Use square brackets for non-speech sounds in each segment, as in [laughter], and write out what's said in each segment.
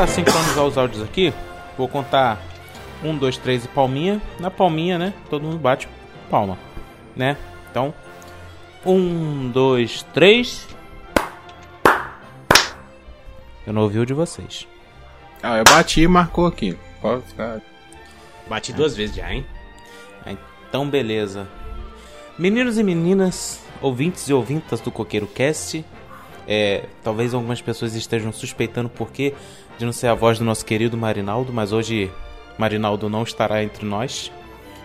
pra sincronizar os áudios aqui, vou contar um, dois, três e palminha. Na palminha, né? Todo mundo bate palma, né? Então, um, dois, três. Eu não ouvi o de vocês. Ah, eu bati e marcou aqui. Pode ficar. Bati duas vezes já, hein? Então, beleza. Meninos e meninas, ouvintes e ouvintas do Coqueiro Cast, é, talvez algumas pessoas estejam suspeitando por que de não ser a voz do nosso querido Marinaldo, mas hoje Marinaldo não estará entre nós.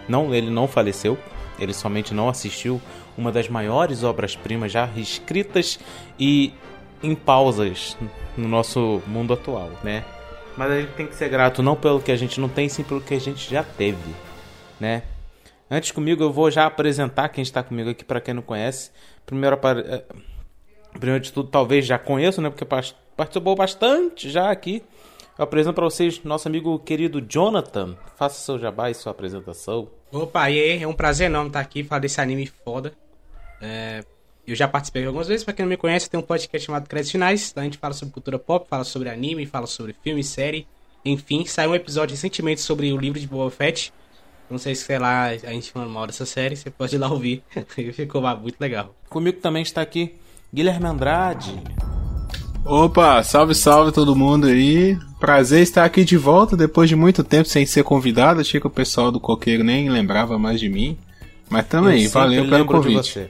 Não, ele não faleceu, ele somente não assistiu uma das maiores obras-primas já escritas e em pausas no nosso mundo atual, né? Mas a gente tem que ser grato não pelo que a gente não tem, sim pelo que a gente já teve, né? Antes comigo, eu vou já apresentar quem está comigo aqui para quem não conhece. Primeiro, eh, primeiro de tudo, talvez já conheçam, né? Porque participou bastante já aqui. Eu apresento para vocês nosso amigo querido Jonathan. Faça seu jabá e sua apresentação. Opa, e aí, é um prazer enorme estar aqui falar desse anime foda. É, eu já participei algumas vezes, para quem não me conhece, tem um podcast chamado Créditos Finais. Então a gente fala sobre cultura pop, fala sobre anime, fala sobre filme, série. Enfim, saiu um episódio recentemente sobre o livro de Boba Fett. Não sei se, sei lá, a gente falando mal dessa série, você pode ir lá ouvir. [laughs] Ficou muito legal. Comigo também está aqui Guilherme Andrade. Opa, salve, salve todo mundo aí. Prazer estar aqui de volta depois de muito tempo sem ser convidado. Achei que o pessoal do Coqueiro nem lembrava mais de mim. Mas também, valeu pelo convite.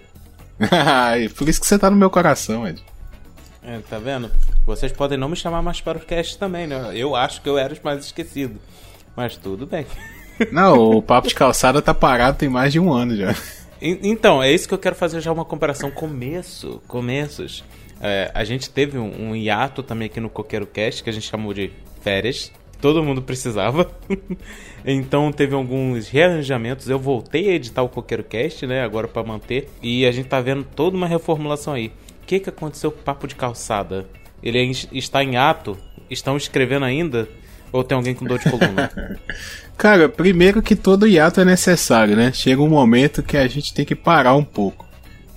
[laughs] Por isso que você tá no meu coração, Ed. É, tá vendo? Vocês podem não me chamar mais para o cast também, né? Eu acho que eu era mais esquecido. Mas tudo bem. [laughs] Não, o [laughs] papo de calçada tá parado tem mais de um ano já. Então, é isso que eu quero fazer já uma comparação começo, começos. É, a gente teve um, um, hiato também aqui no Coqueiro Cast, que a gente chamou de férias. Todo mundo precisava. [laughs] então teve alguns rearranjamentos. Eu voltei a editar o Coqueiro Cast, né? Agora para manter. E a gente tá vendo toda uma reformulação aí. O que, que aconteceu com o Papo de Calçada? Ele está em ato? Estão escrevendo ainda? Ou tem alguém com dor de coluna? [laughs] Cara, primeiro que todo hiato é necessário, né? Chega um momento que a gente tem que parar um pouco.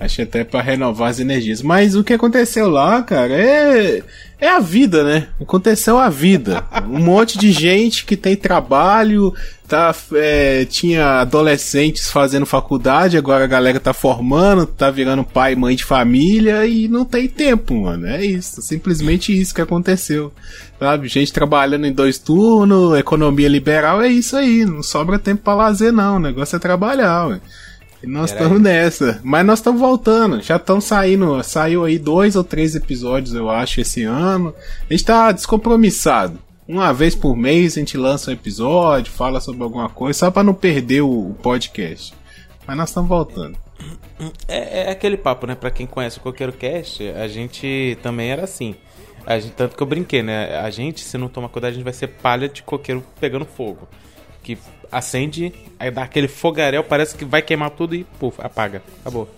Acho até para renovar as energias. Mas o que aconteceu lá, cara, é, é a vida, né? Aconteceu a vida. [laughs] Um monte de gente que tem trabalho, tá, é, tinha adolescentes fazendo faculdade, agora a galera tá formando, tá virando pai e mãe de família e não tem tempo, mano. É isso. Simplesmente isso que aconteceu. Sabe? Gente trabalhando em dois turnos, economia liberal, é isso aí. Não sobra tempo para lazer, não. O negócio é trabalhar, ué. E nós estamos nessa. Mas nós estamos voltando. Já estão saindo. Saiu aí dois ou três episódios, eu acho, esse ano. A gente tá descompromissado. Uma vez por mês a gente lança um episódio, fala sobre alguma coisa, só para não perder o podcast. Mas nós estamos voltando. É, é, aquele papo, né? Pra quem conhece o Coqueiro Cast, a gente também era assim. Gente, tanto que eu brinquei, né? A gente, se não tomar cuidado, a gente vai ser palha de coqueiro pegando fogo. Que acende, aí dá aquele fogaréu, parece que vai queimar tudo e puf, apaga. Acabou.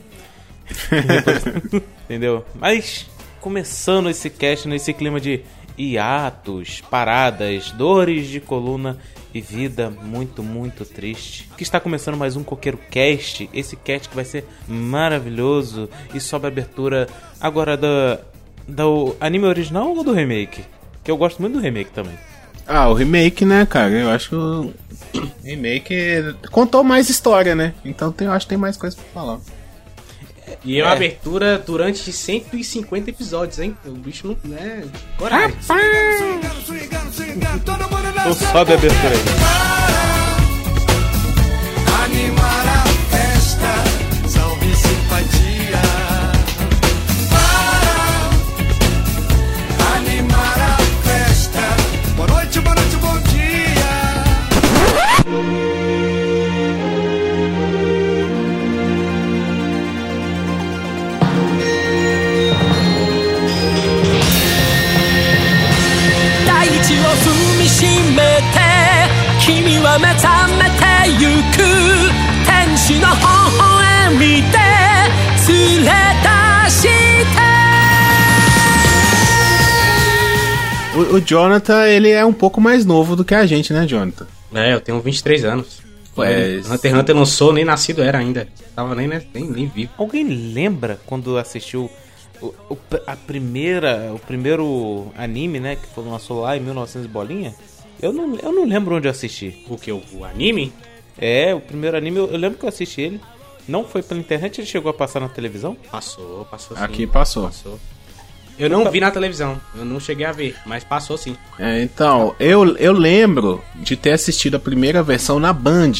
[laughs] Entendeu? Mas começando esse cast nesse clima de hiatos, paradas, dores de coluna e vida muito, muito triste. Que está começando mais um Coqueiro Cast, esse cast que vai ser maravilhoso e sob a abertura agora da do anime original ou do remake? Que eu gosto muito do remake também. Ah, o remake, né, cara? Eu acho remake contou mais história, né? Então tem, eu acho que tem mais coisa pra falar. E é uma abertura durante 150 episódios, hein? O bicho não. né? Coragem. Então sobe a abertura aí. O, o Jonathan, ele é um pouco mais novo do que a gente, né, Jonathan? É, eu tenho 23 anos. É, Hunter x Hunter lançou, nem nascido era ainda. Tava nem, né, nem, nem vivo. Alguém lembra quando assistiu o, o, a primeira, o primeiro anime, né, que foi lançou lá em 1900 bolinha, eu não, eu não lembro onde eu assisti. O que? O, o anime? É, o primeiro anime, eu, eu, lembro que eu assisti ele. Não foi pela internet, ele chegou a passar na televisão? Passou, passou sim. Aqui passou. passou. Eu não vi na televisão, eu não cheguei a ver, mas passou sim. É, então, eu, eu lembro de ter assistido a primeira versão na Band.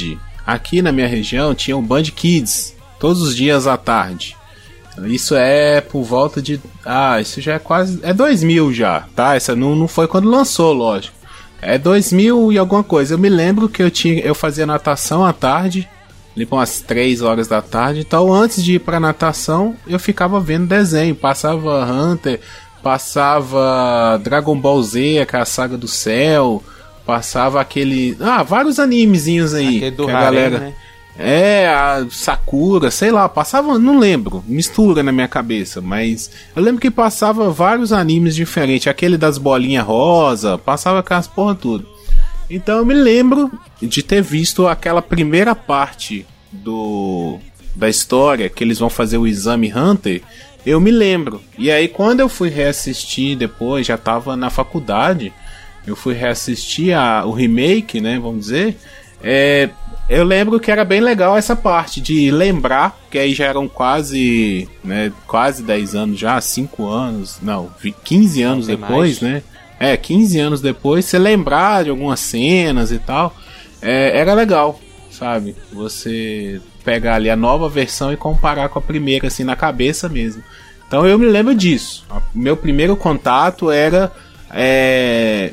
Aqui na minha região tinha o Band Kids, todos os dias à tarde. Isso é por volta de. Ah, isso já é quase. É 2000 já, tá? Essa não, não foi quando lançou, lógico. É 2000 e alguma coisa. Eu me lembro que eu tinha eu fazia natação à tarde, com umas 3 horas da tarde. Então, antes de ir pra natação, eu ficava vendo desenho. Passava Hunter, passava Dragon Ball Z, que é a saga do céu. Passava aquele. Ah, vários animezinhos aí. Aquele do que a galera. Né? É, a Sakura, sei lá, passava, não lembro, mistura na minha cabeça, mas eu lembro que passava vários animes diferentes, aquele das bolinhas rosa, passava com as porra tudo. Então eu me lembro de ter visto aquela primeira parte do da história que eles vão fazer o exame Hunter, eu me lembro. E aí quando eu fui reassistir depois, já tava na faculdade, eu fui reassistir a, o remake, né, vamos dizer, é, eu lembro que era bem legal essa parte de lembrar, que aí já eram quase, né, quase 10 anos já, 5 anos, não, 15 anos não depois, mais. né? É, 15 anos depois, você lembrar de algumas cenas e tal, é, era legal, sabe? Você pegar ali a nova versão e comparar com a primeira, assim, na cabeça mesmo. Então eu me lembro disso. Meu primeiro contato era é,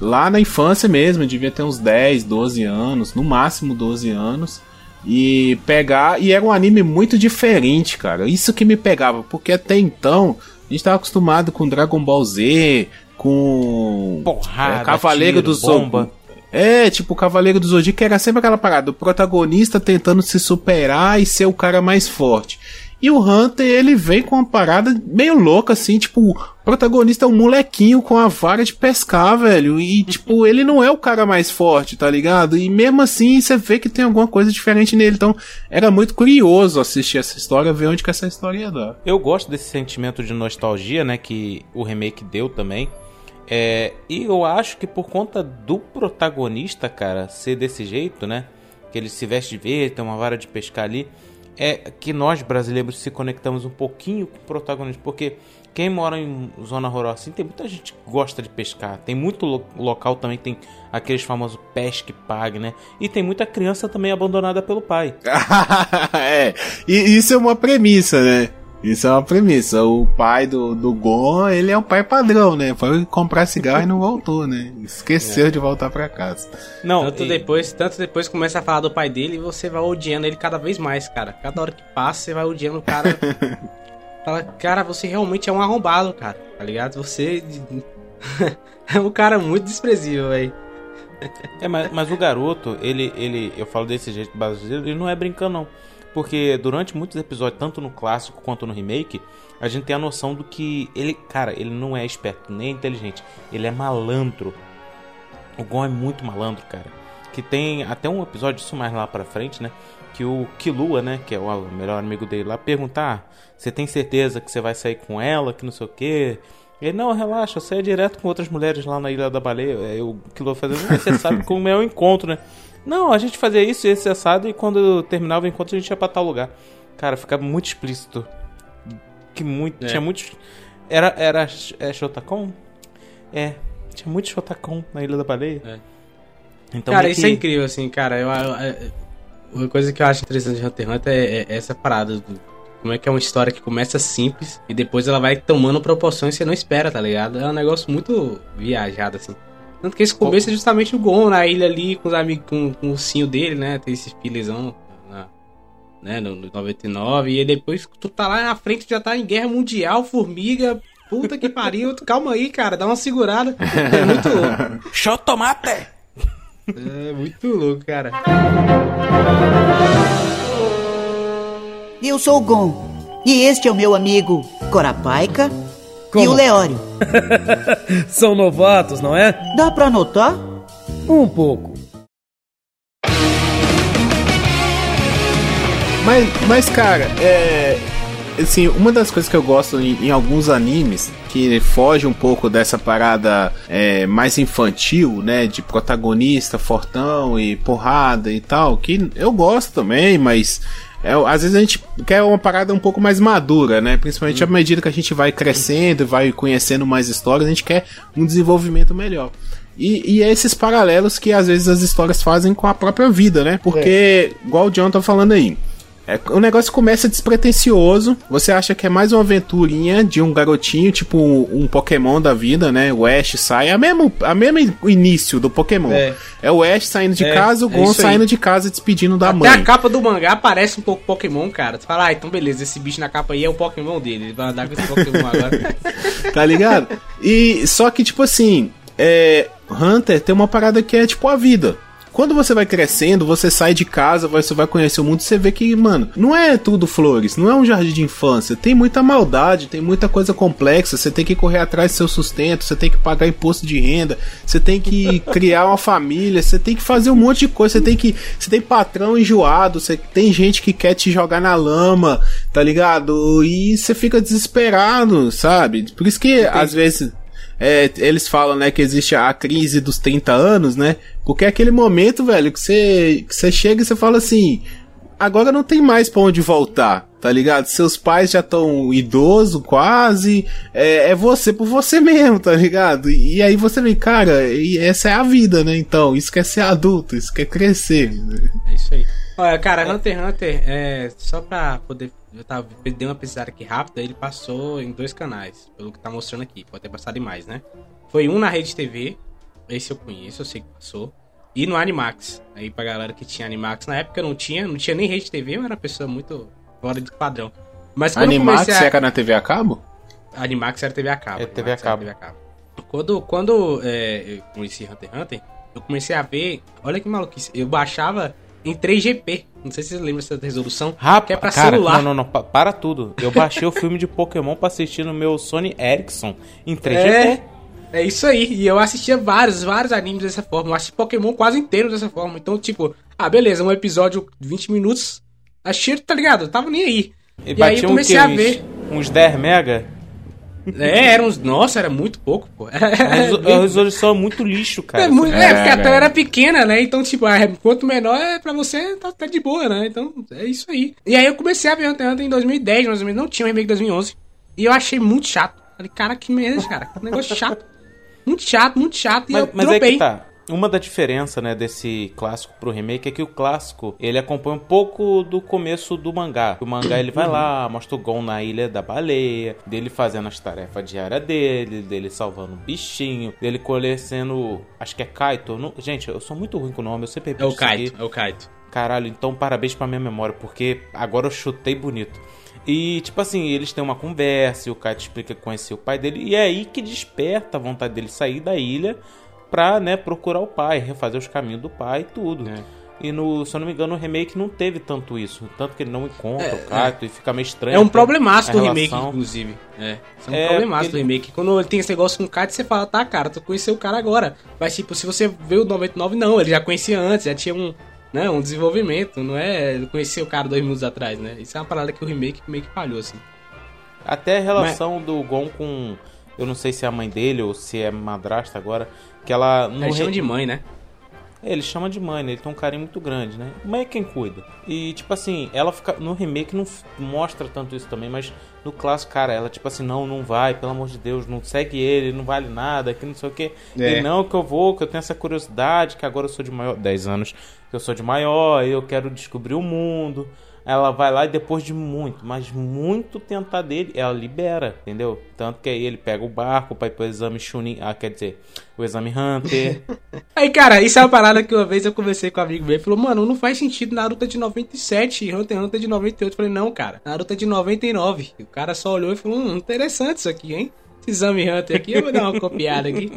lá na infância mesmo, eu devia ter uns 10, 12 anos, no máximo 12 anos. E pegar. E era um anime muito diferente, cara. Isso que me pegava, porque até então a gente tava acostumado com Dragon Ball Z, com. Porrada, é, Cavaleiro tiro, do Zodíaco. É, tipo, o Cavaleiro do Zodíaco era sempre aquela parada: o protagonista tentando se superar e ser o cara mais forte. E o Hunter, ele vem com uma parada meio louca, assim, tipo, o protagonista é um molequinho com a vara de pescar, velho. E, [laughs] tipo, ele não é o cara mais forte, tá ligado? E mesmo assim, você vê que tem alguma coisa diferente nele. Então, era muito curioso assistir essa história, ver onde que essa história ia dar. Eu gosto desse sentimento de nostalgia, né, que o remake deu também. É, e eu acho que por conta do protagonista, cara, ser desse jeito, né? Que ele se veste de verde, tem uma vara de pescar ali é que nós brasileiros se conectamos um pouquinho com o protagonista, porque quem mora em zona rural assim, tem muita gente que gosta de pescar, tem muito lo local também tem aqueles famosos pesque pague, né? E tem muita criança também abandonada pelo pai. [laughs] é, e isso é uma premissa, né? Isso é uma premissa. O pai do, do Gon, ele é um pai padrão, né? Foi comprar cigarro e não voltou, né? Esqueceu é. de voltar para casa. Não, tanto e... depois, tanto depois começa a falar do pai dele e você vai odiando ele cada vez mais, cara. Cada hora que passa, você vai odiando o cara. [laughs] Fala, cara, você realmente é um arrombado, cara. Tá ligado? Você [laughs] é um cara muito desprezível, velho. É, mas, mas o garoto, ele, ele, eu falo desse jeito brasileiro, ele não é brincando, não. Porque durante muitos episódios, tanto no clássico quanto no remake, a gente tem a noção do que ele, cara, ele não é esperto nem inteligente, ele é malandro. O Gon é muito malandro, cara. Que tem até um episódio isso mais lá pra frente, né? Que o Kilua, né? Que é o melhor amigo dele lá, perguntar: ah, Você tem certeza que você vai sair com ela? Que não sei o quê. Ele, não, relaxa, eu saio direto com outras mulheres lá na Ilha da Baleia. Aí o Kilua fazendo, você sabe como é o encontro, né? Não, a gente fazia isso e esse assado e quando terminava o encontro a gente ia pra tal lugar. Cara, ficava muito explícito. Que muito. É. Tinha muitos. Era. Era. É Shotacon? É. Tinha muito Shotacon na Ilha da Baleia. É. Então, cara, isso é incrível, assim, cara. Eu, eu, uma coisa que eu acho interessante de Hunter x Hunter é, é, essa parada do. Como é que é uma história que começa simples e depois ela vai tomando proporções que você não espera, tá ligado? É um negócio muito viajado, assim. Tanto que esse começo oh. é justamente o Gon na ilha ali com os amigos, com, com o ursinho dele, né? Tem esse filezão, né? No, no 99. E depois tu tá lá na frente, já tá em guerra mundial, formiga. Puta que pariu. [laughs] Calma aí, cara, dá uma segurada. É muito louco. [laughs] Show tomate! É muito louco, cara. Eu sou o Gon. E este é o meu amigo Corapaica como? E o Leório? [laughs] São novatos, não é? Dá pra anotar? Um pouco. Mas, mas cara, é. assim, uma das coisas que eu gosto em, em alguns animes, que foge um pouco dessa parada é, mais infantil, né? De protagonista fortão e porrada e tal, que eu gosto também, mas é, às vezes a gente quer uma parada um pouco mais madura, né? Principalmente à medida que a gente vai crescendo, vai conhecendo mais histórias, a gente quer um desenvolvimento melhor. E, e é esses paralelos que às vezes as histórias fazem com a própria vida, né? Porque, igual o John tá falando aí, é, o negócio começa despretensioso. Você acha que é mais uma aventurinha de um garotinho, tipo um, um Pokémon da vida, né? O Ash sai. É a mesmo, a mesmo início do Pokémon. É, é o Ash saindo de É, casa, o é Gon saindo de casa despedindo da Até mãe. a capa do mangá parece um pouco Pokémon, cara. Tu fala, ah, então beleza, esse bicho na capa aí é o Pokémon dele. Ele vai andar com esse Pokémon agora. [laughs] tá ligado? E só que, tipo assim, é, Hunter tem uma parada que é tipo a vida. Quando você vai crescendo, você sai de casa, você vai conhecer o mundo, você vê que, mano, não é tudo flores, não é um jardim de infância. Tem muita maldade, tem muita coisa complexa. Você tem que correr atrás do seu sustento, você tem que pagar imposto de renda, você tem que [laughs] criar uma família, você tem que fazer um monte de coisa. Você tem que. Você tem patrão enjoado, você tem gente que quer te jogar na lama, tá ligado? E você fica desesperado, sabe? Por isso que às vezes. É, eles falam, né, que existe a crise dos 30 anos, né? Porque é aquele momento, velho, que você, que você chega e você fala assim: agora não tem mais pra onde voltar, tá ligado? Seus pais já estão idosos, quase. É, é você por você mesmo, tá ligado? E, e aí você vem, cara, e essa é a vida, né? Então, isso quer ser adulto, isso quer crescer. É isso aí. Olha, cara, Hunter x Hunter, é, só pra poder. Eu tava, dei uma pesquisada aqui rápida, ele passou em dois canais, pelo que tá mostrando aqui. Pode ter passado em mais, né? Foi um na Rede TV, esse eu conheço, eu sei que passou. E no Animax. Aí pra galera que tinha Animax, na época eu não tinha, não tinha nem Rede TV, eu era uma pessoa muito fora de padrão. Mas Animax a... era na TV a cabo? Animax era TV a cabo. É TV a cabo. TV a cabo. Quando, quando é, eu conheci Hunter x Hunter, eu comecei a ver. Olha que maluquice. Eu baixava em 3GP. Não sei se vocês lembram dessa resolução. Rapaz, que é pra cara, celular. Não, não, não, pa- para tudo. Eu baixei o filme de Pokémon pra assistir no meu Sony Ericsson em 3GP. É, é isso aí. E eu assistia vários, vários animes dessa forma. Eu assisti Pokémon quase inteiro dessa forma. Então, tipo, ah, beleza, um episódio 20 minutos. Achei, tá ligado? Eu tava nem aí. E, E, aí eu um comecei quê? a ver. Uns 10 mega. É, era uns. Nossa, era muito pouco, pô. A reso- a resolução é muito lixo, cara. É, muito, é, É, porque a tela velho. era pequena, né? Então, tipo, ah, quanto menor é pra você, tá, tá de boa, né? Então, é isso aí. E aí eu comecei a ver Hunter x Hunter em 2010, mais ou menos. Não tinha o remake de 2011. E eu achei muito chato. Falei, cara, que merda, cara. Que negócio chato. Muito chato, muito chato. E Mas, eu mas é dropei. que tá. Uma da diferença, né, desse clássico pro remake é que o clássico, ele acompanha um pouco do começo do mangá. O mangá, ele vai lá, mostra o Gon na ilha da baleia, dele fazendo as tarefas diárias dele, dele salvando um bichinho, dele conhecendo, acho que é Kaito. Não- gente, eu sou muito ruim com o nome, eu sempre É repito o isso aqui. Kaito, é o Kaito. Caralho, então parabéns pra minha memória, porque agora eu chutei bonito. E, tipo assim, eles têm uma conversa e o Kaito explica que conheceu o pai dele. E é aí que desperta a vontade dele sair da ilha pra, né, procurar o pai, refazer os caminhos do pai e tudo. É. E no, se eu não me engano, o remake não teve tanto isso. Tanto que ele não encontra É, o Kaito e fica meio estranho. É um problemaço do remake, inclusive. É. Isso é um É, problemaço porque do ele- remake. Quando ele tem esse negócio com o Kaito, você fala, tá, cara, tu conheceu o cara agora. Mas, tipo, se você vê o 99, não, ele já conhecia antes, já tinha um, né, um desenvolvimento, não é conhecer o cara dois minutos atrás, né? Isso é uma parada que o remake meio que falhou, assim. Até a relação do Gon com. Eu não sei se é a mãe dele ou se é madrasta agora. Que ela. No Ele chama re- de mãe, né? É, ele chama de mãe, né? Ele tem um carinho muito grande, né? Mãe é quem cuida. E, tipo assim, ela fica. No remake não mostra tanto isso também, mas no clássico, cara, ela, tipo assim, não, não vai, pelo amor de Deus, não segue ele, não vale nada, que não sei o quê. É. E não, que eu vou, que eu tenho essa curiosidade, que agora eu sou de maior. 10 anos, que eu sou de maior, e eu quero descobrir o mundo. Ela vai lá e depois de muito, mas muito tentar dele, ela libera, entendeu? Tanto que aí ele pega o barco pra ir pro exame Chunin. Ah, quer dizer, o exame Hunter. [laughs] Aí, cara, isso é uma parada que uma vez eu conversei com um amigo meu. Ele falou, mano, não faz sentido Naruto é de 97 e Hunter Hunter é de 98. Eu falei, não, cara, Naruto é de 99. E o cara só olhou e falou, hum, interessante isso aqui, hein? Esse exame Hunter aqui, eu vou dar uma copiada aqui.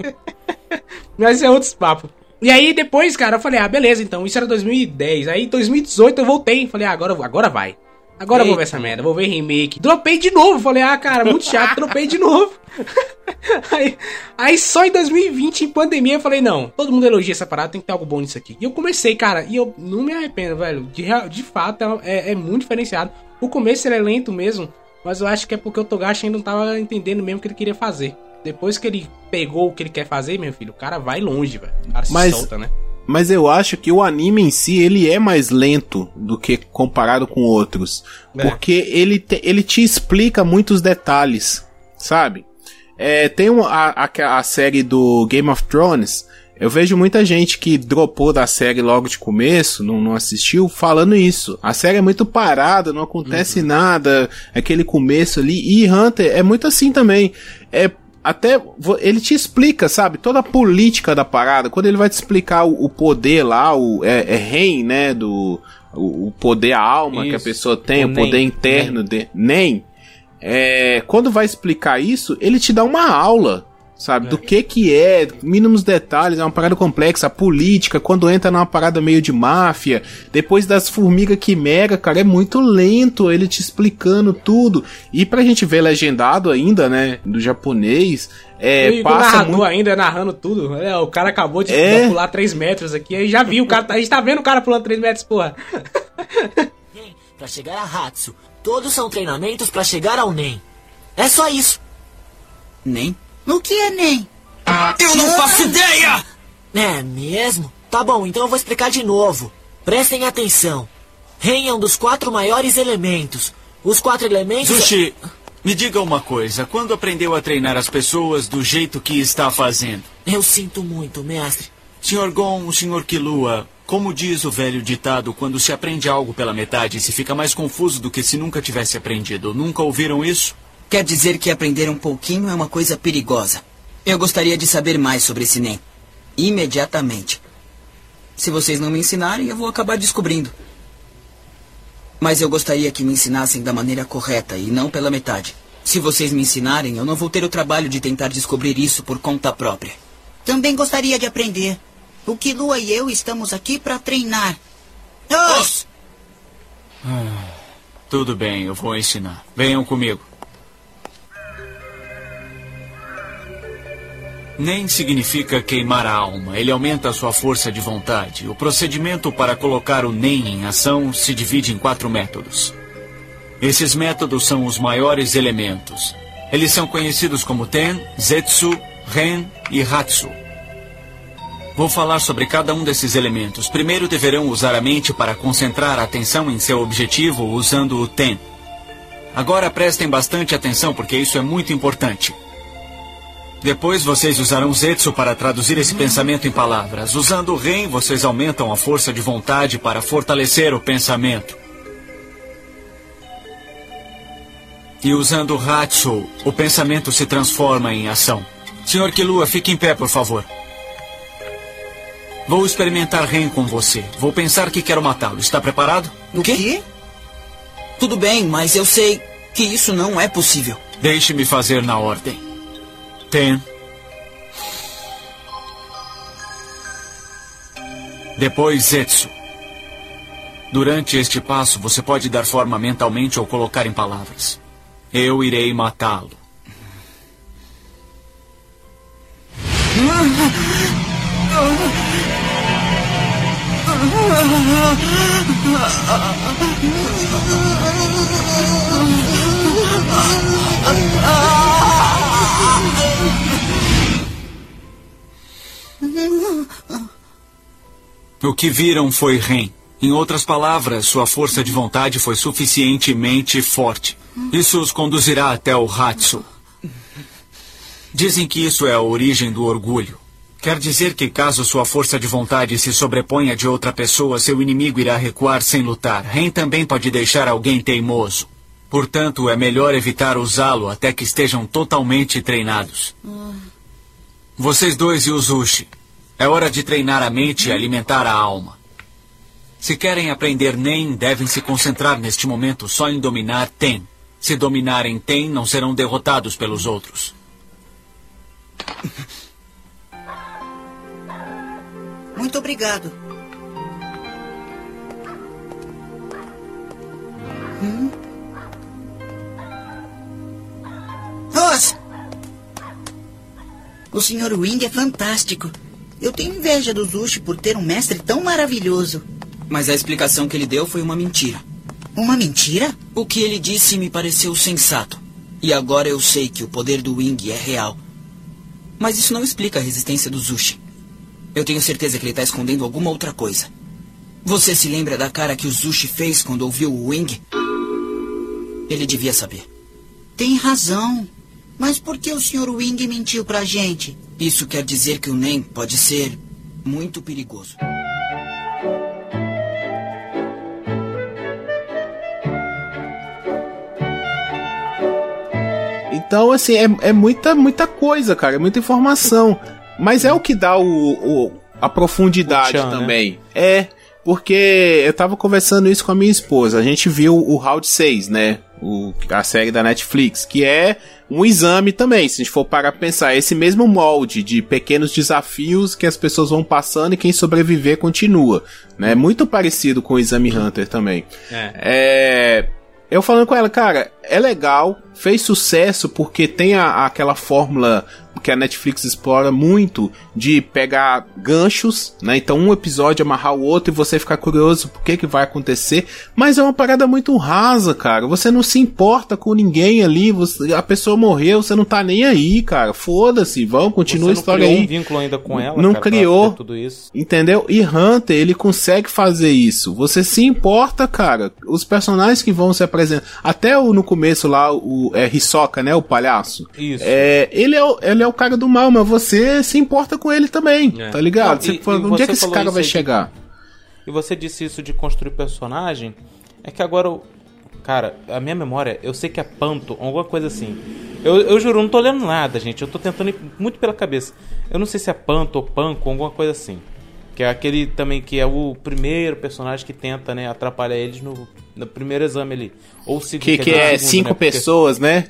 [laughs] Mas é outros papos. E aí depois, cara, eu falei, ah, beleza, então, isso era 2010. Aí em 2018 eu voltei. Falei, ah, agora, agora vai. Agora eu vou ver essa merda, vou ver remake. Dropei de novo. Falei, ah, cara, muito chato, [laughs] dropei de novo. [laughs] aí, aí só em 2020, em pandemia, eu falei, não, todo mundo elogia essa parada, tem que ter algo bom nisso aqui. E eu comecei, cara, e eu não me arrependo, velho. De, de fato, é, é muito diferenciado. O começo ele é lento mesmo, Mas eu acho que é porque o Togashi ainda não tava entendendo mesmo o que ele queria fazer. Depois que ele pegou o que ele quer fazer, meu filho, o cara vai longe, velho. O cara se Mas- solta, né? Mas eu acho que o anime em si, ele é mais lento do que comparado com outros. É. Porque ele, te- ele te explica muitos detalhes, sabe? É, tem um, a, a, a série do Game of Thrones. Eu vejo muita gente que dropou da série logo de começo, não, não assistiu, falando isso. A série é muito parada, não acontece nada, aquele começo ali. E Hunter é muito assim também. É até ele te explica, sabe, toda a política da parada. Quando ele vai te explicar o, o poder lá, o é, é rei, né, do o, o poder a alma que a Isso, pessoa tem, o o, poder Nen, interno de nem. É, quando vai explicar isso, ele te dá uma aula, sabe, do que que é, mínimos detalhes, é uma parada complexa, a política, quando entra numa parada meio de máfia, depois das formigas quimera, cara, é muito lento ele te explicando tudo. E pra gente ver legendado ainda, né, do japonês, é, e o passa narrador muito... ainda narrando tudo. É, o cara acabou de É. pular 3 metros aqui, aí já viu, o cara, tá- a gente tá vendo o cara pulando 3 metros, porra. Pra chegar a Hatsu. Todos são treinamentos pra chegar ao Nen. É só isso. Nem? O que é NEM? Eu não faço ideia! É mesmo? Tá bom, então eu vou explicar de novo. Prestem atenção. Ren é um dos quatro maiores elementos. Os quatro elementos. Zushi, me diga uma coisa. Quando aprendeu a treinar as pessoas do jeito que está fazendo? Eu sinto muito, mestre. Senhor Gon, Senhor Killua, como diz o velho ditado, quando se aprende algo pela metade, se fica mais confuso do que se nunca tivesse aprendido. Nunca ouviram isso? Quer dizer que aprender um pouquinho é uma coisa perigosa. Eu gostaria de saber mais sobre esse NEM. Imediatamente. Se vocês não me ensinarem, eu vou acabar descobrindo. Mas eu gostaria que me ensinassem da maneira correta e não pela metade. Se vocês me ensinarem, eu não vou ter o trabalho de tentar descobrir isso por conta própria. Também gostaria de aprender. O Kilua e eu estamos aqui para treinar. Os! Tudo bem, eu vou ensinar. Venham comigo. Nem significa queimar a alma, ele aumenta a sua força de vontade. O procedimento para colocar o NEM em ação se divide em quatro métodos. Esses métodos são os maiores elementos. Eles são conhecidos como Ten, Zetsu, Ren e Hatsu. Vou falar sobre cada um desses elementos. Primeiro deverão usar a mente para concentrar a atenção em seu objetivo usando o Ten. Agora prestem bastante atenção porque isso é muito importante. Depois vocês usarão Zetsu para traduzir esse pensamento em palavras. Usando o Ren, vocês aumentam a força de vontade para fortalecer o pensamento. E usando o Hatsu, o pensamento se transforma em ação. Senhor Kilua, fique em pé, por favor. Vou experimentar Ren com você. Vou pensar que quero matá-lo. Está preparado? O quê? Tudo bem, mas eu sei que isso não é possível. Deixe-me fazer na ordem. Ten. Depois Zetsu. Durante este passo, você pode dar forma mentalmente ou colocar em palavras. Eu irei matá-lo. [laughs] O que viram foi Ren. Em outras palavras, sua força de vontade foi suficientemente forte. Isso os conduzirá até o Hatsu. Dizem que isso é a origem do orgulho. Quer dizer que caso sua força de vontade se sobreponha de outra pessoa, seu inimigo irá recuar sem lutar. Ren também pode deixar alguém teimoso. Portanto, é melhor evitar usá-lo até que estejam totalmente treinados. Vocês dois e o Zushi. É hora de treinar a mente e alimentar a alma. Se querem aprender Nen, devem se concentrar neste momento só em dominar Ten. Se dominarem Ten, não serão derrotados pelos outros. Muito obrigado. Hum? Os! O Sr. Wing é fantástico. Eu tenho inveja do Zushi por ter um mestre tão maravilhoso. Mas a explicação que ele deu foi uma mentira. Uma mentira? O que ele disse me pareceu sensato. E agora eu sei que o poder do Wing é real. Mas isso não explica a resistência do Zushi. Eu tenho certeza que ele está escondendo alguma outra coisa. Você se lembra da cara que o Zushi fez quando ouviu o Wing? Ele devia saber. Tem razão. Mas por que o Sr. Wing mentiu pra gente? Isso quer dizer que o Nen pode ser muito perigoso. Então, assim, é, é muita, muita coisa, cara. É muita informação. Mas é o que dá o, o a profundidade O tchan, né? também. É, porque eu tava conversando isso com a minha esposa. A gente viu o Round 6, né? O, a série da Netflix, que é um exame também, se a gente for parar pra pensar. Esse mesmo molde de pequenos desafios que as pessoas vão passando e quem sobreviver continua. Né? Muito parecido com o Exame Hunter também. É. É. Eu falando com ela, cara, é legal, fez sucesso porque tem a, aquela fórmula que a Netflix explora muito de pegar ganchos, né? Então um episódio amarrar o outro e você ficar curioso por que que vai acontecer, mas é uma parada muito rasa, cara. Você não se importa com ninguém ali, você- a pessoa morreu, você não tá nem aí, cara. Foda-se, vão, continua a Você não história criou aí. um vínculo ainda com ela, Não cara, criou. tudo isso. Entendeu? E Hunter, ele consegue fazer isso. Você se importa, cara. Os personagens que vão se apresentar. Até o, no começo lá, o é, Hisoka, né? O palhaço. Isso. É, ele, é o, ele é o cara do mal, mas você se importa com ele também. É. Tá ligado? Não, Você e- fala, e onde é você que esse cara vai aí de- chegar? E você disse isso de construir personagem. É que agora, eu- cara, a minha memória, eu sei que é Panto, alguma coisa assim. Eu, eu juro, não tô lendo nada, gente. Eu tô tentando ir muito pela cabeça. Eu não sei se é Panto ou Panco, alguma coisa assim. Que é aquele também que é o primeiro personagem que tenta, né, atrapalhar eles no, no primeiro exame ali. Ou se Que, que é segundo, cinco né, pessoas, né?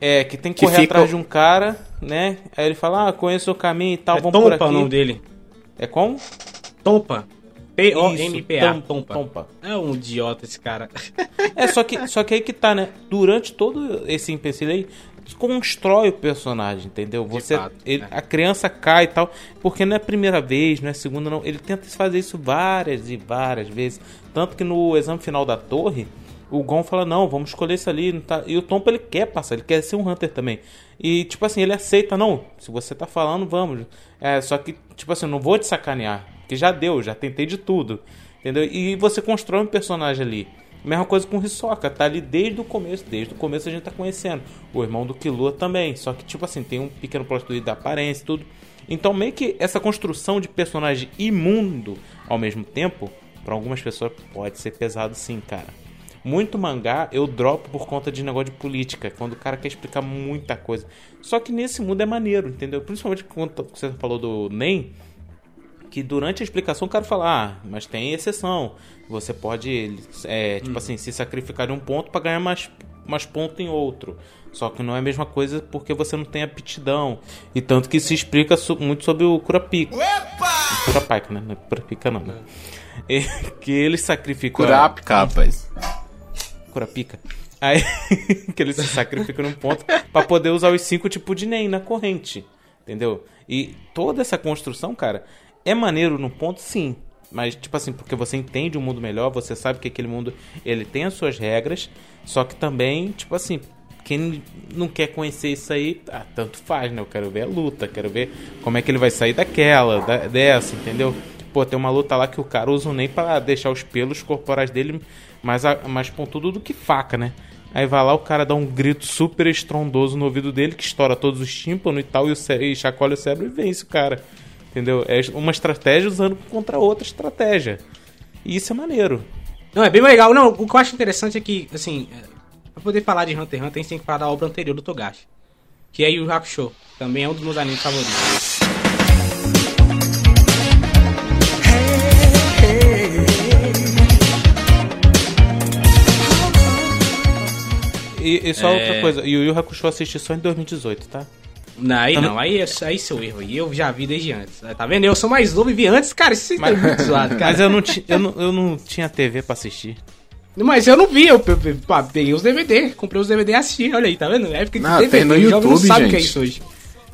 É, que tem que, que correr fica- atrás de um cara, né? Aí ele fala, ah, conheço o caminho e tal, É vamos por Tompa aqui. o nome dele. É como? Tompa. P-O-M-P-A. Tompa. Tompa. É um idiota esse cara. É, só que, só que aí que tá, né? Durante todo esse empecilho aí, constrói o personagem, entendeu? Você, fato, ele- é. A criança cai e tal, porque não é a primeira vez, não é a segunda, não. Ele tenta fazer isso várias e várias vezes. Tanto que no exame final da torre, o Gon fala, não, vamos escolher isso ali. Não tá... E o Tompa, ele quer passar, ele quer ser um Hunter também. E, tipo assim, ele aceita, não, se você tá falando, vamos. É, só que, tipo assim, não vou te sacanear, que já deu, já tentei de tudo. Entendeu? E você constrói um personagem ali. Mesma coisa com o Hisoka, tá ali desde o começo, desde o começo a gente tá conhecendo. O irmão do Killua também, só que tipo assim, tem um pequeno plot twist da aparência e tudo. Então meio que essa construção de personagem imundo ao mesmo tempo, pra algumas pessoas pode ser pesado sim, cara. Muito mangá eu dropo por conta de negócio de política, quando o cara quer explicar muita coisa. Só que nesse mundo é maneiro, entendeu? Principalmente quando você falou do NEM, que durante a explicação o cara fala, ah, mas tem exceção. Você pode, é, tipo assim, se sacrificar de um ponto para ganhar mais, mais ponto em outro. Só que não é a mesma coisa porque você não tem aptidão. E tanto que se explica so- muito sobre o Kurapika. O Kurapika, né? Não é Kurapika não, né? E- [laughs] que ele sacrifica... Kurapika, rapaz. Kurapika. Aí [laughs] que ele se sacrifica num ponto pra poder usar os cinco tipos de NEM na corrente. Entendeu? E toda essa construção, cara, é maneiro num ponto, sim. Mas, tipo assim, porque você entende o mundo melhor, você sabe que aquele mundo ele tem as suas regras, só que também, tipo assim, quem não quer conhecer isso aí, ah, tanto faz, né? Eu quero ver a luta, quero ver como é que ele vai sair daquela, da- dessa, entendeu? Pô, tem uma luta lá que o cara usa nem pra deixar os pelos corporais dele mais, mais pontudo do que faca, né? Aí vai lá, o cara dá um grito super estrondoso no ouvido dele, que estoura todos os tímpanos e tal, e, o e chacoalha o cérebro e vence o cara. Entendeu? É uma estratégia usando contra outra estratégia. E isso é maneiro. Não, é bem legal. Não, o que eu acho interessante é que, assim, é, pra poder falar de Hunter x Hunter, a gente tem que falar da obra anterior do Togashi. Que é Yu Hakusho. Também é um dos meus animes favoritos. E, e só É. outra coisa, Yu Yu Hakusho assisti só em 2018, tá? Não, aí não, aí, é- aí seu erro. E eu já vi desde antes. Tá vendo? Eu sou mais novo e vi antes, cara. Isso Mas- é muito zoado, cara. Mas eu não, ti- eu, não, eu não tinha TV pra assistir. Mas eu não vi, eu peguei os DVD, comprei os DVD e assisti, olha aí, tá vendo? É época de Não, DVD, tem no YouTube, não sabe o que é isso hoje.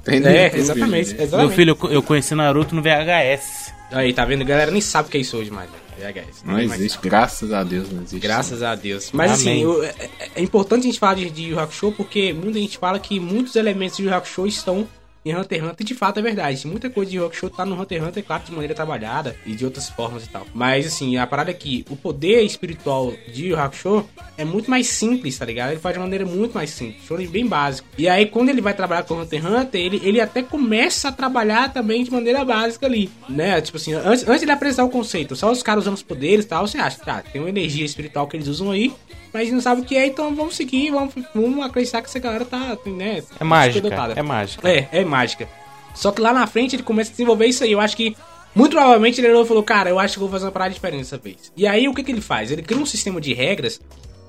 Tem no É, YouTube, exatamente, exatamente. Meu filho, eu, eu conheci Naruto no VHS. Aí, tá vendo? A galera nem sabe o que é isso hoje mais. VHS. Não mais existe, graças a Deus não existe. Graças a Deus. Mas Amém. assim, eu- é, é importante a gente falar de, de Yu Hakusho porque muita gente fala que muitos elementos de Yu Yu Hakusho estão em Hunter x Hunter de fato é verdade. Muita coisa de Hakusho tá no Hunter x Hunter, claro, de maneira trabalhada e de outras formas e tal. Mas assim, a parada é que o poder espiritual de Hakusho é muito mais simples, tá ligado? Ele faz de maneira muito mais simples, shonen bem básico. E aí quando ele vai trabalhar com Hunter x Hunter, ele, ele até começa a trabalhar também de maneira básica ali, né? Tipo assim, antes, antes de apresentar o conceito, só os caras usando os poderes e tal, você acha, tá, tem uma energia espiritual que eles usam aí, mas não sabe o que é, então vamos seguir, vamos, vamos acreditar que essa galera tá, né? É mágica, é mágica. É, é mágica. Só que lá na frente ele começa a desenvolver isso aí. Eu acho que, muito provavelmente, ele olhou e falou: Cara, eu acho que eu vou fazer uma parada diferente dessa vez. E aí o que, que ele faz? Ele cria um sistema de regras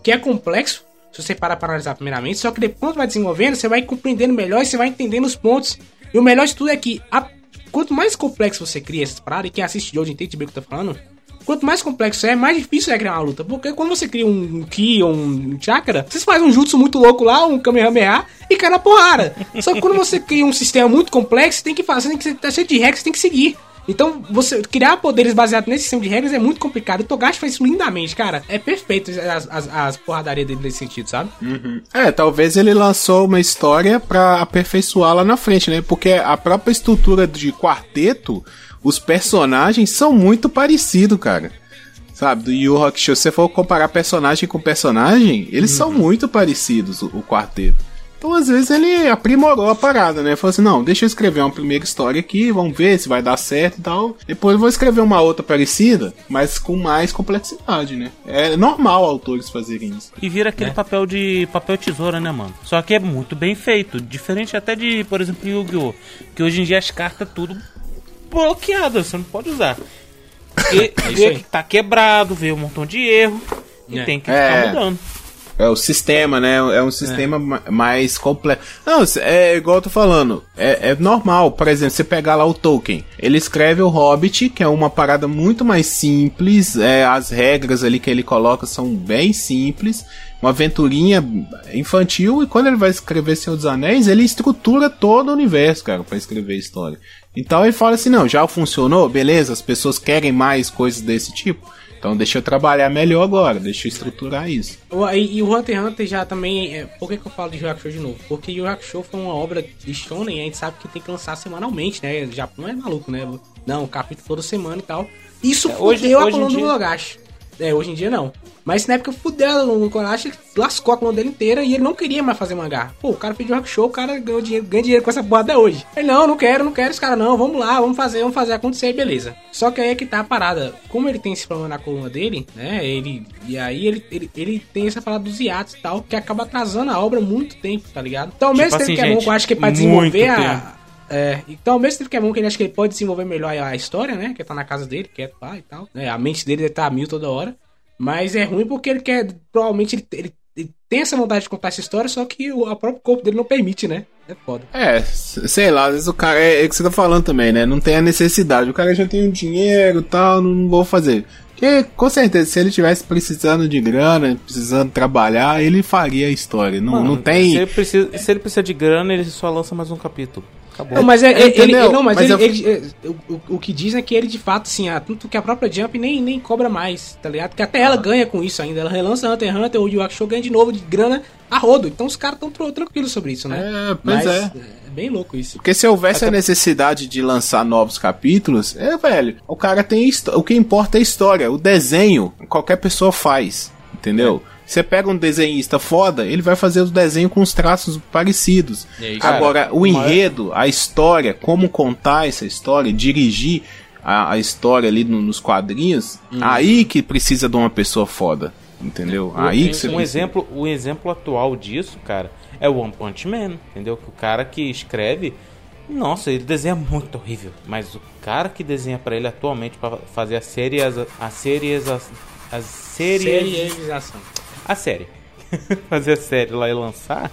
que é complexo, se você parar para analisar primeiramente. Só que depois vai desenvolvendo, você vai compreendendo melhor e você vai entendendo os pontos. E o melhor de tudo é que, a- quanto mais complexo você cria essas paradas, e quem assiste de hoje entende bem o que eu tô falando. Quanto mais complexo é, mais difícil é criar uma luta. Porque quando você cria um Ki ou um Chakra, você faz um jutsu muito louco lá, um Kamehameha, e cai na porrada. Só que quando você cria um sistema muito complexo, tem que fazer, tem que tá cheio de regras, tem que seguir. Então, você criar poderes baseados nesse sistema de regras é muito complicado. O Togashi faz isso lindamente, cara. É perfeito as, as, as porradarias dele nesse sentido, sabe? É, talvez ele lançou uma história pra aperfeiçoar lá na frente, né? Porque a própria estrutura de quarteto, os personagens são muito parecidos, cara. Sabe, do Yu Hakusho, se você for comparar personagem com personagem, eles são muito parecidos, o, o quarteto. Então, às vezes, ele aprimorou a parada, né? Falou assim, não, deixa eu escrever uma primeira história aqui, vamos ver se vai dar certo e tal. Depois eu vou escrever uma outra parecida, mas com mais complexidade, né? É normal autores fazerem isso. E vira É. aquele papel de papel tesoura, né, mano? Só que é muito bem feito. Diferente até de, por exemplo, Yu-Gi-Oh! Que hoje em dia as cartas tudo bloqueadas, você não pode usar. [laughs] E, É vê que tá quebrado, vê um montão de erro. E É. tem que É. ficar mudando. É o sistema, né? É um sistema ma- mais completo. Não, é igual eu tô falando. É, é normal, por exemplo, você pegar lá o Tolkien. Ele escreve o Hobbit, que é uma parada muito mais simples. É, as regras ali que ele coloca são bem simples. Uma aventurinha infantil. E quando ele vai escrever Senhor dos Anéis, ele estrutura todo o universo, cara, pra escrever a história. Então ele fala assim: não, já funcionou, beleza, as pessoas querem mais coisas desse tipo. Então deixa eu trabalhar melhor agora, deixa eu estruturar isso. E, e o Hunter x Hunter já também. É, por que, que eu falo de Yu Hakusho de novo? Porque Yu Hakusho foi uma obra de Shonen e a gente sabe que tem que lançar semanalmente, né? O Japão é maluco, né? Não, capítulo toda semana e tal. Isso É, hoje- fudeu a hoje em coluna do dia- Togashi. É, hoje em dia não. Mas na época fudeu do Togashi, lascou a coluna dele inteira e ele não queria mais fazer mangá. Pô, o cara fez Yu Hakusho, o cara ganhou dinheiro, ganha dinheiro com essa porra até hoje. Ele, não, não quero, não quero esse cara não, vamos lá, vamos fazer, vamos fazer acontecer, beleza. Só que aí é que tá a parada. Como ele tem esse problema na coluna dele, né, ele... E aí ele, ele, ele tem essa parada dos hiatos e tal, que acaba atrasando a obra muito tempo, tá ligado? Então, ao Tipo mesmo tempo assim, que é bom, eu acho que pra desenvolver a... É, então ao mesmo tempo que é bom que ele acha que ele pode desenvolver melhor a história, né? Que tá na casa dele, quieto lá e tal. né, A mente dele deve estar a mil toda hora. Mas é ruim porque ele quer. Provavelmente ele, ele- ele tem essa vontade de contar essa história, só que o, próprio corpo dele não permite, né? É foda. É, sei lá, às vezes o cara. É, é o que você tá falando também, né? Não tem a necessidade. O cara já tem o dinheiro e tal, não vou fazer. Porque, com certeza, se ele tivesse precisando de grana, precisando trabalhar, ele faria a história. Não, Mano, não tem. Se ele, precisa, se ele precisa de grana, ele só lança mais um capítulo. Acabou. Não, mas é, É, ele, não, mas, Mas ele, eu- ele- é, o, o- que dizem é que ele de fato, assim, ah, tanto que a própria Jump nem, nem cobra mais, tá ligado? Porque até ela ganha com isso ainda. Ela relança Hunter x Hunter, o Yu Hakusho ganha de novo de grana a rodo. Então os caras tão tro- tranquilos sobre isso, né? É, pois mas, é. é bem louco isso. Porque se houvesse a necessidade de lançar novos capítulos, é, velho, o cara tem. O que importa é a história. O desenho, qualquer pessoa faz. Entendeu? Você pega um desenhista foda, ele vai fazer o desenho com os traços parecidos. Isso. Agora, Cara, o enredo, a história, como contar essa história, dirigir a, a história ali no- nos quadrinhos, aí que precisa de uma pessoa foda. Entendeu? Aí que você um precisa. exemplo, o exemplo atual disso, cara, é o One Punch Man, entendeu? Que o cara que escreve, nossa, ele desenha muito horrível, mas o cara que desenha pra ele atualmente pra fazer a série as a séries as, as séries Serialização. A série. [laughs] fazer a série lá e lançar,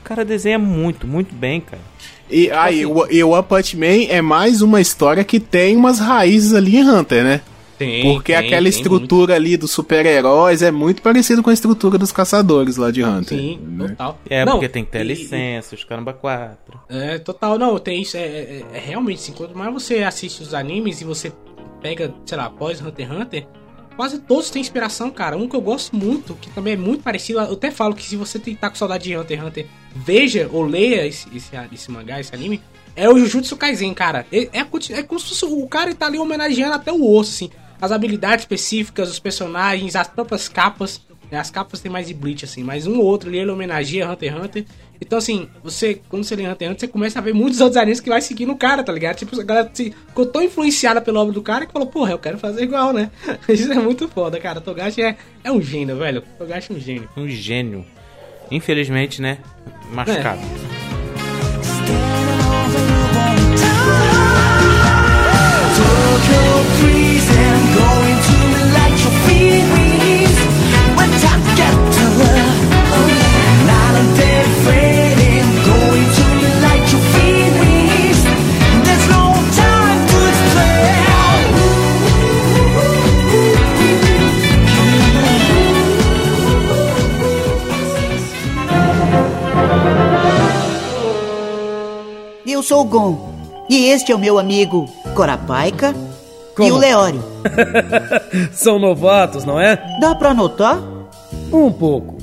o cara desenha muito, muito bem, cara. E aí, o, e o One Punch Man é mais uma história que tem umas raízes ali em Hunter, né? Tem, Porque tem, aquela tem estrutura ali dos super-heróis é muito parecido com a estrutura dos caçadores lá de muito. Hunter. Sim, né? total. É, Não, porque tem que ter e- licença, os caramba quatro. É, total, não, tem isso. É, é- é realmente assim, quanto mais você assiste os animes e você pega, sei lá, após Hunter x Hunter, quase todos têm inspiração, cara. Um que eu gosto muito, que também é muito parecido. Eu até falo que se você tá com saudade de Hunter x Hunter, veja ou leia esse, esse, esse mangá, esse anime. É o Jujutsu Kaisen, cara. É, é, é como se fosse, o cara tá ali homenageando até o osso, assim. As habilidades específicas, os personagens, as próprias capas. Né? As capas tem mais de Bleach, assim. Mas um ou outro ali, ele homenageia Hunter x Hunter. Então, assim, você, quando você lê Hunter x Hunter, você começa a ver muitos outros animes que vai seguindo o cara, tá ligado? Tipo, a galera se, ficou tão influenciada pela obra do cara que falou, porra, eu quero fazer igual, né? [laughs] Isso é muito foda, cara. Togashi é, é um gênio, velho. Togashi é um gênio. Um gênio. Infelizmente, né? Machucado. É. Eu sou o Gon. E este é o meu amigo Corapaica Como? e o Leório. [laughs] São novatos, não é? Dá pra anotar? Um pouco.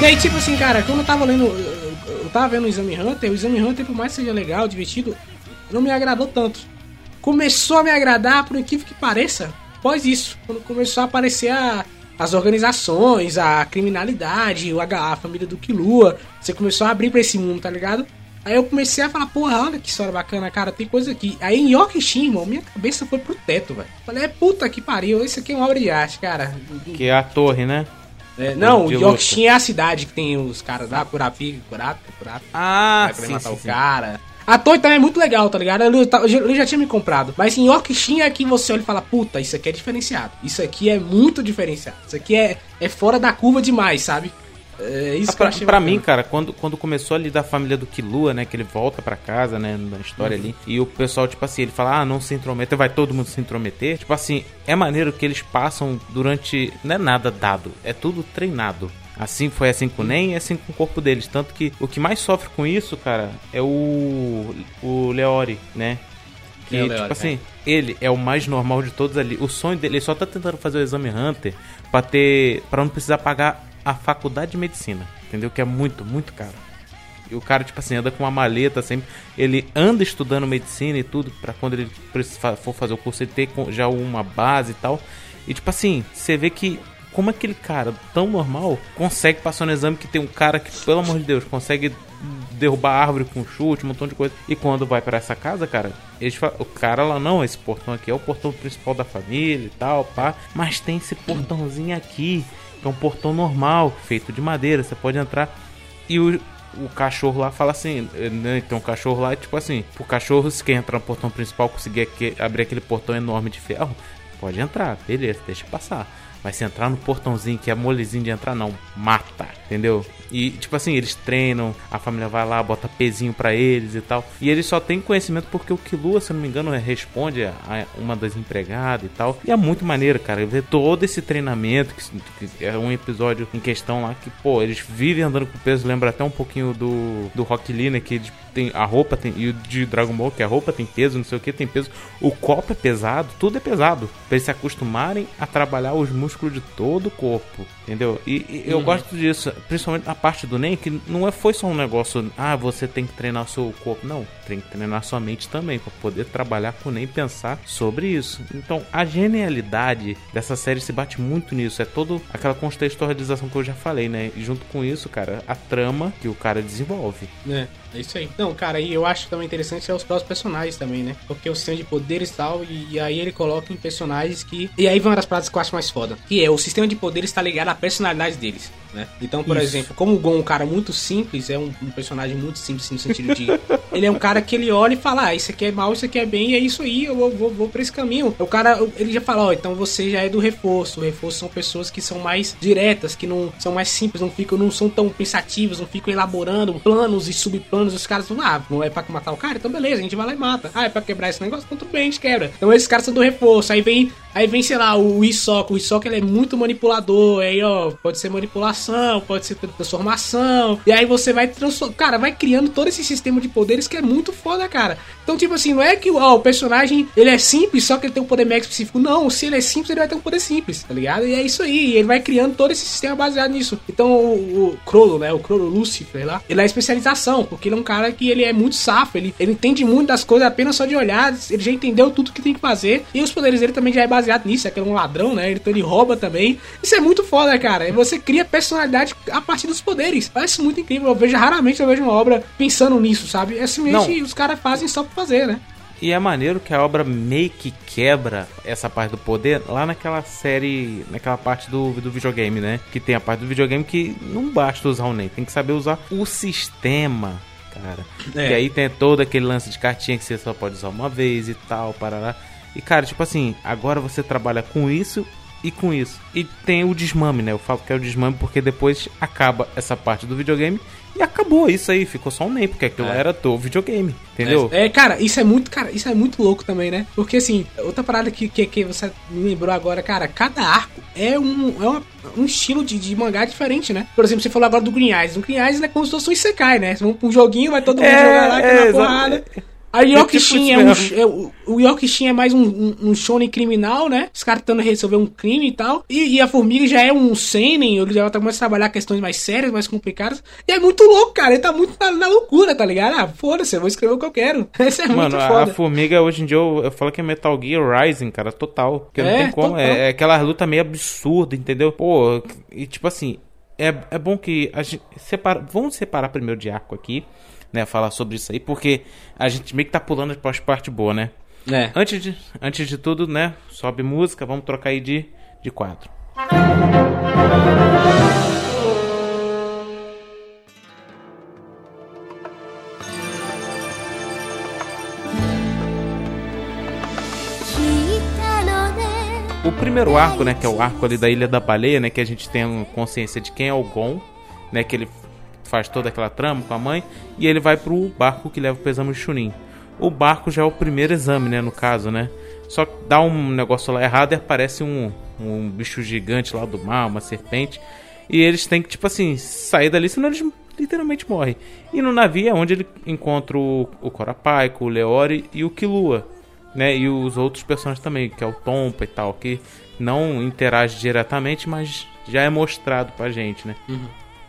E aí, tipo assim, cara, quando eu tava lendo. Eu tava vendo o Exame Hunter, o Exame Hunter, por mais que seja legal, divertido, não me agradou tanto começou a me agradar, por incrível que pareça, após isso, quando começou a aparecer a, as organizações, a criminalidade, o H, a família do Kilua, você começou a abrir pra esse mundo, tá ligado? Aí eu comecei a falar, porra, olha que história bacana, cara, tem coisa aqui. Aí em Yorkshire, irmão, minha cabeça foi pro teto, velho. Falei, é puta que pariu, isso aqui é uma obra de arte, cara. Que é a torre, né? É, não, Yorkshire é a cidade que tem os caras lá, Curapi, Curapi, Curapi. Ah, sim, matar sim, o sim. cara. A torre também é muito legal, tá ligado? Eu, eu, já tinha me comprado. Mas em Yorkshire é que você olha e fala, puta, isso aqui é diferenciado. Isso aqui é muito diferenciado. Isso aqui é, é fora da curva demais, sabe? É isso ah, pra, pra mim, cara, quando, quando começou ali da família do Kilua, né? Que ele volta pra casa, né? Na história uhum. ali. E o pessoal, tipo assim, ele fala, ah, não se intrometer, vai todo mundo se intrometer. Tipo assim, é maneiro que eles passam durante. Não é nada dado, é tudo treinado. Assim foi assim com o Nen e assim com o corpo deles. Tanto que o que mais sofre com isso, cara, é o. o Leori, né? Que, é tipo Leori, assim, é. ele é o mais normal de todos ali. O sonho dele, ele só tá tentando fazer o exame Hunter pra ter. para não precisar pagar a faculdade de medicina. Entendeu? Que é muito, muito caro. E o cara, tipo assim, anda com uma maleta sempre. Ele anda estudando medicina e tudo, para quando ele for fazer o curso, ele ter já uma base e tal. E tipo assim, você vê que como aquele cara tão normal consegue passar no exame que tem um cara que, pelo amor de Deus, consegue derrubar árvore com chute, um montão de coisa. E quando vai para essa casa, cara, eles falam, o cara lá não, esse portão aqui é o portão principal da família e tal, pá. Mas tem esse portãozinho aqui, que é um portão normal, feito de madeira, você pode entrar. E o, o cachorro lá fala assim, né? Então cachorro lá tipo assim, o cachorro, se quer entrar no portão principal, conseguir abrir aquele portão enorme de ferro, pode entrar, beleza, deixa passar. Mas se entrar no portãozinho que é molezinho de entrar, não. Mata, entendeu? E, tipo assim, eles treinam, a família vai lá, bota pezinho para eles e tal. E eles só têm conhecimento porque o Kilua, se não me engano, responde a uma das empregadas e tal. E é muito maneiro, cara, ver todo esse treinamento, que, que, é um episódio em questão lá que, pô, eles vivem andando com peso. Lembra até um pouquinho do, do Rock Lee, né? Que eles tem a roupa tem e o de Dragon Ball que a roupa tem peso, não sei o que tem peso. O copo é pesado, tudo é pesado para eles se acostumarem a trabalhar os músculos de todo o corpo, entendeu? E, e eu uhum. gosto disso, principalmente a parte do Nen que não é foi só um negócio, ah, você tem que treinar o seu corpo, não, tem que treinar sua mente também para poder trabalhar com nem pensar sobre isso. Então, a genialidade dessa série se bate muito nisso, é todo aquela contextualização que eu já falei, né? E junto com isso, cara, a trama que o cara desenvolve. É. É isso aí. Não, cara, e eu acho também interessante é os próprios personagens também, né? Porque o sistema de poderes e tal, e, e, aí ele coloca em personagens que. E aí vem uma das paradas que eu acho mais foda. Que é o sistema de poderes está ligado à personalidade deles. Né? Então, por Isso. exemplo, como o Gon é um cara muito simples, é um, um, personagem muito simples no sentido de. [laughs] ele é um cara que ele olha e fala: ah, isso aqui é mal, isso aqui é bem, e é isso aí, eu vou, vou, vou pra esse caminho. O cara, ele já fala: ó, oh, então você já é do reforço. O reforço são pessoas que são mais diretas, que não são mais simples, não ficam, não são tão pensativos, não ficam elaborando planos e subplanos. Os caras vão, ah, não é pra matar o cara? Então beleza, a gente vai lá e mata. Ah, é pra quebrar esse negócio? Então tudo bem, a gente quebra. Então esses caras são do reforço. Aí vem Aí vem, sei lá, o Hisoka. O Hisoka ele é muito manipulador. Aí, ó, pode ser manipulação, pode ser transformação. E aí você vai transformar. Cara, vai criando todo esse sistema de poderes que é muito foda, cara. Então, tipo assim, não é que ó, o personagem ele é simples, só que ele tem um poder mega específico. Não, se ele é simples, ele vai ter um poder simples, tá ligado? E é isso aí. Ele vai criando todo esse sistema baseado nisso. Então, o, o Crollo, né? O Crollo Lucifer lá, ele é especialização, porque ele é um cara que ele é muito safo. Ele, ele entende muito das coisas apenas só de olhar. Ele já entendeu tudo que tem que fazer. E os poderes dele também já é baseado nisso. É que ele é um ladrão, né? Então ele rouba também. Isso é muito foda, cara. E você cria personalidade a partir dos poderes. Parece muito incrível. Eu vejo raramente eu vejo uma obra pensando nisso, sabe? É simplesmente os caras fazem só pra fazer, né? E é maneiro que a obra meio que quebra essa parte do poder lá naquela série, naquela parte do, do videogame, né? Que tem a parte do videogame que não basta usar o NEM, tem que saber usar o sistema, cara. É. E aí tem todo aquele lance de cartinha que você só pode usar uma vez e tal, parará. E cara, tipo assim, agora você trabalha com isso e com isso. E tem o desmame, né? Eu falo que é o desmame porque depois acaba essa parte do videogame e acabou isso aí, ficou só um NEM, porque aquilo era do videogame, entendeu? É, cara, isso é muito, cara, isso é muito louco também, né? Porque assim, outra parada que, que, que você me lembrou agora, cara, cada arco é um, é uma- um estilo de, de mangá diferente, né? Por exemplo, você falou agora do Green Eyes. O Green Eyes é como se fosse um Isekai, né? Você vai pra um joguinho, vai todo mundo É, jogar lá, é, é, exa- porrada. Aí É Yokushin tipo é, um, é o- o é mais um, um, um shonen criminal, né? Os caras tentando resolver um crime e tal. E, e a Formiga já é um seinen, ele já tá começando a trabalhar questões mais sérias, mais complicadas. E é muito louco, cara. Ele tá muito na, na loucura, tá ligado? Ah, foda-se, eu vou escrever o que eu quero. [laughs] Esse é Mano, muito a, a foda. formiga hoje em dia eu, eu falo que é Metal Gear Rising, cara, total. Porque não É, tem como. É, é aquela luta meio absurda, entendeu? Pô, e tipo assim, é, é bom que a gente separa. Vamos separar primeiro de arco aqui, né? Falar sobre isso aí, porque a gente meio que tá pulando para as partes boas, né? É. Antes de, antes de tudo, né? Sobe música, vamos trocar aí de, de quadro. O primeiro arco, né, que é o arco ali da Ilha da Baleia, né, que a gente tem consciência de quem é o Gon, né, que ele faz toda aquela trama com a mãe, e ele vai pro barco que leva pro exame de Chunin. O barco já é o primeiro exame, né, no caso, né? Só dá um negócio lá errado e aparece um, um bicho gigante lá do mar, uma serpente, e eles têm que, tipo assim, sair dali, senão eles literalmente morrem. E no navio é onde ele encontra o, o Corapaico, o Leori e o Killua né? E os outros personagens também, que é o Tompa e tal, que não interage diretamente, mas já é mostrado pra gente, né?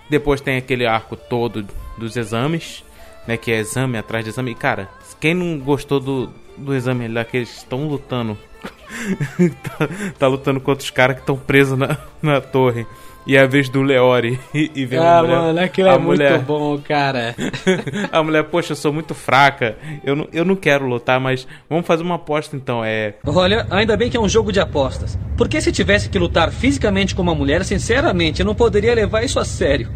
Depois tem aquele arco todo dos exames, né? Que é exame atrás de exame. E, cara, quem não gostou do, do exame lá que eles estão lutando, [laughs] tá, tá lutando contra os caras que estão presos na, na torre. E é a vez do Leori [laughs] e, vem Ah, a mulher, mano, aquilo é a muito mulher, bom, cara. [laughs] a mulher, poxa, eu sou muito fraca, eu não, eu não quero lutar, mas vamos fazer uma aposta então. É, Olha, ainda bem que é um jogo de apostas. Porque se tivesse que lutar fisicamente com uma mulher, sinceramente, eu não poderia levar isso a sério.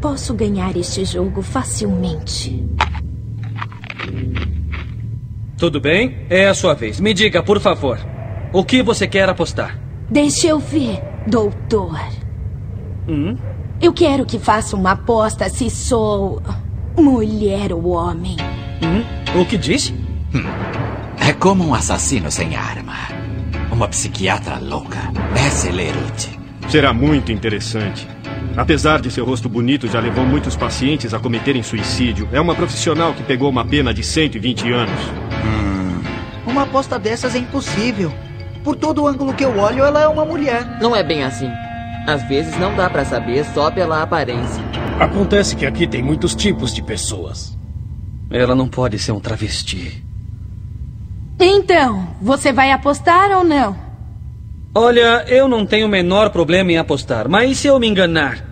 Posso ganhar este jogo facilmente. Tudo bem? É a sua vez. Me diga, por favor. O que você quer apostar? Deixa eu ver, doutor. Hum? Eu quero que faça uma aposta se sou mulher ou homem. Hum? O que disse? É como um assassino sem arma. Uma psiquiatra louca. Essa é Lerute. Será muito interessante. Apesar de seu rosto bonito, já levou muitos pacientes a cometerem suicídio. É uma profissional que pegou uma pena de 120 anos. Uma aposta dessas é impossível. Por todo ângulo que eu olho, ela é uma mulher. Não é bem assim. Às vezes não dá pra saber só pela aparência. Acontece que aqui tem muitos tipos de pessoas. Ela não pode ser um travesti. Então, você vai apostar ou não? Olha, eu não tenho o menor problema em apostar, mas se eu me enganar,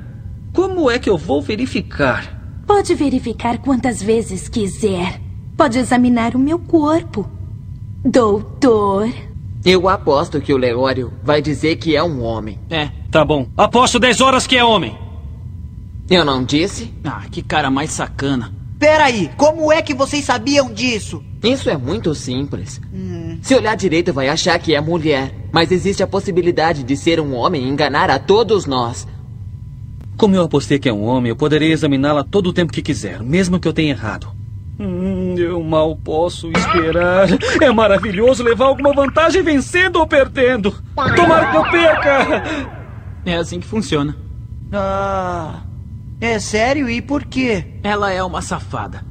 como é que eu vou verificar? Pode verificar quantas vezes quiser. Pode examinar o meu corpo. Doutor. Eu aposto que o Leório vai dizer que é um homem. É, tá bom. Aposto 10 horas que é homem. Eu não disse? Ah, que cara mais sacana. Peraí, como é que vocês sabiam disso? Isso é muito simples. Se olhar direito, vai achar que é mulher. Mas existe a possibilidade de ser um homem e enganar a todos nós. Como eu apostei que é um homem, eu poderia examiná-la todo o tempo que quiser, mesmo que eu tenha errado. Hum, eu mal posso esperar. É maravilhoso levar alguma vantagem vencendo ou perdendo. Tomara que eu perca! É assim que funciona. Ah. É sério? E por quê? Ela é uma safada.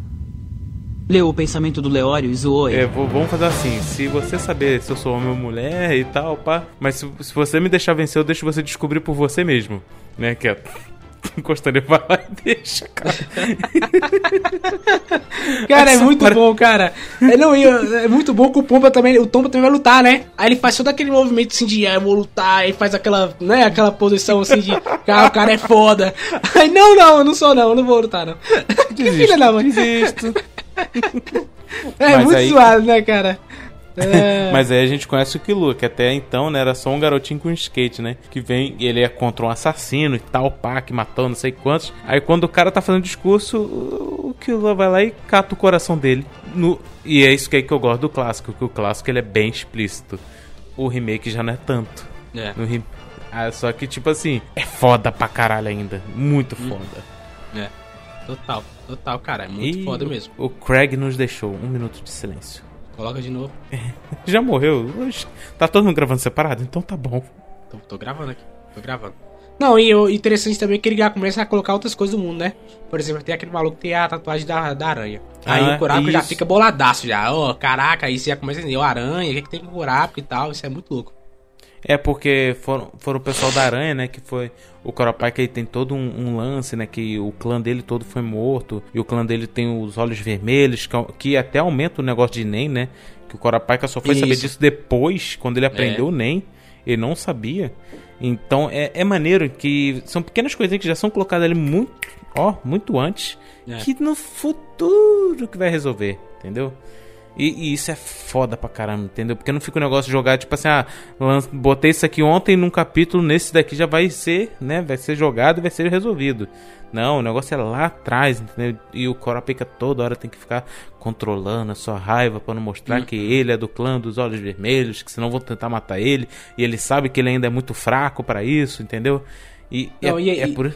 Leu o pensamento do Leório e zoou ele. É, vou- vamos fazer assim. Se você saber se eu sou homem ou mulher e tal, pá. Mas se, se você me deixar vencer, eu deixo você descobrir por você mesmo. Né? Que [laughs] Encostando vai lá e deixa, cara. [laughs] Cara, é muito para- bom, cara. É, não, e, é muito bom que o Pomba também. O Tomba também vai lutar, né? Aí ele faz todo aquele movimento assim de ah, eu vou lutar, aí faz aquela, né, aquela posição assim de cara, [laughs] o cara é foda. Aí, não, não, eu não sou não, eu não vou lutar, não. que filha da mãe. Desisto. É Mas muito aí- suave, né, cara? É. Mas aí a gente conhece o Killua, que até então né, era só um garotinho com skate, né? Que vem, ele é contra um assassino e tal, pá, que matou não sei quantos. Aí quando o cara tá fazendo discurso, o Killua vai lá e cata o coração dele. No... E é isso que, é que eu gosto do clássico, que o clássico ele é bem explícito. O remake já não é tanto. É. Rem- ah, só que, tipo assim, é foda pra caralho ainda. Muito foda. É. Total, total, cara. É muito E foda mesmo. O Craig nos deixou. Um minuto de silêncio. Coloca de novo. [laughs] Já morreu? Tá todo mundo gravando separado? Então tá bom. Tô, tô gravando aqui. Tô gravando. Não, e o interessante também é que ele já começa a colocar outras coisas do mundo, né? Por exemplo, tem aquele maluco que tem a tatuagem da, da aranha. Aí Ah, o Kurapika já fica boladaço já. Ó, caraca, aí você já começa a entender, ó, aranha, o que, que tem com o Kurapika e tal. Isso é muito louco. É porque foram, foram o pessoal da Aranha, né? Que foi. O Coropai que ele tem todo um, um lance, né? Que o clã dele todo foi morto. E o clã dele tem os olhos vermelhos, que, que até aumenta o negócio de Nen, né? Que o Coropai só foi saber Isso. disso depois, quando ele aprendeu É. o Nen. Ele não sabia. Então é, é maneiro que são pequenas coisinhas que já são colocadas ali muito, ó, muito antes. É. Que no futuro que vai resolver, entendeu? E, e isso é foda pra caramba, entendeu? Porque não fica o negócio de jogar, tipo assim, ah, botei isso aqui ontem num capítulo, nesse daqui já vai ser, né? Vai ser jogado e vai ser resolvido. Não, o negócio é lá atrás, entendeu? E o Kurapika toda hora tem que ficar controlando a sua raiva pra não mostrar Hum. que ele é do clã dos olhos vermelhos, que senão vão tentar matar ele. E ele sabe que ele ainda é muito fraco pra isso, entendeu? E, Não, é, e- é por.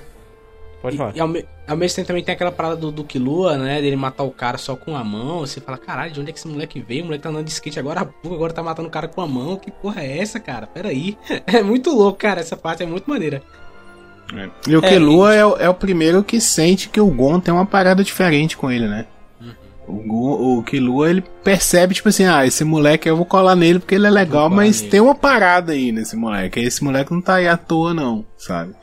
Pode falar. E ao, me- ao mesmo tempo também tem aquela parada do, do Killua, né? Dele matar o cara só com a mão. Você fala, caralho, de onde é que esse moleque veio? O moleque tá andando de skate agora pouco, agora tá matando o cara com a mão. Que porra é essa, cara? Pera aí. [laughs] É muito louco, cara. Essa parte é muito maneira. E o É, Killua é, o- é o primeiro que sente que o Gon tem uma parada diferente com ele, né? Uhum. O, Gon, o Killua, ele percebe, tipo assim, ah, esse moleque eu vou colar nele porque ele é legal, mas nele. tem uma parada aí nesse moleque. Esse moleque não tá aí à toa, não, sabe?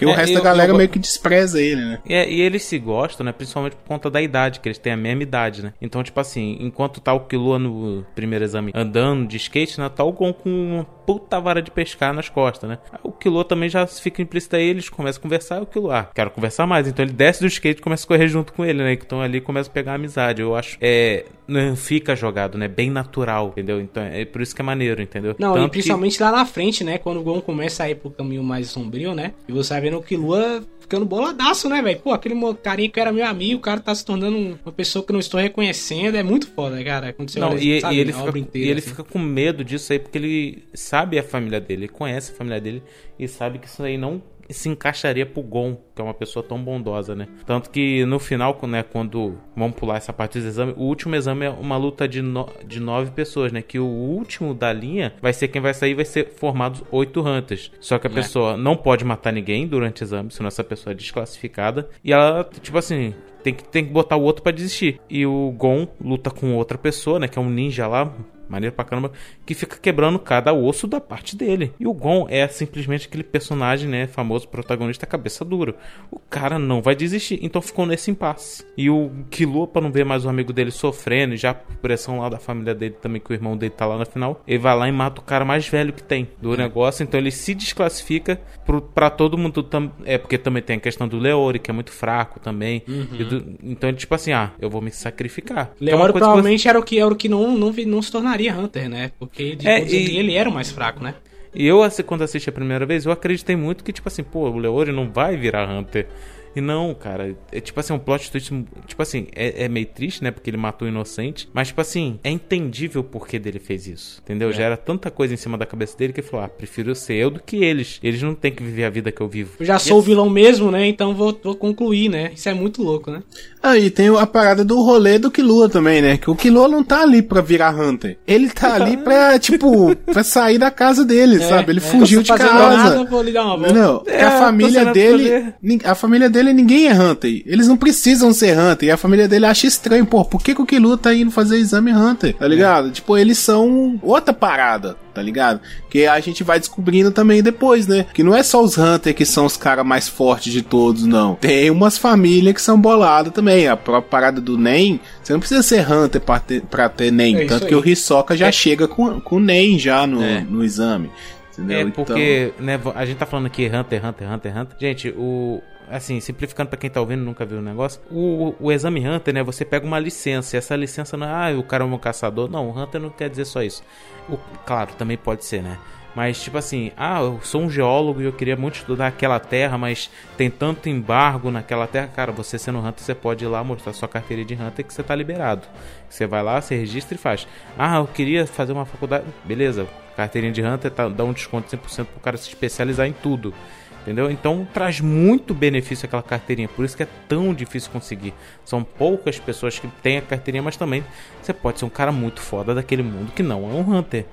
Porque o É, resto eu- da galera eu- meio que despreza ele, né? É, e eles se gostam, né? Principalmente por conta da idade, que eles têm a mesma idade, né? Então, tipo assim, enquanto tá o Killua no primeiro exame andando de skate, né? Tá o Gon com puta vara de pescar nas costas, né? O Killua também já fica implícito aí, eles começam a conversar e o Killua, ah, quero conversar mais. Então ele desce do skate e começa a correr junto com ele, né? Então ali começa a pegar amizade. Eu acho, é... Não fica jogado, né? Bem natural, entendeu? Então é por isso que é maneiro, entendeu? Não, Tanto e que- principalmente lá na frente, né? Quando o Gon começa a ir pro caminho mais sombrio, né? E você vai vendo o Killua ficando boladaço, né, velho? Pô, aquele carinha que era meu amigo, o cara tá se tornando um- uma pessoa que eu não estou reconhecendo. É muito foda, cara. Quando você Não, olha, e, sabe, e ele, fica, obra e inteira, ele assim. fica com medo disso aí, porque ele sabe a família dele, ele conhece a família dele e sabe que isso aí não se encaixaria pro Gon, que é uma pessoa tão bondosa, né? Tanto que no final, né, quando vamos pular essa parte dos exames, o último exame é uma luta de, no- de nove pessoas, né? Que o último da linha vai ser quem vai sair, vai ser formados oito Hunters. Só que a É. pessoa não pode matar ninguém durante o exame, senão essa pessoa é desclassificada. E ela, tipo assim, tem que, tem que botar o outro pra desistir. E o Gon luta com outra pessoa, né? Que é um ninja lá, maneiro pra caramba, que fica quebrando cada osso da parte dele. E o Gon é simplesmente aquele personagem, né? Famoso protagonista cabeça dura. O cara não vai desistir. Então ficou nesse impasse. E o Killua, pra não ver mais o amigo dele sofrendo, e já por pressão lá da família dele também, que o irmão dele tá lá na final, ele vai lá e mata o cara mais velho que tem do negócio. Então ele se desclassifica pro, pra todo mundo. Tam, é porque também tem a questão do Leori, que é muito fraco também. Uhum. Do- então ele, tipo assim, ah, eu vou me sacrificar. Que é coisa que provavelmente era o que, era o que não, não, não se tornaria Hunter, né? Porque de É, e- ele era o mais fraco, né? E eu, assim, quando assisti a primeira vez, eu acreditei muito que, tipo assim, pô, o Leori não vai virar Hunter. E não, cara, é tipo assim, um plot twist, tipo assim, é, é meio triste, né? Porque ele matou o inocente, mas tipo assim, é entendível o porquê dele fez isso, entendeu? É. Já era tanta coisa em cima da cabeça dele que ele falou, ah, prefiro ser eu do que eles. Eles não têm que viver a vida que eu vivo. Eu já sou o vilão mesmo, né? Então vou, vou concluir, né? Isso é muito louco, né? Ah, e tem a parada do rolê do Killua também, né? Que o Killua não tá ali pra virar Hunter. Ele tá ali pra, tipo, pra sair da casa dele, É, sabe? Ele é. fugiu de casa. nada, vou lhe dar uma volta. Não, É, a tô família dele. A família dele ninguém é Hunter. Eles não precisam ser Hunter. E a família dele acha estranho, pô, por que, que o Killua tá indo fazer exame Hunter? Tá ligado? Tipo, eles são outra parada. Tá ligado? Que a gente vai descobrindo também depois, né? Que não é só os Hunter que são os caras mais fortes de todos, não. Tem umas famílias que são boladas também. A própria parada do Nen, você não precisa ser Hunter pra ter, pra ter Nen. É Tanto aí. que o Hisoka já É. chega com, com o Nen já no, É. no exame. Entendeu? É Então- porque, né, a gente tá falando aqui Hunter, Hunter, Hunter, Hunter. Gente, o. Assim, simplificando pra quem tá ouvindo nunca viu o negócio, o, o exame Hunter, né? Você pega uma licença, e essa licença não é, ah, o cara é um caçador. Não, o Hunter não quer dizer só isso. O- claro, também pode ser, né? Mas, tipo assim, ah, eu sou um geólogo e eu queria muito estudar aquela terra, mas tem tanto embargo naquela terra. Cara, você sendo Hunter, você pode ir lá mostrar sua carteirinha de Hunter que você tá liberado. Você vai lá, você registra e faz. Ah, eu queria fazer uma faculdade. Beleza, carteirinha de Hunter tá, dá um desconto de 100% pro cara se especializar em tudo. Entendeu? Então traz muito benefício aquela carteirinha. Por isso que é tão difícil conseguir. São poucas pessoas que têm a carteirinha, mas também você pode ser um cara muito foda daquele mundo que não é um Hunter.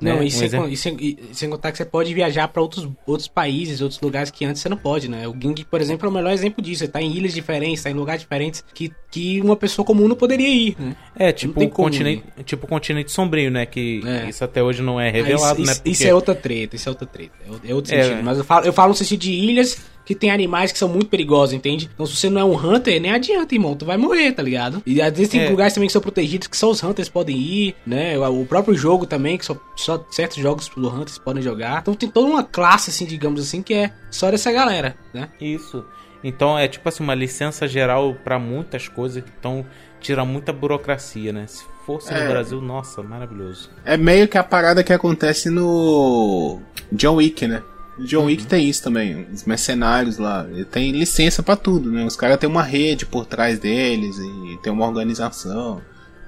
Não, né? e, Um sem, e sem- e sem contar que você pode viajar pra outros, outros países, outros lugares que antes você não pode, né? O Ging, por exemplo, é o melhor exemplo disso. Você tá em ilhas diferentes, tá em lugares diferentes que, que uma pessoa comum não poderia ir, né? É, tipo o continente, ir. tipo o continente sombrio, né? Que É. isso até hoje não é Ah, revelado, isso, né? isso- Porque- isso é outra treta, isso é outra treta. É outro- É É, sentido. é. Mas eu falo, eu falo no sentido de ilhas que tem animais que são muito perigosos, entende? Então se você não é um hunter, nem adianta, irmão. Tu vai morrer, tá ligado? E às vezes tem É. lugares também que são protegidos que só os hunters podem ir, né? O o próprio jogo também, que só, só certos jogos do hunters podem jogar. Então tem toda uma classe, assim, digamos assim, que é só dessa galera, né? Isso. Então é tipo assim, uma licença geral pra muitas coisas, então tira muita burocracia, né? Se fosse no É. Brasil, nossa, maravilhoso. É meio que a parada que acontece no John Wick, né? John Wick Uhum. tem isso também, os mercenários lá, ele tem licença pra tudo, né? Os caras têm uma rede por trás deles e tem uma organização,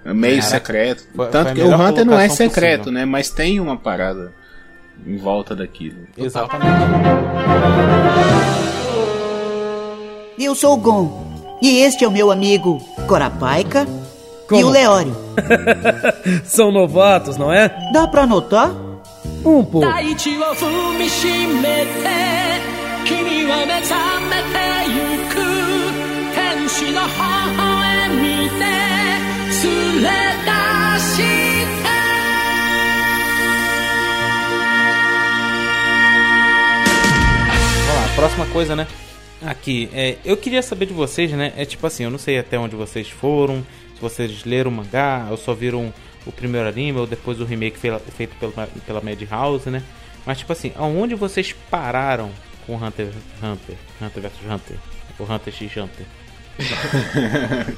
é meio Cara, secreto. foi- Tanto foi que o Hunter não é secreto, possível. né? Mas tem uma parada em volta daquilo. Exatamente. Eu sou o Gon. E este é o meu amigo Corapaika e Como? o Leório. [laughs] São novatos, não é? Dá pra notar? um pouco. próxima coisa, né? Aqui, é, eu queria saber de vocês, né? É tipo assim, eu não sei até onde vocês foram, se vocês leram o mangá, ou só viram o primeiro anime, ou depois o remake fe- feito pela, pela Madhouse, né? Mas tipo assim, aonde vocês pararam com Hunter Hunter? Hunter vs Hunter? O Hunter x Hunter? [laughs]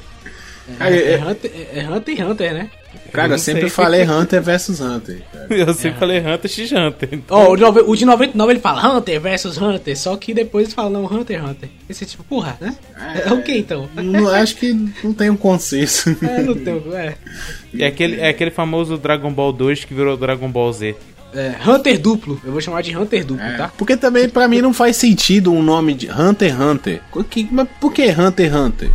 É, é Hunter, é- é Hunter x Hunter, né? Cara, eu sempre sei. falei Hunter versus Hunter. cara. [laughs] Eu sempre falei Hunter x Hunter. então- Ó, o, de nove- o de 99 ele fala Hunter versus Hunter, só que depois ele fala não, Hunter x Hunter. Esse é tipo, porra, né? É, o que então? Não, acho que não tem um consenso. [laughs] É, não tem. É. É aquele, é aquele famoso Dragon Ball 2 que virou Dragon Ball Z. É, Hunter duplo. Eu vou chamar de Hunter duplo, tá? Porque também pra mim não faz sentido um nome de Hunter x Hunter. Por que- mas por que Hunter x Hunter?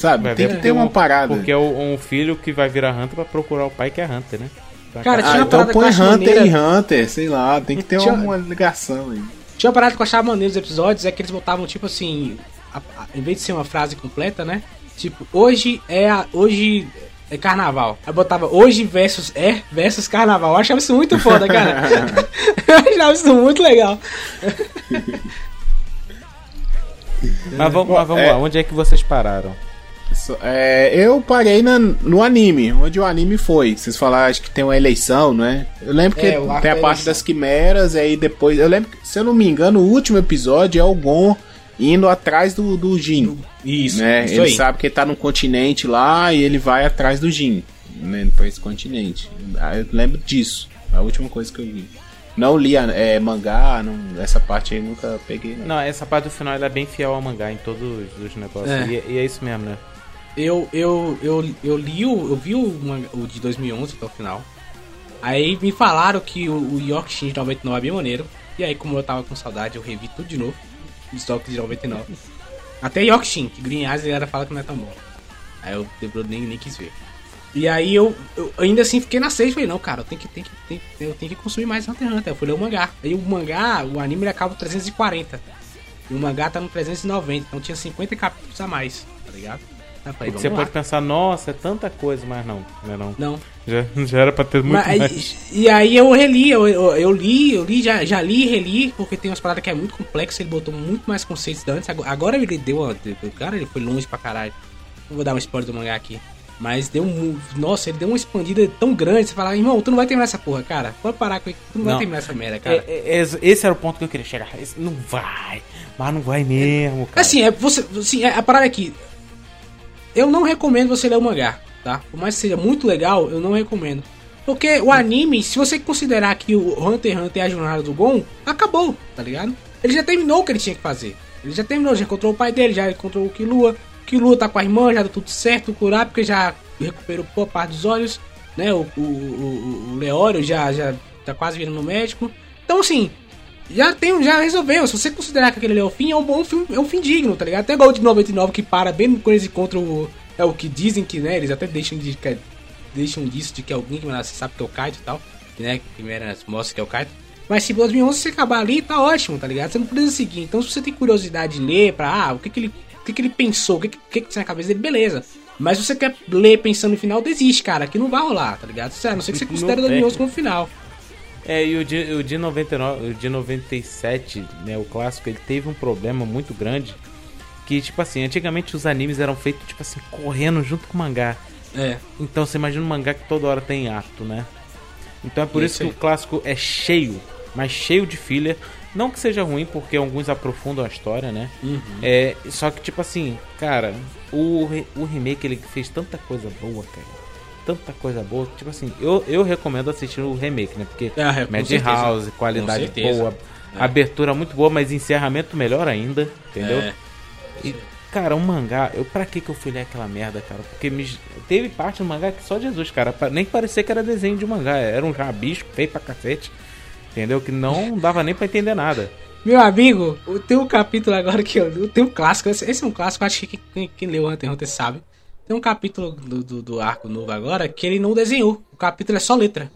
Sabe? Vai tem que ter uma um- parada. Porque é um filho que vai virar Hunter pra procurar o pai que é Hunter, né? Pra Cara, cá. tinha Ah, uma então parada eu põe Hunter maneira. e Hunter, sei lá, tem que ter Tinha- uma ligação aí. Tinha uma parada que eu achava maneiro dos episódios, é que eles botavam, tipo assim, a- a- em vez de ser uma frase completa, né? Tipo, hoje é a, hoje é carnaval. Aí botava hoje versus é versus carnaval. Eu achava isso muito foda, cara. [laughs] [laughs] eu achava isso muito legal. Mas vamos, mas vamos é- lá, onde é que vocês pararam? É, eu parei na- no anime, onde o anime foi. Vocês falaram, acho que tem uma eleição, não é? Eu lembro que É, tem a da parte eleição. das quimeras, e aí depois. Eu lembro que, se eu não me engano, o último episódio é o Gon indo atrás do, do Jin. Isso, né? isso ele aí. sabe que ele tá num continente lá e ele vai atrás do Jin, né? Pra esse continente. Ah, Eu lembro disso. A última coisa que eu vi. Não li é, mangá, não, essa parte aí nunca peguei. Não. Não, essa parte do final ela é bem fiel ao mangá em todos os negócios. É. E, e é isso mesmo, né? Eu, eu, eu, eu li o. Eu vi o, o de 2011 até o final. Aí me falaram que o, o de 99 é bem maneiro. E aí, como eu tava com saudade, eu revi tudo de novo. Estoque de 99. Até York Shin, que Green Eyes a galera fala que não é tão bom. Aí eu nem, nem quis ver. E aí eu, eu ainda assim fiquei na sede, falei, não, cara, eu tenho que, tenho que, tenho, eu tenho que consumir mais Hunter x Hunter. Eu fui ler o mangá. Aí o mangá, o anime ele acaba no 340. E o mangá tá no 390, então tinha 50 capítulos a mais, tá ligado? Porque você lá. pode pensar, nossa, é tanta coisa, mas não, não é não. Não. Já, já era pra ter muito Mas mais. E aí eu reli, eu, eu, eu li, eu li, já, já li e reli, porque tem umas paradas que é muito complexo, ele botou muito mais conceitos antes. Agora, agora ele deu cara ele foi longe pra caralho. Não vou dar um spoiler do mangá aqui. Mas deu um. Nossa, ele deu uma expandida tão grande. Você fala, irmão, tu não vai terminar essa porra, cara. Pode parar com isso. Tu não, vai Não. terminar essa merda, cara. É- é- esse- esse era o ponto que eu queria chegar. Esse não vai, mas não vai mesmo, cara. Assim, é, você, assim, é, a parada aqui. Eu não recomendo você ler o mangá, tá? Por mais que seja muito legal, eu não recomendo. Porque o anime, se você considerar que o Hunter x Hunter é a jornada do Gon, acabou, tá ligado? Ele já terminou o que ele tinha que fazer. Ele já terminou, já encontrou o pai dele, já encontrou o Killua. O Killua tá com a irmã, já deu tudo certo. O Kurapika já recuperou boa parte dos olhos, né? O, o, o, o Leório já, já tá quase virando médico. Então, assim, já tem, já resolveu. Se você considerar que aquele ali é o fim, é um bom filme, é um fim digno, tá ligado? Até igual o de 99 que para bem quando eles encontram o. É o que dizem que, né? Eles até deixam de. que- deixam disso de que alguém que você sabe que é o Kaito e tal. Que, né? Primeiro mostra que é o Kaito. Mas se 2011 você acabar ali, tá ótimo, tá ligado? Você não precisa seguir. Então, se você tem curiosidade de ler pra, ah, o que que ele, o que que ele pensou, o que que, o que que tinha na cabeça dele, beleza. Mas se você quer ler pensando no final, desiste, cara, que não vai rolar, tá ligado? A não ser que você considere tem. 2011 como final. É, e o de, o de 99, o de 97, né, o clássico, ele teve um problema muito grande. Que, tipo assim, antigamente os animes eram feitos, tipo assim, correndo junto com o mangá. É. Então você imagina um mangá que toda hora tem ato, né? Então é por Isso isso, que o clássico é cheio, mas cheio de filler. Não que seja ruim, porque alguns aprofundam a história, né? Uhum. É, só que, tipo assim, cara, o, o remake ele fez tanta coisa boa, cara. Tanta coisa boa. Tipo assim, eu, eu recomendo assistir o remake, né? Porque É, com Madhouse, certeza. qualidade boa, É. abertura muito boa, mas encerramento melhor ainda, entendeu? É. E, cara, um mangá, eu pra que que eu fui ler aquela merda, cara? Porque me, teve parte do mangá que só Jesus, cara, nem parecia que era desenho de mangá, era um rabisco feio pra cacete, entendeu? Que não [laughs] dava nem pra entender nada. Meu amigo, tem um capítulo agora que eu. Tem um clássico, esse esse é um clássico, acho que quem, quem leu Hunter x Hunter sabe. Tem um capítulo do, do, do arco novo agora que ele não desenhou. O capítulo é só letra.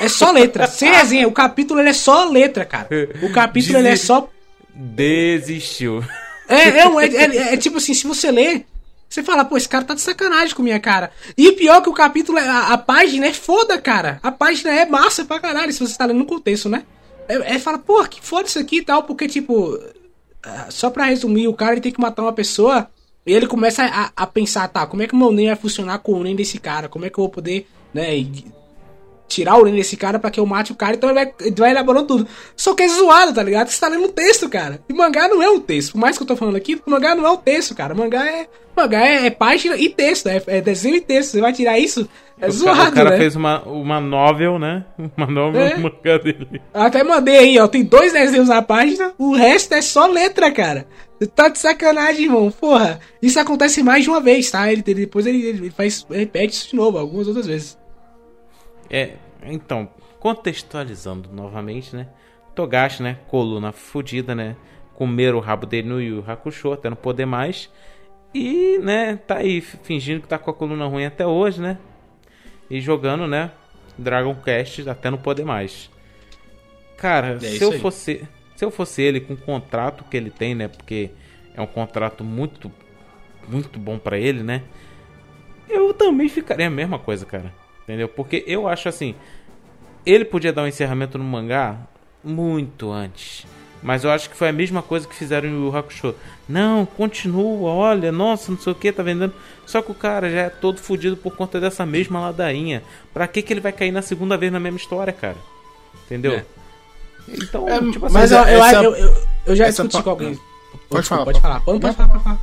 É só letra, [laughs] sem resenha. O capítulo ele é só letra, cara. O capítulo ele é Desi- só. Desistiu. É, é, um- é, é- é tipo assim, se você ler, você fala, pô, esse cara tá de sacanagem com minha cara. E pior que o capítulo, é- a, a página é foda, cara. A página é massa pra caralho, se você tá lendo no contexto, né? É, é fala, pô, que foda isso aqui e tal, porque, tipo, ah, só pra resumir, o cara ele tem que matar uma pessoa e ele começa a, a pensar, tá, como é que o meu NEM vai funcionar com o NEM desse cara? Como é que eu vou poder, né, tirar o NEM desse cara pra que eu mate o cara? Então ele vai, ele vai elaborando tudo. Só que é zoado, tá ligado? Você tá lendo um texto, cara. E mangá não é um texto. Por mais que eu tô falando aqui, mangá não é um texto, cara. Mangá é, mangá é, é página e texto, é, é desenho e texto. Você vai tirar isso? É o, zoado, o cara né? fez uma, uma novel, né? [laughs] Uma novel É. no mangá dele. Até mandei aí, ó. Tem dois desenhos na página, o resto é só letra, cara. Tá de sacanagem, irmão. Porra. Isso acontece mais de uma vez, tá? Ele, ele- depois ele, ele faz, repete isso de novo, algumas outras vezes. É, então, contextualizando novamente, né? Togashi, né? Coluna fudida, né? Comer o rabo dele no Yu Hakusho até não poder mais. E, né, tá aí fingindo que tá com a coluna ruim até hoje, né? E jogando, né? Dragon Quest até não poder mais. Cara, É se eu aí. fosse, se eu fosse ele com o contrato que ele tem, né? Porque é um contrato muito muito bom pra ele, né? Eu também ficaria a mesma coisa, cara. Entendeu? Porque eu acho assim, ele podia dar um encerramento no mangá muito antes. Mas eu acho que foi a mesma coisa que fizeram em Yu Hakusho. Não, continua, olha, nossa, não sei o que, tá vendendo. Só que o cara já é todo fudido por conta dessa mesma ladainha. Pra que que ele vai cair na segunda vez na mesma história, cara? Entendeu? É. Então, É, tipo assim, Mas eu, eu, essa- eu, eu, eu já discuti pa- com alguém. Pode Desculpa, falar, Pode pode falar. Pode, pode falar, pode falar.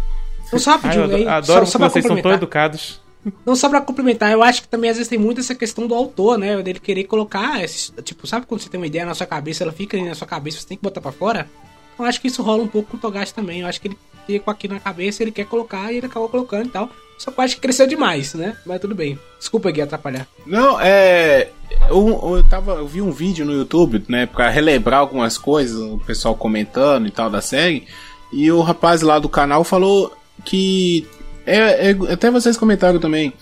Então, só Ah, eu rapidinho ado- aí. adoro só, só que pra vocês são tão educados. Não só pra complementar, eu acho que também às vezes tem muito essa questão do autor, né? Dele querer colocar, esse- tipo, sabe quando você tem uma ideia na sua cabeça, ela fica ali na sua cabeça, você tem que botar pra fora? Eu acho que isso rola um pouco com o Togashi também. Eu acho que ele fica com aquilo na cabeça, ele quer colocar e ele acabou colocando e tal. Só que eu acho que cresceu demais, né? Mas tudo bem. Desculpa, Gui, atrapalhar. Não, é. Eu, eu, tava, eu vi um vídeo no YouTube, né, pra relembrar algumas coisas, o pessoal comentando e tal da série. E o rapaz lá do canal falou que. É, é- até vocês comentaram também.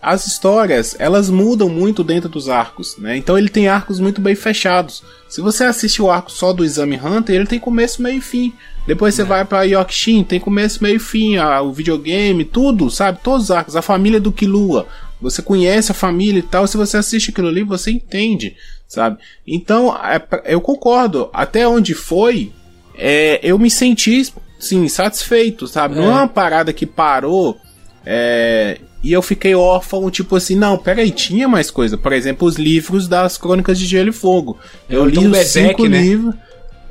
As histórias, elas mudam muito dentro dos arcos, né? Então ele tem arcos muito bem fechados. Se você assiste o arco só do Exame Hunter, ele tem começo, meio e fim. Depois você vai pra Yorkshin, tem começo, meio e fim, a- o videogame, tudo, sabe? Todos os arcos, a família do Killua. Você conhece a família e tal, se você assiste aquilo ali, você entende, sabe? Então, é eu concordo. Até onde foi, é, eu me senti, sim, satisfeito, sabe? Não é uma parada que parou é, e eu fiquei órfão, tipo assim, não, peraí, tinha mais coisa. Por exemplo, os livros das Crônicas de Gelo e Fogo. Eu Ou li então os Berserk, cinco né? livros.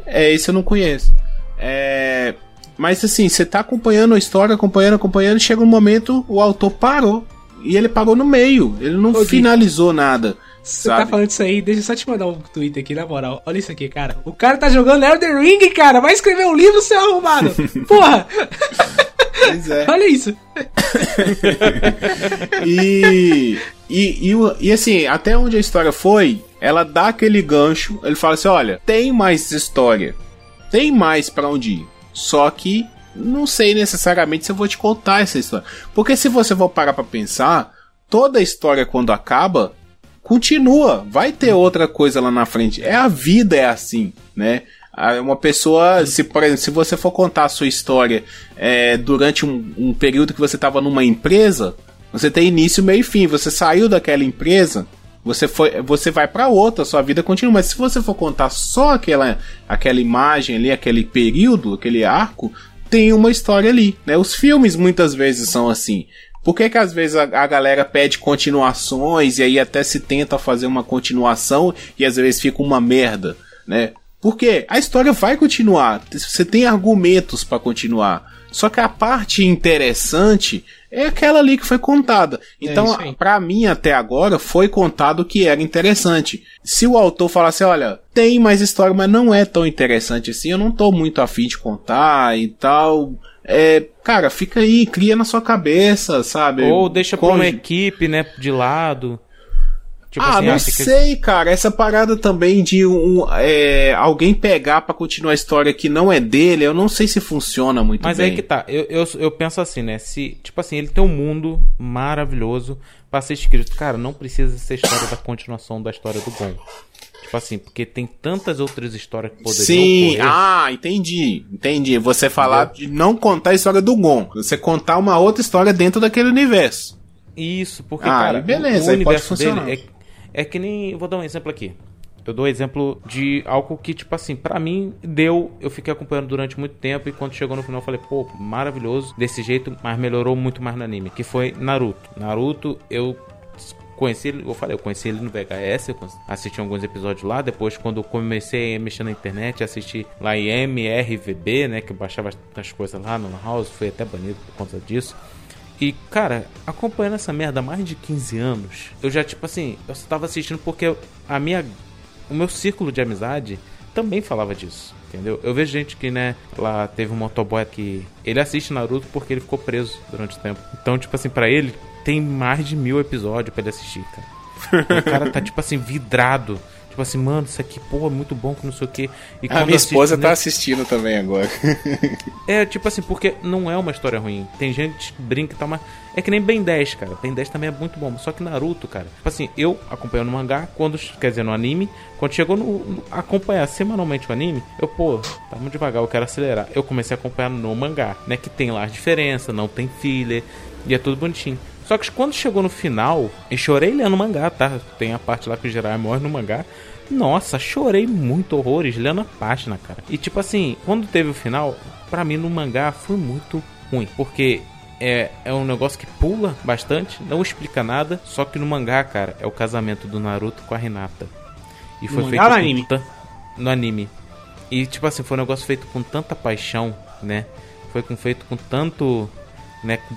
É, esse eu não conheço. É, mas assim, você tá acompanhando a história, acompanhando, acompanhando, chega um momento, o autor parou. E ele parou no meio, ele não Ô, Gui, finalizou nada. Você sabe? tá falando isso aí, deixa eu só te mandar um Twitter aqui, na moral. Olha isso aqui, cara. O cara tá jogando Elden Ring, cara. Vai escrever um livro, seu arrumado. [laughs] Porra! Pois é. Olha isso. [laughs] E, e, e, e assim, até onde a história foi, ela dá aquele gancho, ele fala assim: olha, tem mais história, tem mais pra onde ir. Só que não sei necessariamente se eu vou te contar essa história. Porque se você for parar pra pensar, toda a história quando acaba, continua, vai ter outra coisa lá na frente. É a vida, é assim, né? Ah, Uma pessoa, se por exemplo, se você for contar a sua história é, durante um, um período que você estava numa empresa, você tem início, meio e fim. Você saiu daquela empresa, você foi, você vai para outra, sua vida continua. Mas se você for contar só aquela, aquela imagem ali, aquele período, aquele arco, tem uma história ali, né? Os filmes muitas vezes são assim. Por que, que às vezes a, a galera pede continuações e aí até se tenta fazer uma continuação e às vezes fica uma merda, né? Porque a história vai continuar, você tem argumentos pra continuar. Só que a parte interessante é aquela ali que foi contada. Então, isso aí. pra mim até agora foi contado o que era interessante. Se o autor falasse, olha, tem mais história, mas não é tão interessante assim, eu não tô muito afim de contar e tal. É, cara, fica aí, cria na sua cabeça, sabe? Ou deixa pra uma equipe, né, de lado. Tipo ah, assim, não sei, cara. Essa parada também de um, é, alguém pegar pra continuar a história que não é dele, eu não sei se funciona muito Mas bem. aí que tá, eu, eu, eu penso assim, né? Se, tipo assim, ele tem um mundo maravilhoso pra ser escrito. Cara, não precisa ser história da continuação da história do Gon. Tipo assim, porque tem tantas outras histórias que poderiam Sim, ocorrer. ah, entendi. Entendi. Você falar de não contar a história do Gon. Você contar uma outra história dentro daquele universo. Isso, porque, Ah, cara, beleza, o, o universo dele é, é que nem. eu Vou dar um exemplo aqui. Eu dou um exemplo de algo que, tipo assim, pra mim deu. Eu fiquei acompanhando durante muito tempo e quando chegou no final eu falei, pô, maravilhoso desse jeito, mas melhorou muito mais no anime. Que foi Naruto. Naruto, eu conheci ele, eu falei, eu conheci ele no VHS, eu assisti alguns episódios lá. Depois, quando eu comecei a mexer na internet, assisti lá em MRVB, né? Que baixava as coisas lá no House, foi até banido por conta disso. E, cara, acompanhando essa merda há mais de 15 anos, eu já, tipo assim, eu só tava assistindo porque a minha. O meu círculo de amizade também falava disso. Entendeu? Eu vejo gente que, né, lá teve um motoboy que. Ele assiste Naruto porque ele ficou preso durante o tempo. Então, tipo assim, pra ele, tem mais de mil episódios pra ele assistir, cara. o cara tá, tipo assim, vidrado. Tipo assim, mano, isso aqui, pô, é muito bom que não sei o que. E A minha esposa tá né, assistindo também agora. [laughs] é, tipo assim, porque não é uma história ruim. Tem gente que brinca e tal, mas. É que nem Ben 10, cara. Ben 10 também é muito bom. Só que Naruto, cara. Tipo assim, eu acompanhando o mangá, quando. Quer dizer, no anime. Quando chegou no. no- acompanhar semanalmente o anime, eu, pô, tá muito devagar, eu quero acelerar. Eu comecei a acompanhar no mangá, né? Que tem lá as diferenças, não tem filler. E é tudo bonitinho. Só que quando chegou no final, e chorei lendo o mangá, tá? Tem a parte lá que o Jiraiya morre no mangá. Nossa, chorei muito horrores lendo a página, cara. E tipo assim, quando teve o final, pra mim no mangá foi muito ruim. Porque é, é um negócio que pula bastante, não explica nada. Só que no mangá, cara, é o casamento do Naruto com a Hinata. E foi No feito no anime? No anime. E tipo assim, foi um negócio feito com tanta paixão, né? Foi com, feito com tanto, né? Com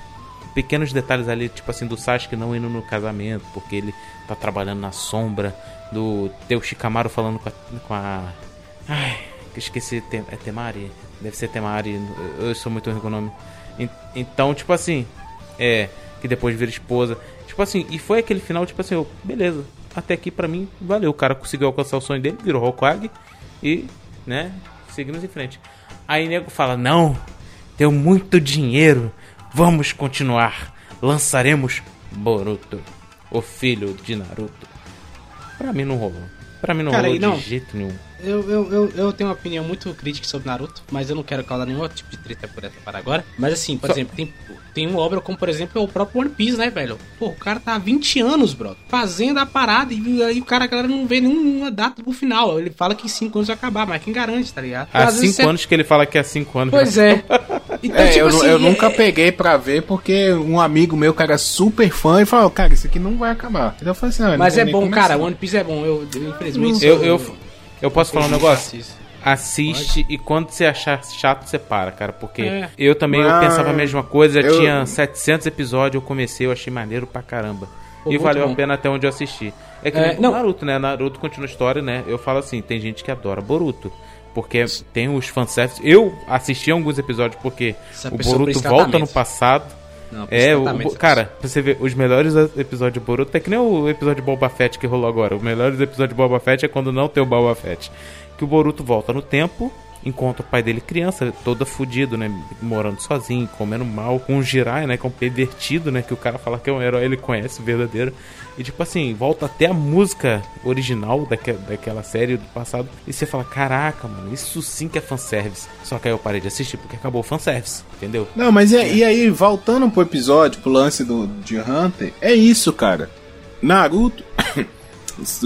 pequenos detalhes ali, tipo assim, do Sasuke não indo no casamento, porque ele tá trabalhando na sombra, do teu Shikamaru falando com a. Com a ai, esqueci, é Temari? Deve ser Temari, eu sou muito ruim com o nome. En- Então, tipo assim, é, que depois vira esposa. Tipo assim, e foi aquele final, tipo assim, eu, beleza, até aqui pra mim, valeu. O cara conseguiu alcançar o sonho dele, virou Hokage e, né, seguimos em frente. Aí nego fala, não, deu muito dinheiro, vamos continuar. Lançaremos Boruto, o filho de Naruto. Pra mim não rolou. Pra mim não Cara, rolou não- de jeito nenhum. Eu, eu, eu, eu tenho uma opinião muito crítica sobre Naruto, mas eu não quero causar nenhum tipo de treta por essa para agora. Mas assim, por Só- exemplo, tem, tem uma obra como, por exemplo, é o próprio One Piece, né, velho? Pô, o cara tá há 20 anos, bro, fazendo a parada e aí o cara, a galera não vê nenhuma data pro final. Ele fala que em 5 anos vai acabar, mas quem garante, tá ligado? Há Às vezes cinco você- anos que ele fala que há cinco anos. Pois é. [laughs] Então, É, tipo eu, assim, eu é- nunca peguei pra ver porque um amigo meu, cara, é super fã, e falou, cara, isso aqui não vai acabar. Então eu falei assim, não Mas é bom, começar. cara, One Piece é bom. Eu, eu, infelizmente. Eu, sou- eu, eu posso falar um eu negócio? assisto. Assiste e quando você achar chato, você para, cara. Porque É. eu também eu Ah, pensava a mesma coisa. eu- Tinha 700 episódios, eu comecei, eu achei maneiro pra caramba. Pô, e valeu bom. a pena até onde eu assisti. É que É, nem não. Naruto, né? Naruto continua a história, né? Eu falo assim, tem gente que adora Boruto. Porque tem os fanservice. Eu assisti alguns episódios porque Essa o Boruto volta no passado. Não, é, o, cara, pra você ver, os melhores episódios de Boruto é que nem o episódio de Boba Fett que rolou agora. Os melhores episódios de Boba Fett é quando não tem o Boba Fett. Que o Boruto volta no tempo, encontra o pai dele criança, todo fudido, né? Morando sozinho, comendo mal, com o Jirai, né? Que é um pervertido, né? Que o cara fala que é um herói, ele conhece o verdadeiro. E tipo assim, volta até a música original daque, daquela série do passado. E você fala, caraca, mano, isso sim que é fanservice. Só que aí eu parei de assistir porque acabou o fanservice, entendeu? Não, mas e, e aí, voltando pro episódio, pro lance do, de Hunter, é isso, cara. Naruto,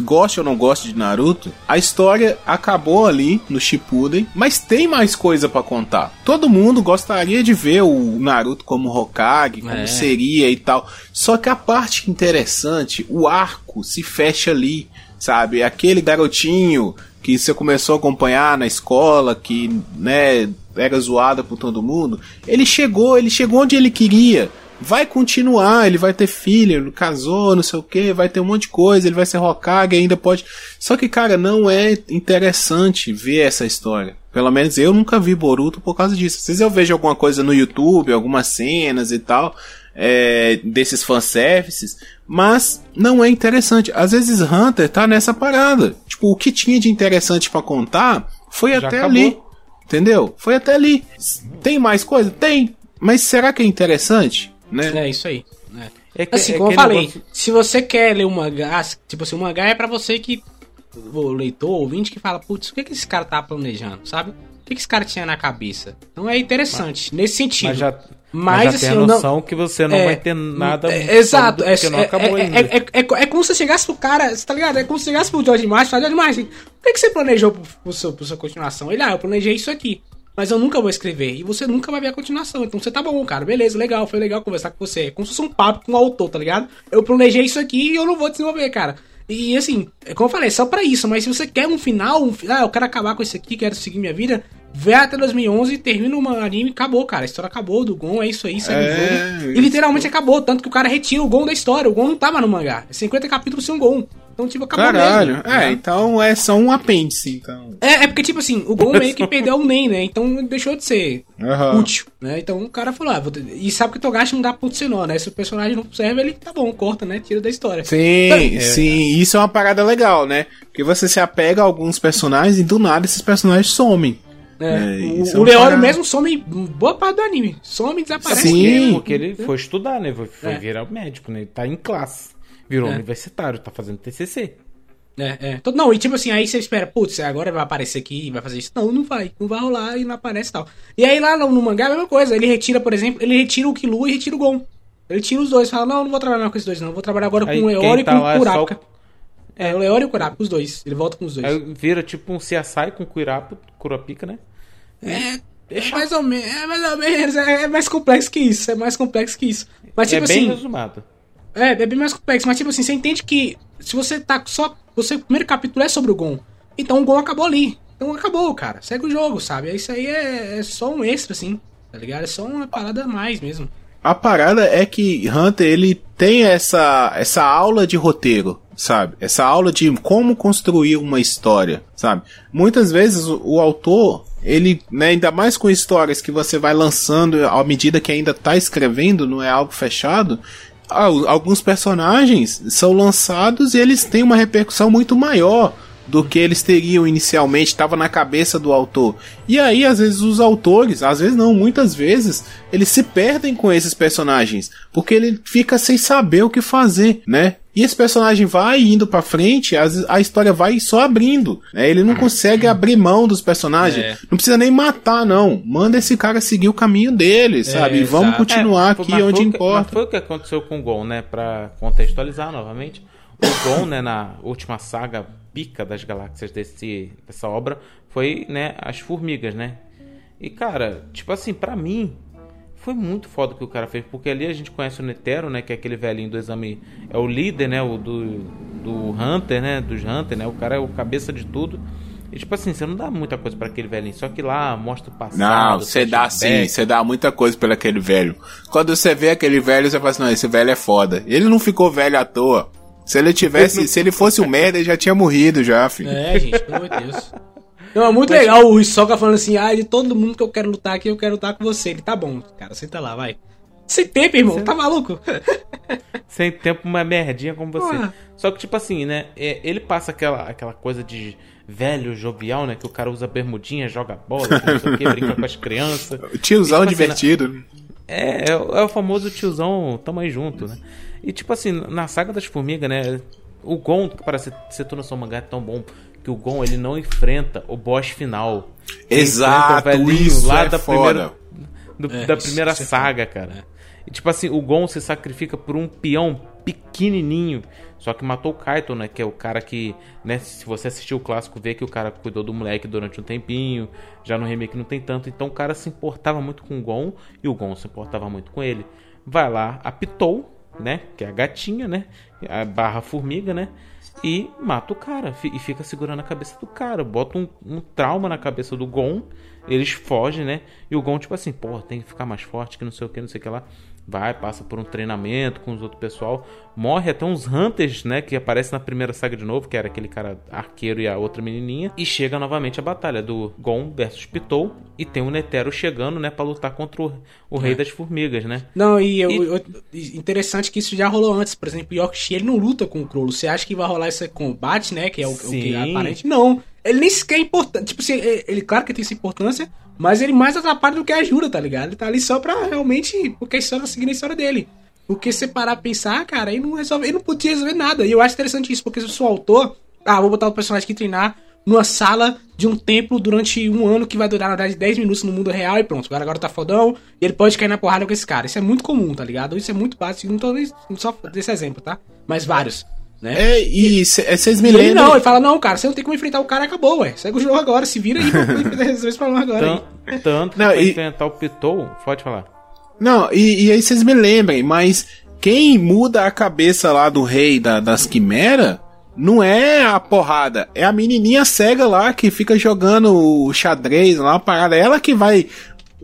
goste ou não goste de Naruto, a história acabou ali no Shippuden, mas tem mais coisa pra contar. Todo mundo gostaria de ver o Naruto como Hokage, como É. seria e tal. Só que a parte interessante, o arco se fecha ali, sabe? Aquele garotinho que você começou a acompanhar na escola, que, né, era zoada por todo mundo, ele chegou, ele chegou onde ele queria. Vai continuar, ele vai ter filho, ele casou, não sei o que, vai ter um monte de coisa, ele vai ser Hokage, ainda pode. Só que, cara, não é interessante ver essa história. Pelo menos eu nunca vi Boruto por causa disso. Às vezes eu vejo alguma coisa no YouTube, algumas cenas e tal, é, desses fanservices, mas não é interessante. Às vezes Hunter tá nessa parada. Tipo, o que tinha de interessante pra contar foi Já até acabou. ali. Entendeu? Foi até ali. Tem mais coisa? Tem. Mas será que é interessante? Né? É isso aí. né? É que- assim, é como eu falei, negócio- se você quer ler um mangá, tipo assim, o mangá é pra você que. O leitor, ouvinte que fala, putz, o que, que esse cara tá planejando, sabe? O que, que esse cara tinha na cabeça? Então é interessante, nesse sentido. Mas já, Mas, mas já assim, tem a eu não- noção que você não É, vai ter nada é, exato, é, porque não é, acabou é, ainda. é, é, é- é como se você chegasse pro cara, você tá ligado? É como se você chegasse pro George Martin e falasse, George Martin, o que, que você planejou pro, pro, seu, pro sua continuação? Ele, ah, eu planejei isso aqui, mas eu nunca vou escrever, e você nunca vai ver a continuação, então você tá bom, cara, beleza, legal, foi legal conversar com você, é como se fosse um papo com o autor, tá ligado? Eu planejei isso aqui e eu não vou desenvolver, cara. E assim, é como eu falei, é só pra isso, mas se você quer um final, um, ah, eu quero acabar com isso aqui, quero seguir minha vida, vê até 2011, termina o anime, acabou, cara. A história acabou do Gon, é isso aí, segue É, o jogo. E literalmente acabou, tanto que o cara retira o Gon da história. O Gon não tava no mangá. É 50 capítulos sem um Gon. Então, tipo, acabou Caralho. mesmo. é, né? então é só um apêndice, então. É, é porque, tipo assim, o Gon meio que perdeu o Nen, né? Então deixou de ser Aham. útil, né? Então o cara falou, ah, vou ter- e sabe que o Togashi não dá ponto nó, né? Se o personagem não serve, ele tá bom, corta, né? Tira da história. Sim, É. sim, isso é uma parada legal, né? Porque você se apega a alguns personagens e do nada esses personagens somem. É, É, o é o Leório mesmo some boa parte do anime. Some e desaparece. Sim. Porque ele foi estudar, né? Foi, foi É. virar médico, né? Ele tá em classe. Virou É. universitário, tá fazendo TCC. É, é. Então, Não, e tipo assim, aí você espera, putz, agora vai aparecer aqui, vai fazer isso. Não, não vai. Não vai rolar e não aparece e tal. E aí lá no, no mangá é a mesma coisa. Ele retira, por exemplo, ele retira o Killua e retira o Gon. Ele tira os dois. Fala, não, não vou trabalhar mais com esses dois, não. Vou trabalhar agora Aí com o Leório e tá com é o só Kurapika. É, o Leório e o Kurapika, os dois. Ele volta com os dois. Aí vira tipo um CSI com Kuirapo, Kurapika, né? É, é mais ou menos, é mais ou menos, é, é mais complexo que isso, é mais complexo que isso. Mas tipo é bem assim, resumado. É, é bem mais complexo, mas tipo assim, você entende que se você tá só, você, o primeiro capítulo é sobre o Gon, então o Gon acabou ali. Então acabou, cara, segue o jogo, sabe? Isso aí é, é só um extra, assim, tá ligado? É só uma parada a mais mesmo. a parada é que Hunter ele tem essa essa aula de roteiro, sabe? Essa aula de como construir uma história, sabe? Muitas vezes o, o autor ele, né, ainda mais com histórias que você vai lançando à medida que ainda tá escrevendo, não é algo fechado, alguns personagens são lançados e eles têm uma repercussão muito maior do que eles teriam inicialmente, estava na cabeça do autor. E aí, às vezes, os autores, às vezes não, muitas vezes, eles se perdem com esses personagens, porque ele fica sem saber o que fazer, né? E esse personagem vai indo pra frente, as- a história vai só abrindo, né? Ele não consegue abrir mão dos personagens. É. Não precisa nem matar, não. Manda esse cara seguir o caminho dele, sabe? E vamos continuar É, aqui mas onde foi importa. Mas foi o que aconteceu com o Gon, né? Pra contextualizar novamente. O Gon, né, na última saga pica das galáxias desse, dessa obra, foi, né, as formigas, né? E, cara, tipo assim, pra mim, foi muito foda o que o cara fez, porque ali a gente conhece o Netero, né, que é aquele velhinho do exame, é o líder, né, o do, do Hunter, né, dos Hunter, né, o cara é o cabeça de tudo. E, tipo assim, você não dá muita coisa pra aquele velhinho, só que lá mostra o passado. Não, você dá sim, você dá muita coisa pelo aquele velho. Quando você vê aquele velho, você fala assim, não, esse velho é foda. Ele não ficou velho à toa. Se ele tivesse, se ele fosse um merda, ele já tinha morrido já, filho. É, gente, pelo amor de Deus. Não, é muito legal o Hisoka falando assim, ah, de todo mundo que eu quero lutar aqui, eu quero lutar com você. Ele, tá bom, cara, senta lá, vai. Sem tempo, irmão, tá maluco? [laughs] Sem tempo, uma merdinha como você. Porra. Só que, tipo assim, né? é, ele passa aquela, aquela coisa de velho jovial, né? Que o cara usa bermudinha, joga bola, que não sei o que, brinca com as crianças. [laughs] Tiozão E, tipo assim, divertido. É, é, o- é o famoso tiozão, tamo aí junto, né? E tipo assim, na saga das formigas, né? O Gon, que parece ser todo seu mangá é tão bom que o Gon ele não enfrenta o boss final. Ele Exato, o velhinho isso lá é da foda. primeira, do- É, da primeira isso é saga, cara. E tipo assim, o Gon se sacrifica por um peão pequenininho. Só que matou o Kaito, né? Que é o cara que, né? Se você assistiu o clássico, vê que o cara cuidou do moleque durante um tempinho. Já no remake não tem tanto. Então o cara se importava muito com o Gon e o Gon se importava muito com ele. Vai lá, apitou, né? Que é a gatinha, né? A barra formiga, né? E mata o cara. E fica segurando a cabeça do cara. Bota um, um trauma na cabeça do Gon. Eles fogem, né? E o Gon, tipo assim, porra, tem que ficar mais forte, que não sei o que, não sei o que lá. Vai, passa por um treinamento com os outros pessoal. Morre até uns Hunters, né? Que aparece na primeira saga de novo, que era aquele cara arqueiro e a outra menininha. E chega novamente a batalha do Gon versus Pitou. E tem o Netero chegando, né? Pra lutar contra o, o Rei É. das Formigas, né? Não, e, eu- eu- interessante que isso já rolou antes. Por exemplo, o Yorkshire ele não luta com o Crollo. Você acha que vai rolar esse combate, né? Que é o, o que é aparente. Não. Ele nem sequer é importante. Tipo assim, ele, claro que tem essa importância, mas ele mais atrapalha do que ajuda, tá ligado? Ele tá ali só pra realmente. Porque a história seguindo a história dele. Porque você parar pra pensar, cara, ele não resolve. Ele não podia resolver nada. E eu acho interessante isso, porque se eu sou autor, ah, vou botar o personagem aqui treinar numa sala de um templo durante um ano que vai durar, na verdade, 10 minutos no mundo real e pronto. Agora, agora tá fodão e ele pode cair na porrada com esse cara. Isso é muito comum, tá ligado? Isso é muito básico. Não tô só desse exemplo, tá? Mas vários. Né? É, e vocês me E ele lembram. não, ele fala, não, cara, você não tem como enfrentar o cara, acabou, ué. Segue o jogo agora, se vira aí pra resolver esse problema agora. Tan- aí. Tanto Não, e- enfrentar o Pitou, pode falar. Não, e, e aí vocês me lembrem, mas quem muda a cabeça lá do rei da- das quimeras não é a porrada, é a menininha cega lá que fica jogando o xadrez lá, a parada. Ela que vai,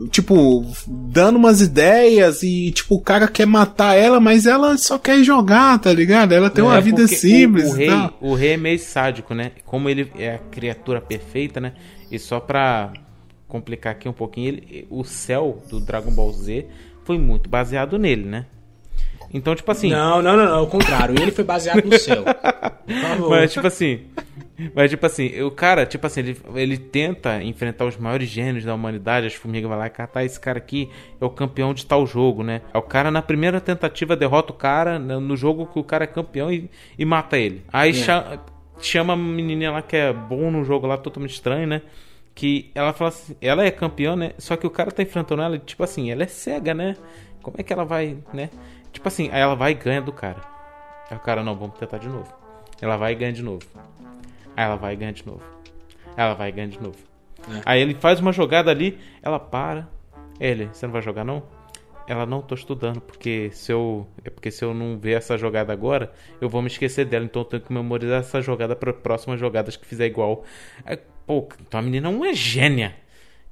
tipo, dando umas ideias e, tipo, o cara quer matar ela, mas ela só quer jogar, tá ligado? Ela tem uma É, vida porque simples O, o, rei, o rei é meio sádico, né? Como ele é a criatura perfeita, né? E só pra complicar aqui um pouquinho, ele, o céu do Dragon Ball Z foi muito baseado nele, né? Então, tipo assim. Não, não, não, não, ao contrário. Ele foi baseado no céu. [laughs] Por favor. Mas, tipo assim. Mas, tipo assim, o cara, tipo assim, ele, ele tenta enfrentar os maiores gênios da humanidade, as formigas vai lá e catar esse cara aqui é o campeão de tal jogo, né? É o cara na primeira tentativa derrota o cara no no jogo que o cara é campeão e, e mata ele. Aí É. cha- chama a menininha lá que é bom no jogo lá, totalmente estranho, né? Que ela fala assim, ela é campeã, né? Só que o cara tá enfrentando ela e, tipo assim, ela é cega, né? Como é que ela vai, né? Tipo assim, aí ela vai e ganha do cara. Aí o cara, não, vamos tentar de novo. Ela vai e ganha de novo. Aí ela vai e ganha de novo. Ela vai e ganha de novo. É. Aí ele faz uma jogada ali, ela para. Ele, você não vai jogar não? Ela não tô estudando, porque se eu. É porque se eu não ver essa jogada agora, eu vou me esquecer dela. Então eu tenho que memorizar essa jogada para próximas jogadas que fizer igual. Aí, pô, então a menina é gênia.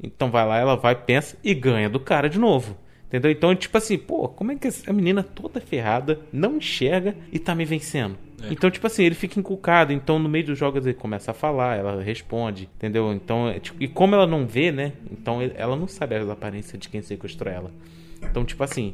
Então vai lá, ela vai, pensa e ganha do cara de novo. Entendeu? Então, tipo assim, pô, como é que a menina toda ferrada não enxerga e tá me vencendo? É. Então, tipo assim, ele fica inculcado. Então, no meio dos jogos, ele começa a falar, ela responde, entendeu? Então, é, tipo, e como ela não vê, né? Então, ela não sabe as aparências de quem sequestrou ela. Então, tipo assim,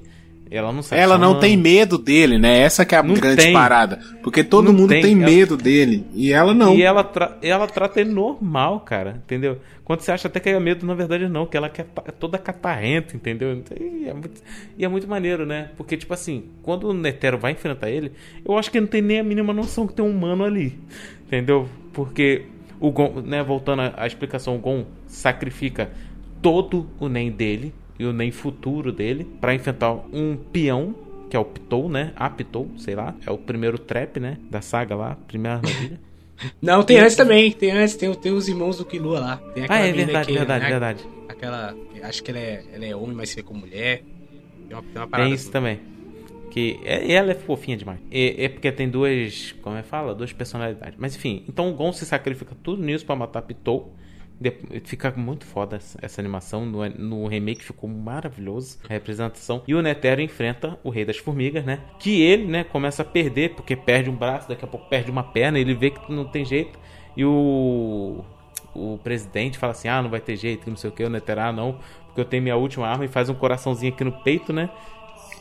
ela não sabe. Ela não tem medo dele, né? Essa que é a Não grande tem. parada. Porque todo Não mundo tem. tem, Ela- medo dele. E ela não. E ela, tra- ela trata ele normal, cara, entendeu? Quando você acha até que é medo, na verdade não, que ela quer é toda catarrenta, entendeu? Então, E é, muito, e é muito maneiro, né? Porque, tipo assim, quando o Netero vai enfrentar ele, eu acho que não tem nem a mínima noção que tem um humano ali, entendeu? Porque o Gon, né, voltando à explicação, o Gon sacrifica todo o Nen dele e o Nen futuro dele pra enfrentar um peão que é o Pitou, né? A Pitou, sei lá. É o primeiro trap, né? Da saga lá, primeira armadilha. [laughs] Não, tem antes também. Tem antes, tem, tem os irmãos do Killua lá. Tem Ah, é verdade, que, verdade, né, verdade. Aquela. Acho que ela é, ela é homem, mas se vê como mulher. Tem uma, tem uma parada Tem isso assim. também. Que é, ela é fofinha demais. É, é porque tem duas. Como é que fala? Duas personalidades. Mas enfim, então o Gon se sacrifica tudo nisso pra matar Pitou. Fica muito foda essa, animação. No, no remake ficou maravilhoso a representação. E o Netero enfrenta o Rei das Formigas, né? Que ele, né, começa a perder, porque perde um braço, daqui a pouco perde uma perna. Ele vê que não tem jeito. E o. O presidente fala assim: ah, não vai ter jeito, que não sei o que. O Netero, ah, não, porque eu tenho minha última arma. E faz um coraçãozinho aqui no peito, né?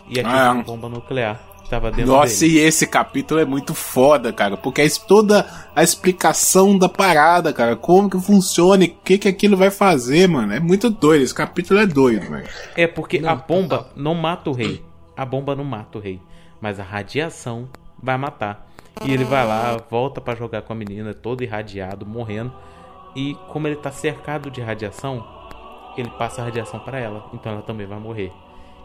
E aqui Ah. tem uma bomba nuclear. Que Tava dentro Nossa, dele. e esse capítulo é muito foda, cara. Porque é toda a explicação da parada, cara. Como que funciona e o que, que aquilo vai fazer, mano. É muito doido. Esse capítulo é doido, velho. É porque a bomba não mata o rei. A bomba não mata o rei. Mas a radiação vai matar. E ele vai lá, volta pra jogar com a menina, todo irradiado, morrendo. E como ele tá cercado de radiação, ele passa a radiação pra ela. Então ela também vai morrer.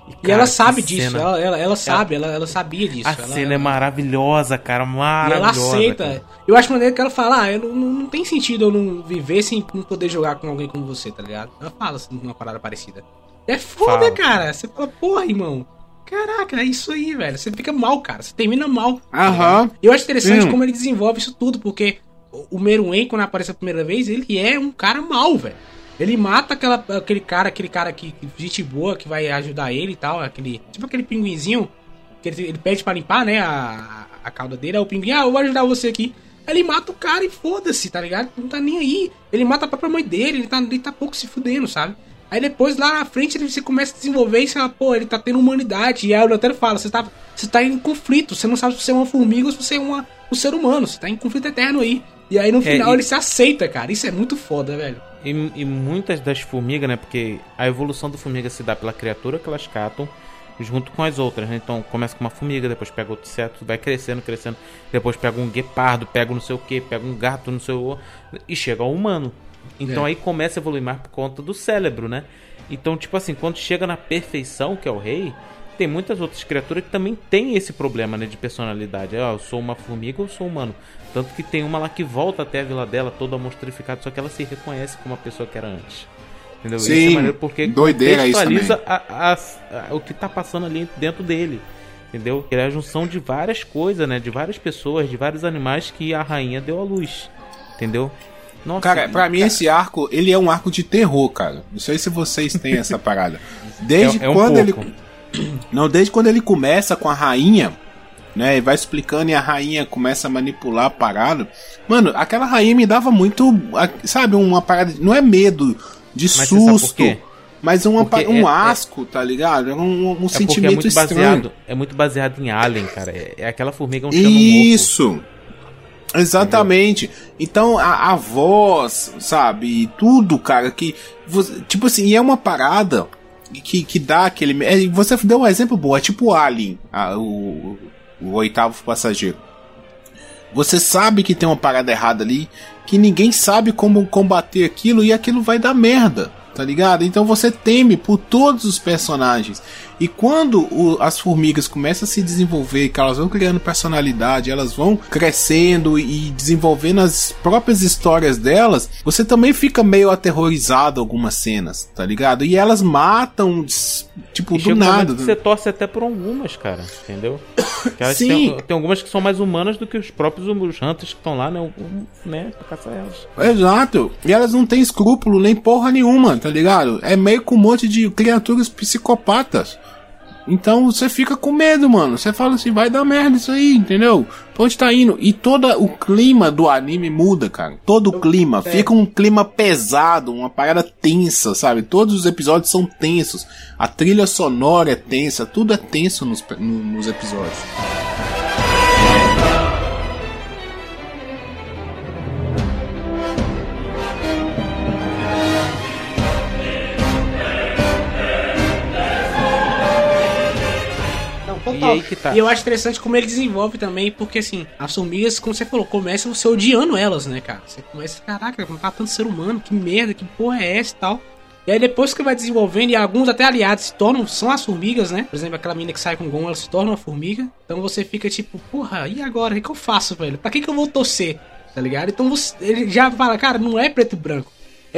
E cara, ela sabe disso, cena- ela, ela, ela sabe, ela, ela sabia disso. A ela, cena é maravilhosa, cara. E ela Maravilhosa. aceita. cara. Eu acho maneiro que ela fala, ah, eu não, não, não tem sentido eu não viver sem não poder jogar com alguém como você, tá ligado? Ela fala assim, uma parada parecida. É foda, Fala. cara. Você fala, porra, irmão. Caraca, é isso aí, velho. Você fica mal, cara. Você termina mal. tá Aham. ligado? Eu acho interessante Sim. como ele desenvolve isso tudo, porque o- o Meruem, quando aparece a primeira vez, ele é um cara mal, velho. Ele mata aquela, aquele cara, aquele cara que, gente boa, que vai ajudar ele e tal, aquele. Tipo aquele pinguinzinho que ele, ele pede pra limpar, né, a, a cauda dele, aí o pinguim, ah, eu vou ajudar você aqui. Aí ele mata o cara e foda-se, tá ligado? Não tá nem aí. Ele mata a própria mãe dele, ele tá, ele tá pouco se fudendo, sabe? Aí depois lá na frente ele, você começa a desenvolver e você fala, pô, ele tá tendo humanidade. E aí o Notero fala, você tá, você tá em conflito, você não sabe se você é uma formiga ou se você é uma, um ser humano, você tá em conflito eterno aí. E aí no É, final e- ele se aceita, cara. Isso é muito foda, velho. E, e muitas das formigas, né? Porque a evolução da formiga se dá pela criatura que elas catam junto com as outras, né? Então começa com uma formiga, depois pega outro inseto, vai crescendo, crescendo. Depois pega um guepardo, pega um não sei o que, pega um gato, não sei o e chega ao humano. Então É. aí começa a evoluir mais por conta do cérebro, né? Então, tipo assim, quando chega na perfeição, que é o rei, tem muitas outras criaturas que também tem esse problema, né, de personalidade. Ah, eu sou uma formiga ou sou humano? Tanto que tem uma lá que volta até a vila dela toda monstrificada, só que ela se reconhece como a pessoa que era antes. Entendeu? Isso Sim, é maneiro porque doideira isso contextualiza a- a- a- o que tá passando ali dentro dele. Entendeu? Ele é a junção de várias coisas, né? De várias pessoas, de vários animais que a rainha deu à luz. Entendeu? Nossa, Cara, pra mim esse arco, ele é um arco de terror, cara. Não sei se vocês têm essa [laughs] parada. Desde É- é um quando ele pouco. Não, desde quando ele começa com a rainha, né, e vai explicando e a rainha começa a manipular a parada. Mano, aquela rainha me dava muito, sabe, uma parada, não é medo de Mas susto, mas uma, Porque um é- é- asco, tá ligado? É um, um É é sentimento muito estranho. baseado, é muito baseado em Alien, cara. É, é aquela formiga um. Isso. Exatamente. Então a, a voz, sabe, e tudo, cara, que você- tipo assim, e é uma parada que, que dá aquele. é, você deu um exemplo bom, é tipo Alien, a- o, o oitavo passageiro. Você sabe que tem uma parada errada ali, que ninguém sabe como combater aquilo e aquilo vai dar merda, tá ligado? Então você teme por todos os personagens. E quando o- as formigas começam a se desenvolver, que elas vão criando personalidade, elas vão crescendo e desenvolvendo as próprias histórias delas, você também fica meio aterrorizado algumas cenas, tá ligado? E elas matam, tipo, E do nada. que você torce até por algumas, cara. Entendeu? Sim. Tem, tem algumas que são mais humanas do que os próprios os hunters que estão lá, né? né? Pra caçar elas. Exato. E elas não têm escrúpulo nem porra nenhuma, tá ligado? É meio com um monte de criaturas psicopatas. Então você fica com medo, mano. Você fala assim, vai dar merda isso aí, entendeu? Onde tá indo? E todo o clima do anime muda, cara. Todo o clima. é. Fica um clima pesado, uma parada tensa, sabe? Todos os episódios são tensos. A trilha sonora é tensa, tudo é tenso nos, nos episódios. Total. E aí que tá. E eu acho interessante como ele desenvolve também, porque assim, as formigas, como você falou, começam você odiando elas, né, cara? Você começa, caraca, como tá tanto ser humano, que merda, que porra é essa e tal. E aí depois que vai desenvolvendo, e alguns até aliados se tornam, são as formigas, né? Por exemplo, aquela menina que sai com o Gon, ela se torna uma formiga. Então você fica tipo, porra, e agora? O que, que eu faço, velho? Pra que, que eu vou torcer? Tá ligado? Então você, ele já fala, cara, não é preto e branco.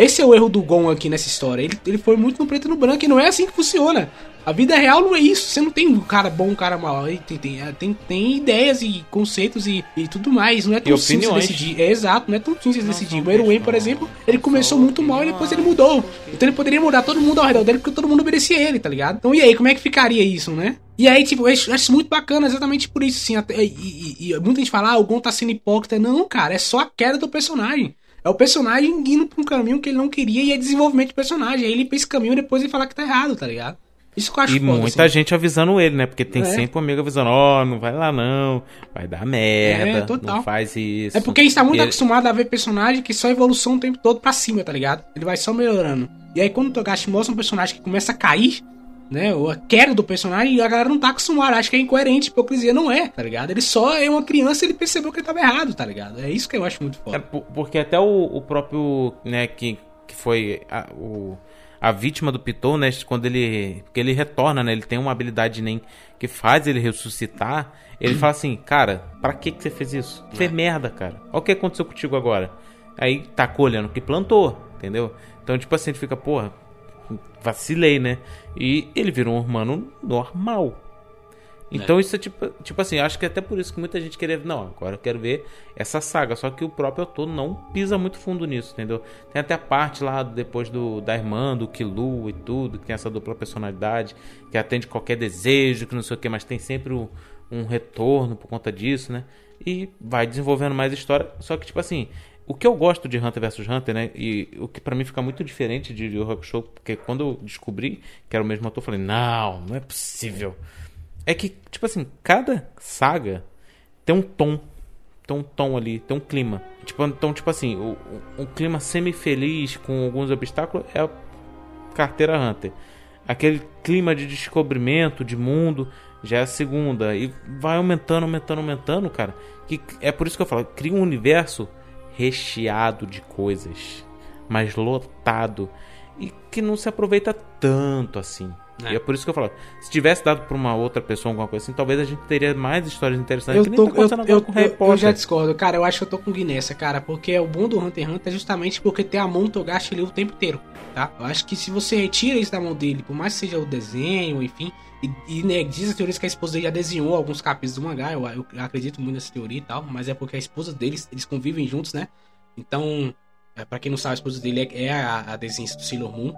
Esse é o erro do Gon aqui nessa história. Ele, ele foi muito no preto e no branco e não é assim que funciona. A vida real não é isso. Você não tem um cara bom, um cara mau. Tem, tem, é, tem, tem ideias e conceitos e, e tudo mais. Não é tão simples decidir. É exato, não é tão simples decidir. O Eruen, por exemplo, ele começou muito mal e depois ele mudou. Então ele poderia mudar todo mundo ao redor dele porque todo mundo obedecia ele, tá ligado? Então e aí, como é que ficaria isso, né? E aí, tipo, eu acho, eu acho muito bacana exatamente por isso, assim. até- e, e- e muita gente fala, ah, o Gon tá sendo hipócrita. Não, cara, é só a queda do personagem. É o personagem indo pra um caminho que ele não queria e é desenvolvimento de personagem. Aí ele ir pra esse caminho e depois ele falar que tá errado, tá ligado? Isso que eu acho E foda, muita assim. gente avisando ele, né? Porque tem É. sempre um amigo avisando, ó, não vai lá não, vai dar merda, É, total. não faz isso. É porque a gente tá muito ele- acostumado a ver personagem que só evolução o tempo todo pra cima, tá ligado? Ele vai só melhorando. E aí quando o Togashi mostra um personagem que começa a cair, né? Ou a queda do personagem, a galera não tá acostumada. Acha que é incoerente, hipocrisia. Não é, tá ligado? Ele só é uma criança e ele percebeu que ele tava errado, tá ligado? É isso que eu acho muito foda. É, por- porque até o, o próprio, né, que, que foi a, o, a vítima do Piton, né, quando ele, porque ele retorna, né, ele tem uma habilidade nem que faz ele ressuscitar, ele fala assim, cara, pra que que você fez isso? Fez merda, cara. Olha o que aconteceu contigo agora. Aí tá colhendo que plantou, entendeu? Então, tipo assim, ele fica, porra, vacilei, né? E ele virou um humano normal. Então isso é tipo, tipo assim, acho que é até por isso que muita gente queria, não, agora eu quero ver essa saga, só que o próprio autor não pisa muito fundo nisso, entendeu? Tem até a parte lá depois do da irmã, do Kilu e tudo, que tem essa dupla personalidade, que atende qualquer desejo, que não sei o que, mas tem sempre um, um retorno por conta disso, né? E vai desenvolvendo mais história, só que tipo assim, o que eu gosto de Hunter vs Hunter, né? E o que pra mim fica muito diferente de Yu Hakusho, porque quando eu descobri que era o mesmo ator, eu falei, não, não é possível. É que, tipo assim, cada saga tem um tom. Tem um tom ali, tem um clima. Tipo, então, tipo assim, o- um clima semi-feliz com alguns obstáculos é a carteira Hunter. Aquele clima de descobrimento, de mundo, já é a segunda. E vai aumentando, aumentando, aumentando, cara. Que é por isso que eu falo, cria um universo recheado de coisas, mas lotado. E que não se aproveita tanto assim. É. E é por isso que eu falo, se tivesse dado pra uma outra pessoa alguma coisa assim, talvez a gente teria mais histórias interessantes Eu, que nem tô, tá eu, eu, eu- eu já discordo, cara. Eu acho que eu tô com Guinness, cara. Porque o bom do Hunter x Hunter é justamente porque tem a mão do Togashi ali o tempo inteiro, tá? Eu acho que se você retira isso da mão dele, por mais que seja o desenho, enfim. E, e né, diz as teorias que a esposa dele já desenhou alguns capítulos do mangá. Eu, eu acredito muito nessa teoria e tal. Mas é porque a esposa deles, eles convivem juntos, né? Então, é, pra quem não sabe, a esposa dele é, é a, a desenhista do Sailor Moon.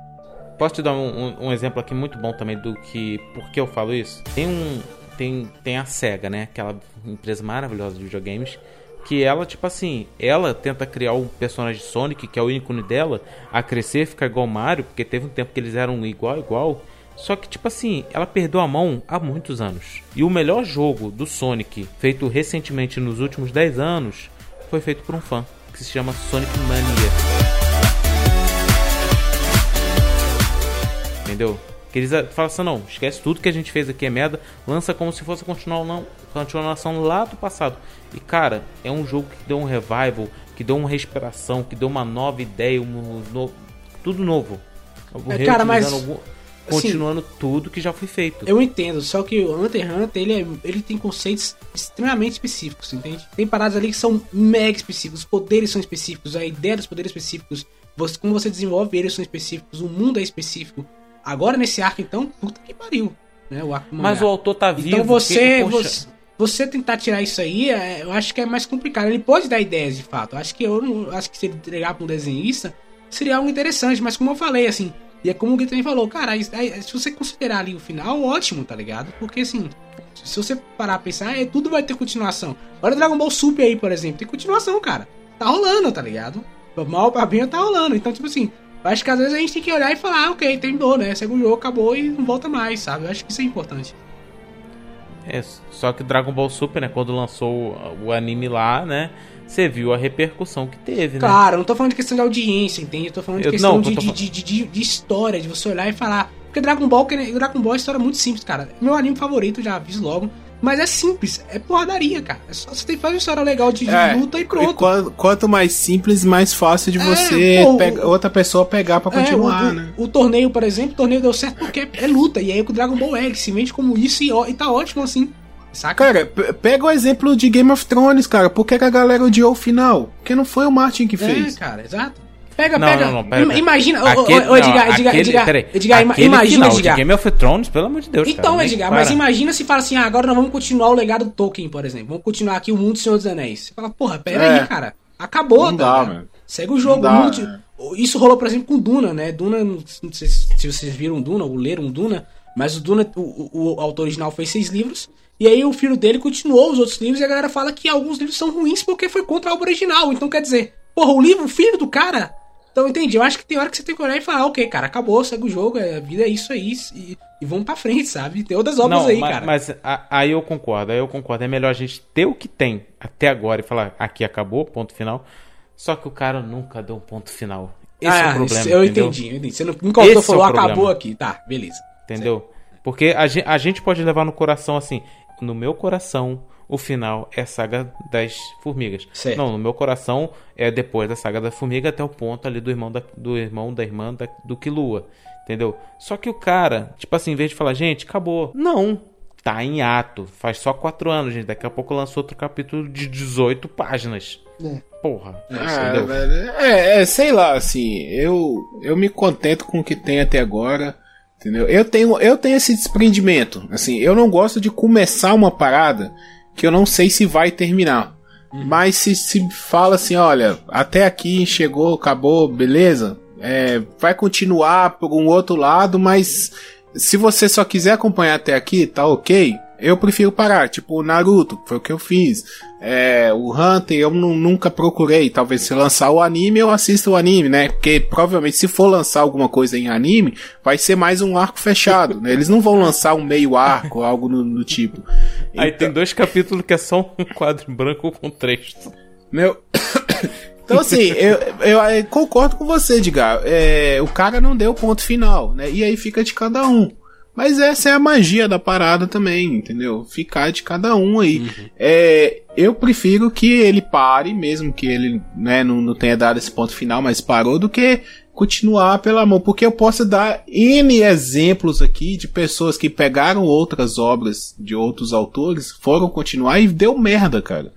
Posso te dar um, um- um exemplo aqui muito bom também do que. Por que eu falo isso? Tem um. Tem, tem a SEGA, né? Aquela empresa maravilhosa de videogames. Que ela, tipo assim, ela tenta criar o personagem Sonic, que é o ícone dela, a crescer, ficar igual Mario, porque teve um tempo que eles eram igual, igual. Só que, tipo assim, ela perdeu a mão há muitos anos. E o melhor jogo do Sonic, feito recentemente nos últimos 10 anos, foi feito por um fã, que se chama Sonic Mania. Entendeu? Que eles ah, falam assim, não, esquece tudo que a gente fez aqui é merda, lança como se fosse a continuação, continuação lá do passado. E cara, é um jogo que deu um revival, que deu uma respiração, que deu uma nova ideia, um novo, tudo novo. É, cara, mas- algum- assim, continuando tudo que já foi feito. Eu entendo, só que o Hunter x Hunter, ele, é- ele tem conceitos extremamente específicos, entende? Tem paradas ali que são mega específicos, os poderes são específicos, a ideia dos poderes específicos, você, como você desenvolve eles são específicos, o mundo é específico. Agora nesse arco, então, puta que pariu, né? O arco Mas o autor tá vivo. Então você, porque, você, você tentar tirar isso aí, é, eu acho que é mais complicado. Ele pode dar ideias de fato. Eu acho que eu não, acho que se ele entregar pra um desenhista seria algo interessante, mas como eu falei, assim, e é como o Gui também falou, cara, se você considerar ali o final, ótimo, tá ligado? Porque assim, se você parar a pensar, é, tudo vai ter continuação. Olha Dragon Ball Super aí, por exemplo, tem continuação, cara. Tá rolando, tá ligado? Mal pra bem tá rolando. Então, tipo assim, eu acho que às vezes a gente tem que olhar e falar, ah, ok, terminou, né? Segue o jogo, acabou e não volta mais, sabe? Eu acho que isso é importante. É, só que Dragon Ball Super, né, quando lançou o, anime lá, né, você viu a repercussão que teve, né? Claro, eu não tô falando de questão de audiência, entende? Eu tô falando de Eu- questão não, de, de, de, de, de- história, de você olhar e falar. Porque Dragon Ball, Dragon Ball é uma história muito simples, cara. Meu anime favorito, já aviso logo. Mas é simples, é porradaria, cara. É só você tem que fazer uma história legal de, É, luta e pronto. quan- quanto mais simples, mais fácil de É, você pô, pega- outra pessoa pegar pra É, continuar, o, o- né? o torneio, por exemplo, o torneio deu certo porque é luta. E aí o Dragon Ball é, ele se vende como isso e, ó- e tá ótimo assim. Saca? Cara, pe- pega o exemplo de Game of Thrones, cara. Por que, que a galera odiou o final? Porque não foi o Martin que fez. É, cara, exato. Pega, Não, pega. não, não, pera, im- pera. Imagina, ô, ô, Edgar, não, Edgar, aquele- Edgar, peraí, Edgar, aquele imagina, final Edgar. Game of Thrones, pelo amor de Deus, Então, cara, Edgar, mas imagina se fala assim, ah, agora nós vamos continuar o legado do Tolkien, por exemplo. Vamos continuar aqui o mundo do Senhor dos Anéis. Você fala, porra, pera É. aí, cara. Acabou, Não tá dá, mano. Segue o jogo. Dá, mundo- né? Isso rolou, por exemplo, com Duna, né? Duna, não sei se se vocês viram Duna ou leram Duna, mas o Duna, o, o- o autor original fez seis livros, e aí o filho dele continuou os outros livros, e a galera fala que alguns livros são ruins porque foi contra a obra original. Então, quer dizer, porra, o livro, o filho do cara... Então, entendi. Eu acho que tem hora que você tem que olhar e falar, ok, cara, acabou, segue o jogo, é, a vida é isso aí, e, e vamos pra frente, sabe? Tem outras obras Não, aí, ma- cara. Mas a- aí eu concordo, aí eu concordo. É melhor a gente ter o que tem até agora e falar, aqui acabou, ponto final. Só que o cara nunca deu um ponto final. Esse é o problema. isso eu entendeu? entendi, eu entendi. Você não, autor Esse é falou, problema. acabou aqui. Tá, beleza. Entendeu? Porque a a gente pode levar no coração assim. No meu coração, o final é a saga das formigas. Certo. Não, no meu coração é depois da saga da formiga até o ponto ali do irmão da, do irmão da irmã da, do Killua. Entendeu? Só que o cara, tipo assim, em vez de falar, gente, acabou. Não. Tá em ato. Faz só quatro anos, gente. Daqui a pouco lançou outro capítulo de 18 páginas. Porra. Ah, velho, é, é, sei lá, assim, eu, eu me contento com o que tem até agora, entendeu? Eu tenho, eu tenho esse desprendimento, assim, eu não gosto de começar uma parada que eu não sei se vai terminar. Mas se, se fala assim, olha, até aqui chegou, acabou, beleza, é, vai continuar por um outro lado, mas se você só quiser acompanhar até aqui, tá ok. Eu prefiro parar, tipo o Naruto, foi o que eu fiz. É, o Hunter eu nu- nunca procurei. Talvez se lançar o anime, eu assisto o anime, né? Porque provavelmente se for lançar alguma coisa em anime, vai ser mais um arco fechado, né? Eles não vão lançar um meio arco, [laughs] algo do, do tipo. Aí tem dois capítulos que é só um quadro branco com texto. Meu. [coughs] Então, assim, eu, eu, eu concordo com você, Edgar. É, o cara não deu ponto final, né? E aí fica de cada um. Mas essa é a magia da parada também, entendeu? Ficar de cada um aí. É, eu prefiro que ele pare, mesmo que ele né, não, não tenha dado esse ponto final, mas parou, do que continuar pelo amor. Porque eu posso dar N exemplos aqui de pessoas que pegaram outras obras de outros autores, foram continuar e deu merda, cara.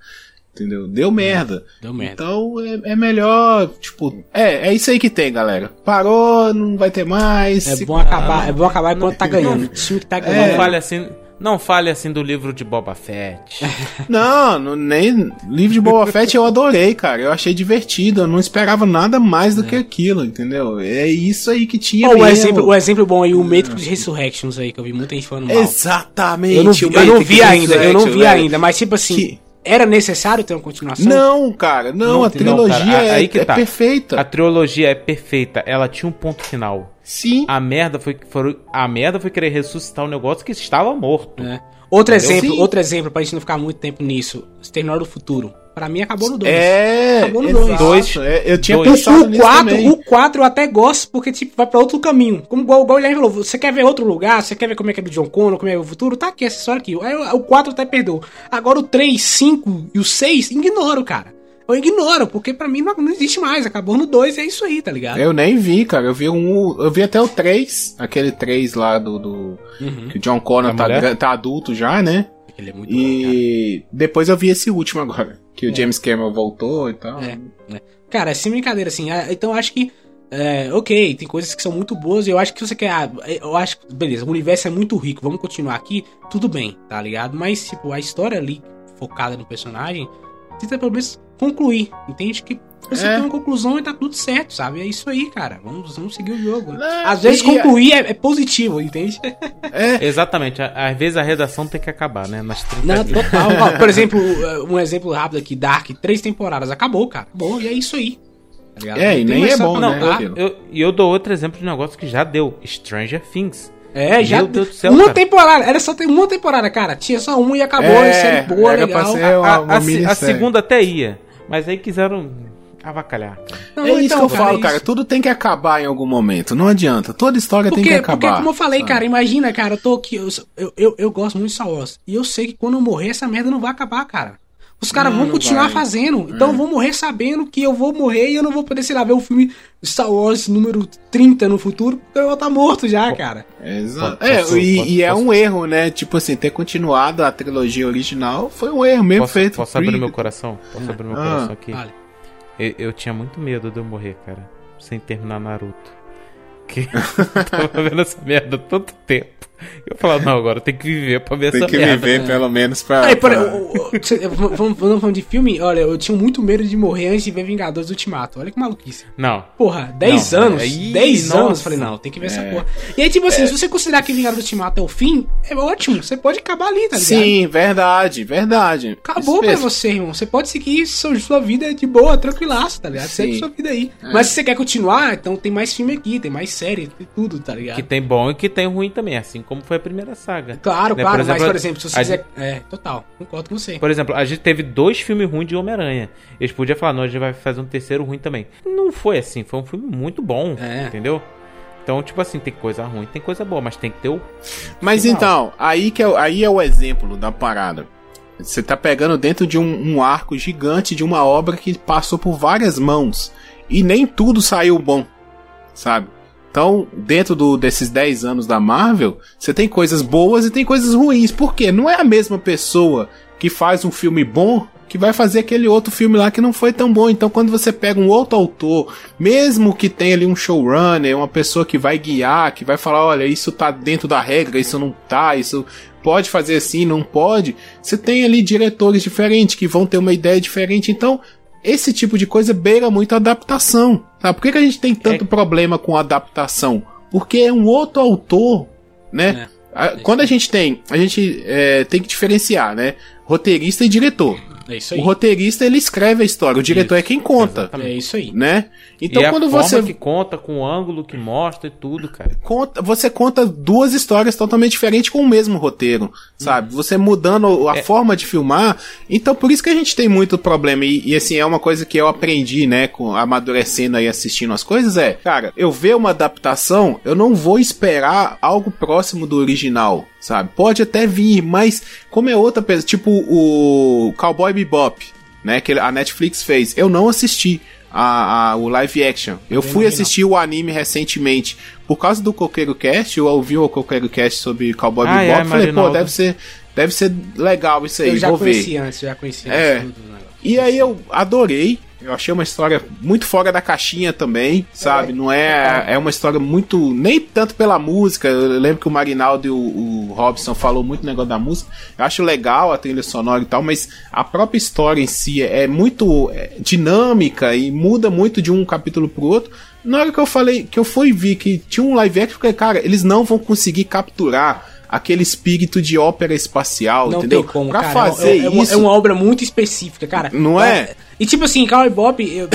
Entendeu? Deu merda. Deu merda. Então é, é melhor, tipo, é, é isso aí que tem, galera. Parou, não vai ter mais. É se- bom acabar, é bom acabar enquanto tá ganhando. O time que tá Não ganhando. fale assim. Não fale assim do livro de Boba Fett. [laughs] Não, não, nem livro de Boba Fett eu adorei, cara. Eu achei divertido, eu não esperava nada mais do que aquilo, entendeu? É isso aí que tinha Ó, o, exemplo, o exemplo bom aí, o Matrix Resurrections aí, que eu vi muita gente falando mal. Exatamente. Eu não vi, eu não vi ainda, eu não vi ainda, mas tipo assim, era necessário ter uma continuação? Não, cara, não, a Não, trilogia cara, é, aí que é tá. perfeita. A trilogia é perfeita, ela tinha um ponto final. Sim. A merda foi, foi a merda foi querer ressuscitar um negócio que estava morto. É. Outro Entendeu? exemplo, Sim. outro exemplo, pra gente não ficar muito tempo nisso. Exterminador do Futuro. Pra mim acabou no 2. É, acabou no exato. 2. Dois. É, eu tinha O- pensado o nisso 4, também. O 4 eu até gosto porque tipo, vai pra outro caminho. Como igual, igual o Guilherme falou, você quer ver outro lugar, você quer ver como é que é do John Connor, como é o futuro, tá aqui essa história aqui. Aí o- o 4 até perdoa. Agora o 3, 5 e o 6, ignoro, cara. eu ignoro, porque pra mim não, não existe mais. Acabou no 2 é isso aí, tá ligado? Eu nem vi, cara. Eu vi um. Eu vi até o 3, aquele 3 lá do. do Uhum. Que o John Connor Da tá, tá adulto já, né? Ele é muito E depois eu vi esse último agora. Que o James Cameron voltou e tal. É, é. Cara, sem brincadeira, assim. ah, Então eu acho que. é, ok, tem coisas que são muito boas. e Eu acho que você quer. ah, Eu acho que. Beleza, o universo é muito rico. Vamos continuar aqui. Tudo bem, tá ligado? Mas, tipo, a história ali, focada no personagem, tenta pelo menos concluir. Entende? Que você É. tem uma conclusão e tá tudo certo, sabe? É isso aí, cara. Vamos, vamos seguir o jogo. Não, Às vezes e- concluir é, é positivo, entende? [laughs] É. Exatamente. a- Às vezes a redação tem que acabar, né? Nas 30 Não, dias. total. Ó, por [laughs] exemplo, um exemplo rápido aqui, Dark, três temporadas. Acabou, cara. Acabou, e é isso aí. Tá? É, e Não nem é bom, né? contar. aquilo. Eu- E eu, dou outro exemplo de negócio que já deu. Stranger Things. É, já. Meu Deus do céu, uma cara. temporada. Era só ter uma temporada, cara. Tinha só uma e acabou. É, É, série boa, legal. A, uma- uma a a minissérie. segunda até ia. Mas aí quiseram avacalhar. Não, é isso então, que eu cara, falo, é cara. isso. Tudo tem que acabar em algum momento. Não adianta. Toda história tem que Porque, porque, acabar. como eu falei, sabe? cara, imagina, cara, eu tô aqui. Eu, eu, eu, eu gosto muito de Star Wars. E eu sei que quando eu morrer, essa merda não vai acabar, cara. Os caras vão continuar vai. fazendo. Então É. eu vou morrer sabendo que eu vou morrer e eu não vou poder, sei lá, ver o filme Star Wars número 30 no futuro, porque eu vou estar morto já, cara. Exato. É, posso- e, posso- e é posso- um erro, né? Tipo assim, ter continuado a trilogia original foi um erro mesmo Posso, feito. posso abrir meu coração? Posso abrir meu Ah. coração aqui? Vale. Eu, eu tinha muito medo de eu morrer, cara. Sem terminar Naruto. Que [laughs] eu tava vendo essa merda há tanto tempo. Eu falava, não, agora tem que viver pra ver Tem essa que merda. viver pelo menos pra. Aí, pra- cê- vamos, falando de filme, olha, eu tinha muito medo de morrer antes de ver Vingadores Ultimato. Olha que maluquice. Não. Porra, 10 Não, anos, aí, 10 nossa. anos, falei, não, tem que ver essa É. porra. E aí, tipo assim, se você considerar que Vingadores Ultimato é o fim, é ótimo, você pode acabar ali, tá ligado? Sim, verdade, verdade. Acabou Isso pra mesmo. você, irmão. Você pode seguir sua, sua vida de boa, tranquilaço, tá ligado? Segue Sim. sua vida aí. É. Mas se você quer continuar, então tem mais filme aqui, tem mais série, tem tudo, tá ligado? Que tem bom e que tem ruim também, assim como foi a primeira saga. Claro, Né, claro, mas por exemplo, se você quiser. É, total, concordo com você. Por exemplo, a gente teve dois filmes ruins de Homem-Aranha. Eles podiam falar, não, a gente vai fazer um terceiro ruim também. Não foi assim, foi um filme muito bom, É. entendeu? Então, tipo assim, tem coisa ruim, tem coisa boa, mas tem que ter o. Mas final. então, aí, que é, o- aí é o exemplo da parada. Você tá pegando dentro de um, um arco gigante de uma obra que passou por várias mãos. E nem tudo saiu bom, sabe? Então, dentro do, desses 10 anos da Marvel, você tem coisas boas e tem coisas ruins. Por quê? Não é a mesma pessoa que faz um filme bom que vai fazer aquele outro filme lá que não foi tão bom. Então, quando você pega um outro autor, mesmo que tenha ali um showrunner, uma pessoa que vai guiar, que vai falar, olha, isso tá dentro da regra, isso não tá, isso pode fazer assim, não pode. Você tem ali diretores diferentes que vão ter uma ideia diferente. Então, esse tipo de coisa beira muito a adaptação. Sabe? Por que, que a gente tem tanto problema com adaptação? Porque é um outro autor, né? A- Quando a gente tem, a gente é, tem que diferenciar, né? Roteirista e diretor. É isso O aí. roteirista ele escreve a história, o diretor é quem conta, É isso aí. né? Então e a quando forma você que conta, com o ângulo que mostra e tudo, cara. conta, você conta duas histórias totalmente diferentes com o mesmo roteiro, sabe? Você mudando a forma de filmar. Então, por isso que a gente tem muito problema. E, e, assim, é uma coisa que eu aprendi, né, com amadurecendo aí assistindo as coisas, é, cara, eu ver uma adaptação, eu não vou esperar algo próximo do original, sabe? Pode até vir, mas como é outra pessoa, tipo o Cowboy Bebop, né, que a Netflix fez, eu não assisti. A, a- o live action. Eu fui assistir o anime recentemente. Por causa do Coqueiro Cast, eu ouvi o Coqueiro Cast sobre Cowboy Ah, Bebop. é, falei, pô, deve ser, deve ser legal isso aí, eu já vou conheci ver. antes, já conheci É. antes. tudo do negócio. E aí eu adorei. Eu achei uma história muito fora da caixinha também, sabe? Não é. É uma história muito. Nem tanto pela música. Eu lembro que o Marinaldo e o, o Robson falou muito negócio da música. Eu acho legal a trilha sonora e tal, mas a própria história em si é muito é, dinâmica e muda muito de um capítulo pro outro. Na hora que eu falei, que eu fui ver que tinha um live action, eu falei, cara, eles não vão conseguir capturar aquele espírito de ópera espacial, Não entendeu? tem como, pra cara. fazer é, é uma, isso. é uma obra muito específica, cara. Não é? E tipo assim, Cowboy Bop, eu,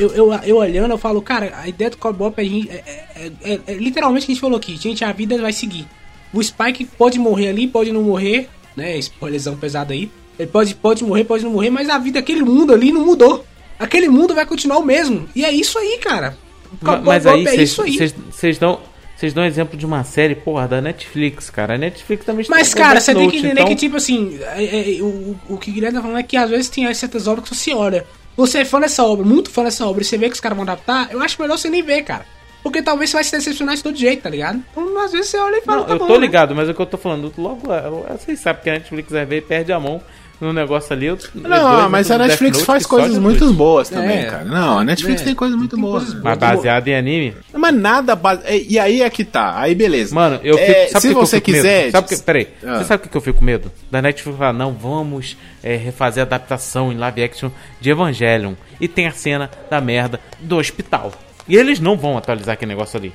eu, eu, eu- eu olhando, eu falo, cara, a ideia do Cowboy Bop é, a gente- é, é- é- é literalmente o que a gente falou aqui, gente, a vida vai seguir. O Spike pode morrer ali, pode não morrer, né? Spoilerzão pesado aí. Ele pode, pode morrer, pode não morrer, mas a vida, aquele mundo ali não mudou. Aquele mundo vai continuar o mesmo. E é isso aí, cara. Cowboy Mas Bop aí, é vocês- isso aí. vocês dão. Vocês dão exemplo de uma série, porra, da Netflix, cara. A Netflix também está Mas, cara, você tem que entender então- que, tipo assim, é- é- o, o que o Guilherme tá falando é que às vezes tem certas obras que você olha. você é fã dessa obra, muito fã dessa obra, e você vê que os caras vão adaptar, eu acho melhor você nem ver, cara. Porque talvez você vai se decepcionar de todo jeito, tá ligado? Então, às vezes você olha e fala, Não, tá eu bom, tô né? ligado, mas é o que eu tô falando. Logo, é, vocês sabem que a Netflix vai ver e perde a mão no negócio ali. eu- Não, dois mas a Netflix Note faz coisas muito boas também, É. cara. Não, a Netflix É. tem coisas muito boas. Mas baseado em anime. Mas nada base... E aí é que tá. Aí beleza. Mano, eu fico. É, sabe se você eu fico quiser. Medo? Sabe que, peraí. Ah. Você sabe por que eu fico com medo? Da Netflix falar, não, vamos é, refazer a adaptação em live action de Evangelion. E tem a cena da merda do hospital. E eles não vão atualizar aquele negócio ali.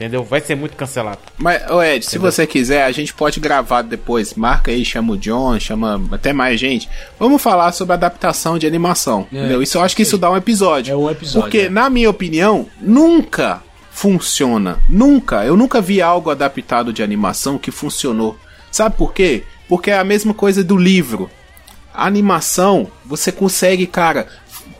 Entendeu? Vai ser muito cancelado. Mas, ô Ed, se você quiser, a gente pode gravar depois. Marca aí, chama o John, chama até mais gente. Vamos falar sobre adaptação de animação. É, entendeu? Isso eu acho que isso dá um episódio. É um episódio. Porque, na minha opinião, nunca funciona. Nunca. Eu nunca vi algo adaptado de animação que funcionou. Sabe por quê? Porque é a mesma coisa do livro. A animação, você consegue, cara,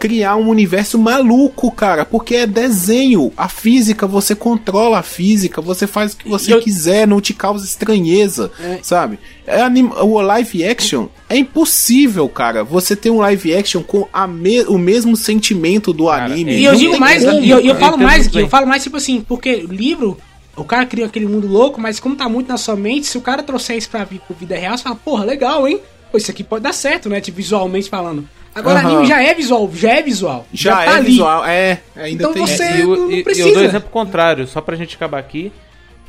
criar um universo maluco, cara, porque é desenho. A física, você controla a física, você faz o que você quiser, não te causa estranheza, sabe? É anim- o live action é impossível, cara. Você ter um live action com a me- o mesmo sentimento do anime. E eu digo mais, como, e eu, eu cara. falo mais, eu falo mais tipo assim, porque o livro, o cara criou aquele mundo louco, mas como tá muito na sua mente, se o cara trouxer isso pra vida real, você fala, porra, legal, hein? Pô, isso aqui pode dar certo, né? Tipo, visualmente falando. Agora, Aham. anime já é visual, já é visual. Já, tá é ali. visual, é. Ainda Então tem você É, e, o- não e- e precisa. eu dou exemplo contrário, só pra gente acabar aqui.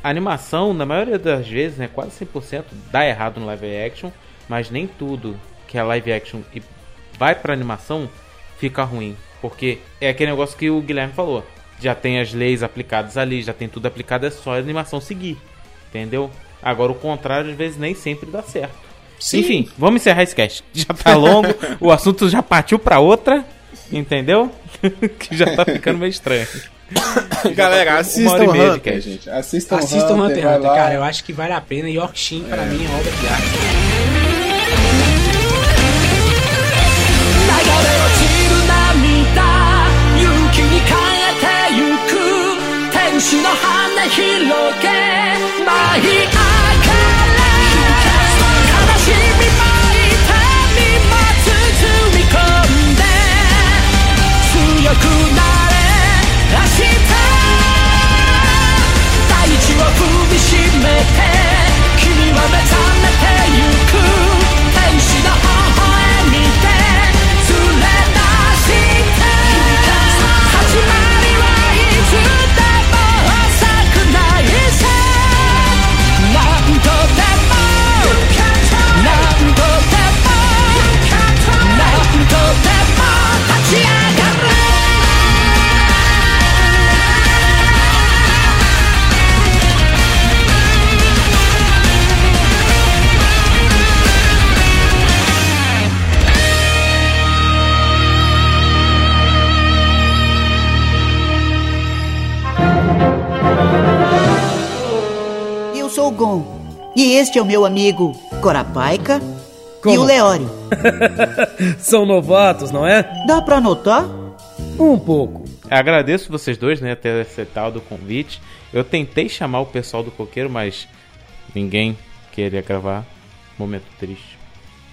A animação, na maioria das vezes, né, quase 100%, dá errado no live action, mas nem tudo que é live action e vai pra animação fica ruim. Porque é aquele negócio que o Guilherme falou. Já tem as leis aplicadas ali, já tem tudo aplicado, é só a animação seguir. Entendeu? Agora o contrário, às vezes, nem sempre dá certo. Sim. Enfim, vamos encerrar esse cast. Já tá longo, o assunto já partiu pra outra, entendeu? [laughs] que já tá ficando meio estranho. [coughs] Galera, assistam Hunter, gente. Assistam, assistam Hunter, Hunter, Hunter. cara. Eu acho que vale a pena. Yorkshin, é. pra mim, é obra de arte. く E este é o meu amigo Corapaika e Como? o Leório. [laughs] São novatos, não é? Dá pra anotar? Um pouco. Agradeço vocês dois, né, ter aceitado o convite. Eu tentei chamar o pessoal do coqueiro, mas ninguém queria gravar. Momento triste.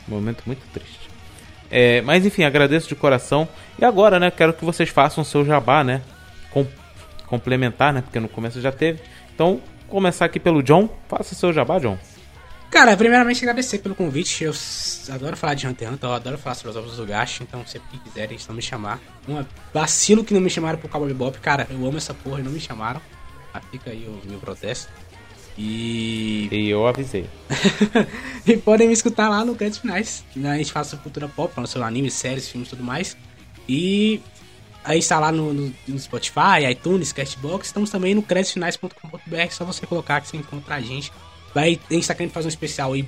Momento muito triste. É, mas enfim, agradeço de coração. E agora, né, quero que vocês façam o seu jabá, né? Com- complementar, né? Porque no começo já teve. Então, começar aqui pelo John. Faça o seu jabá, John. Cara, primeiramente agradecer pelo convite. Eu adoro falar de Hunter x Hunter, eu adoro falar sobre os ovos do Gash, então sempre que quiserem, estão me chamar. Um vacilo que não me chamaram pro Cowboy Bebop, cara, eu amo essa porra e não me chamaram. Ah, fica aí o meu protesto. E. E eu avisei. [laughs] e podem me escutar lá no Créditos Finais. A gente fala sobre cultura pop, falando sobre anime, séries, filmes e tudo mais. E aí está lá no, no- no Spotify, iTunes, Castbox. Estamos também no créditosfinais.com.br. Só você colocar que você encontra a gente. Vai, a gente tá querendo fazer um especial aí,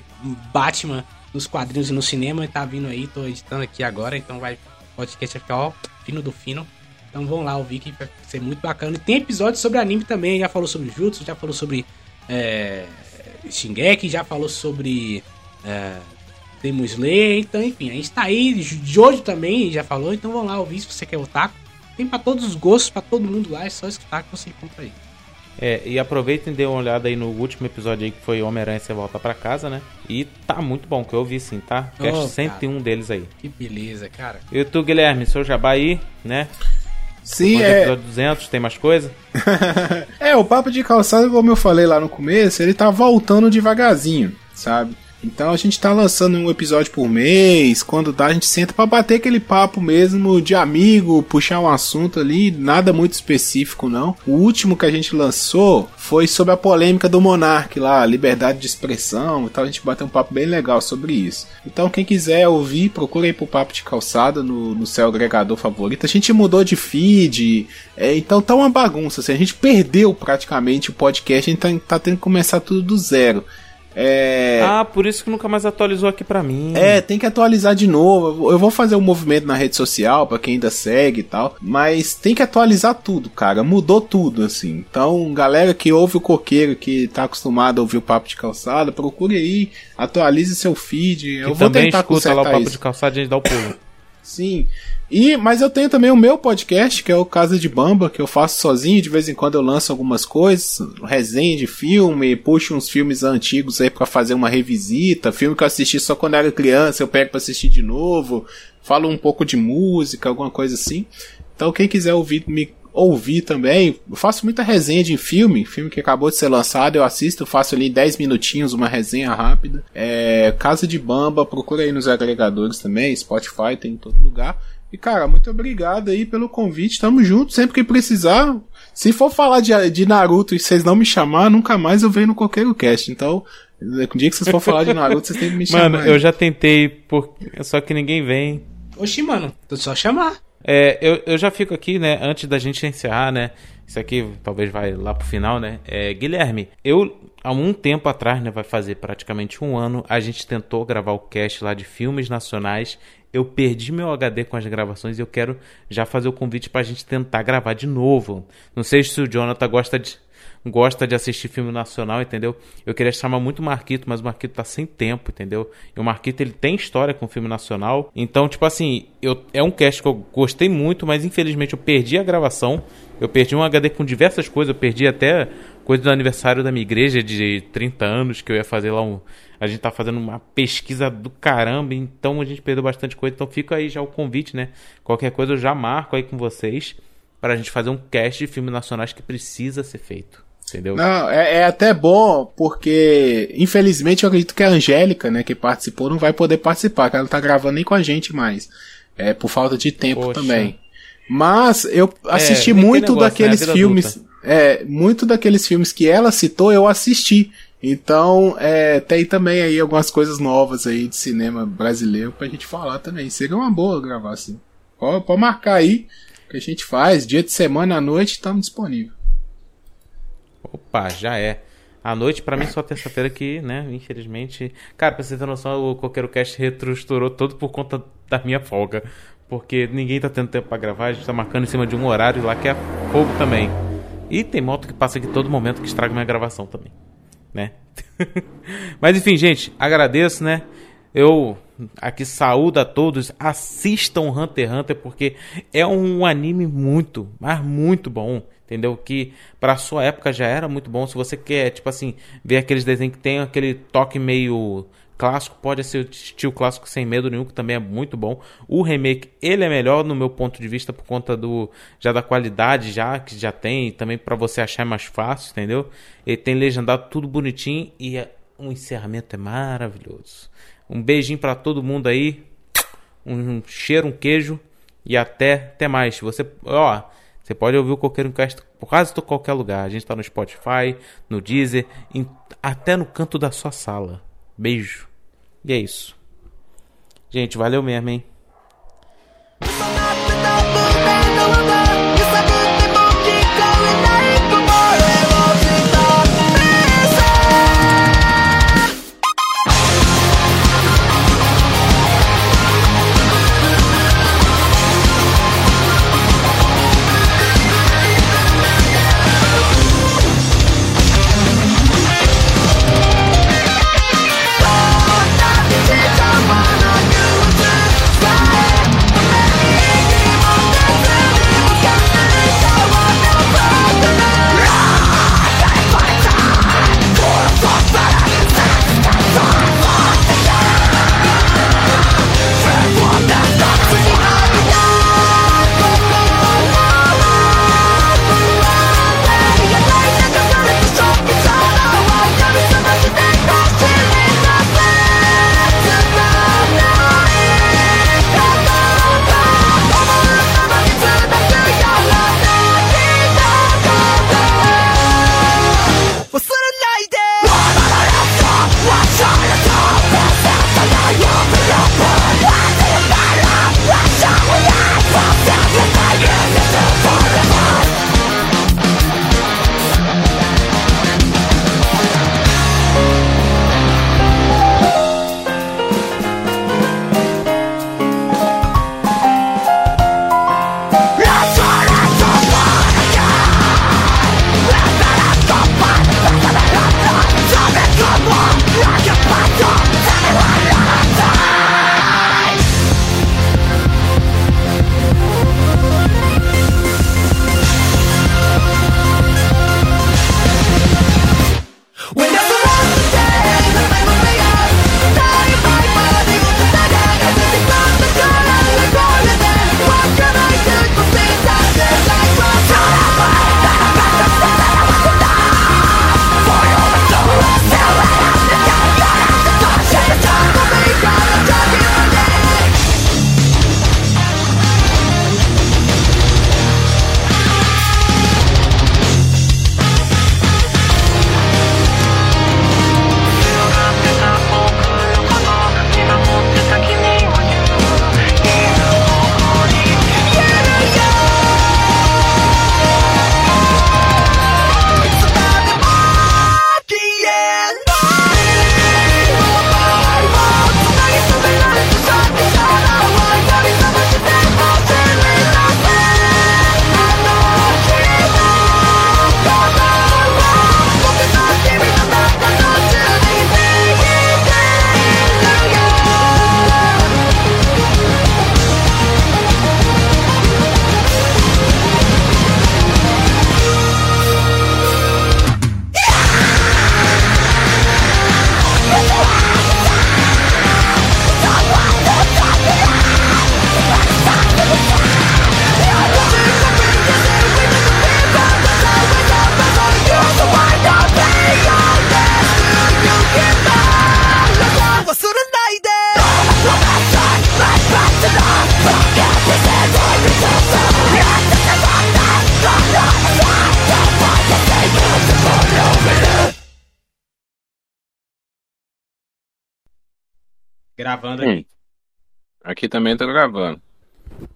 Batman nos quadrinhos e no cinema. Tá vindo aí, tô editando aqui agora. Então vai, podcast vai ficar, ó, fino do fino. Então vão lá ouvir que vai ser muito bacana. E tem episódios sobre anime também. Já falou sobre Jutsu, já falou sobre é, Shingeki, já falou sobre é, Demon Slayer. Então, enfim, a gente tá aí. Jojo também já falou. Então vão lá ouvir se você quer otaku. Tem pra todos os gostos, pra todo mundo lá. É só escutar que você encontra aí. É, e aproveitem e dê uma olhada aí no último episódio aí que foi Homem-Aranha Você Volta Pra Casa, né? E tá muito bom, que eu ouvi sim, tá? Cast Oh, 101 deles aí. Que beleza, cara. E tu, Guilherme, seu jabá aí, né? Sim, Depois do é. episódio 200, tem mais coisa? [laughs] É, o papo de calçado, como eu falei lá no começo, ele tá voltando devagarzinho, sabe? Então a gente tá lançando um episódio por mês, quando dá a gente senta pra bater aquele papo mesmo de amigo, puxar um assunto ali, nada muito específico não. O último que a gente lançou foi sobre a polêmica do Monark lá, liberdade de expressão e tal, a gente bateu um papo bem legal sobre isso. Então quem quiser ouvir, procura aí pro Papo de Calçada no, no seu agregador favorito. A gente mudou de feed, é, então tá uma bagunça, assim, a gente perdeu praticamente o podcast, a gente tá, tá tendo que começar tudo do zero. É... Ah, por isso que nunca mais atualizou aqui pra mim. É, tem que atualizar de novo. Eu vou- vou fazer um movimento na rede social pra quem ainda segue e tal, mas tem que atualizar tudo, cara. Mudou tudo, assim. Então, galera que ouve o coqueiro, que tá acostumado a ouvir o papo de calçada, procure aí, atualize seu feed. Que Eu vou também tentar escuta lá o papo isso. de calçada e a gente dá o pulo. [laughs] Sim. E, mas eu tenho também o meu podcast, que é o Casa de Bamba, que eu faço sozinho, de vez em quando eu lanço algumas coisas, resenha de filme, puxo uns filmes antigos aí pra fazer uma revisita, filme que eu assisti só quando era criança, eu pego pra assistir de novo, falo um pouco de música, alguma coisa assim. Então quem quiser ouvir me ouvir também, eu faço muita resenha de filme, filme que acabou de ser lançado, eu assisto, faço ali 10 minutinhos, uma resenha rápida. É, Casa de Bamba, procura aí nos agregadores também, Spotify, tem em todo lugar. E cara, muito obrigado aí pelo convite, tamo junto, sempre que precisar. Se for falar de, de Naruto e vocês não me chamar, nunca mais eu venho no Coqueiro Cast. Então, no dia que vocês for falar de Naruto, vocês têm que me chamar. Mano, aí. eu já tentei, por... só que ninguém vem. Oxi, mano, tu só chamar. É, eu, eu já fico aqui, né, antes da gente encerrar, né, isso aqui talvez vai lá pro final, né, é, Guilherme, eu, há um tempo atrás, né, vai fazer praticamente um ano, a gente tentou gravar o cast lá de filmes nacionais, eu perdi meu HD com as gravações e eu quero já fazer o convite pra gente tentar gravar de novo. Não sei se o Jonathan gosta de gosta de assistir filme nacional, entendeu? Eu queria chamar muito o Marquito, mas o Marquito tá sem tempo, entendeu? E o Marquito ele tem história com filme nacional. Então, tipo assim, eu, é um cast que eu gostei muito, mas infelizmente eu perdi a gravação. Eu perdi um HD com diversas coisas, eu perdi até coisa do aniversário da minha igreja de 30 anos, que eu ia fazer lá um. A gente tá fazendo uma pesquisa do caramba, então a gente perdeu bastante coisa. Então fica aí já o convite, né? Qualquer coisa eu já marco aí com vocês para a gente fazer um cast de filmes nacionais que precisa ser feito. Entendeu? Não, é, é até bom, porque infelizmente eu acredito que a Angélica, né, que participou, não vai poder participar, que ela não tá gravando nem com a gente mais. É, por falta de tempo Poxa. também. Mas eu assisti É, muito negócio, daqueles né? A vida filmes. adulta. É, muito daqueles filmes que ela citou, eu assisti. Então, é, tem também aí algumas coisas novas aí de cinema brasileiro pra gente falar também. Seria uma boa gravar assim. Pode, pode marcar aí que a gente faz. Dia de semana à noite estamos disponível. Opa, já é. À noite, pra mim, só terça-feira que, né, infelizmente. Cara, pra você ter noção, o Coqueiro Cast retroestourou todo por conta da minha folga. Porque ninguém tá tendo tempo pra gravar, a gente tá marcando em cima de um horário lá que é fogo também. E tem moto que passa aqui todo momento que estraga minha gravação também, né? [laughs] Mas enfim, gente, agradeço, né? Eu aqui saúdo a todos, assistam Hunter x Hunter porque é um anime muito, mas muito bom, entendeu? Que pra sua época já era muito bom. Se você quer, tipo assim, ver aqueles desenhos que tem aquele toque meio clássico, pode ser o estilo clássico sem medo nenhum, que também é muito bom. O remake, ele é melhor no meu ponto de vista por conta do já da qualidade já que já tem, e também pra você achar mais fácil, entendeu? Ele tem legendado tudo bonitinho e é- o encerramento é maravilhoso. Um beijinho pra todo mundo aí. Um cheiro, um queijo e até até mais. Você, ó, você pode ouvir o Coqueiro Cast por quase qualquer lugar. A gente tá no Spotify, no Deezer, em- até no canto da sua sala. Beijo. E é isso. Gente, valeu mesmo, hein? Gravando Hum. aqui. Aqui também tô gravando.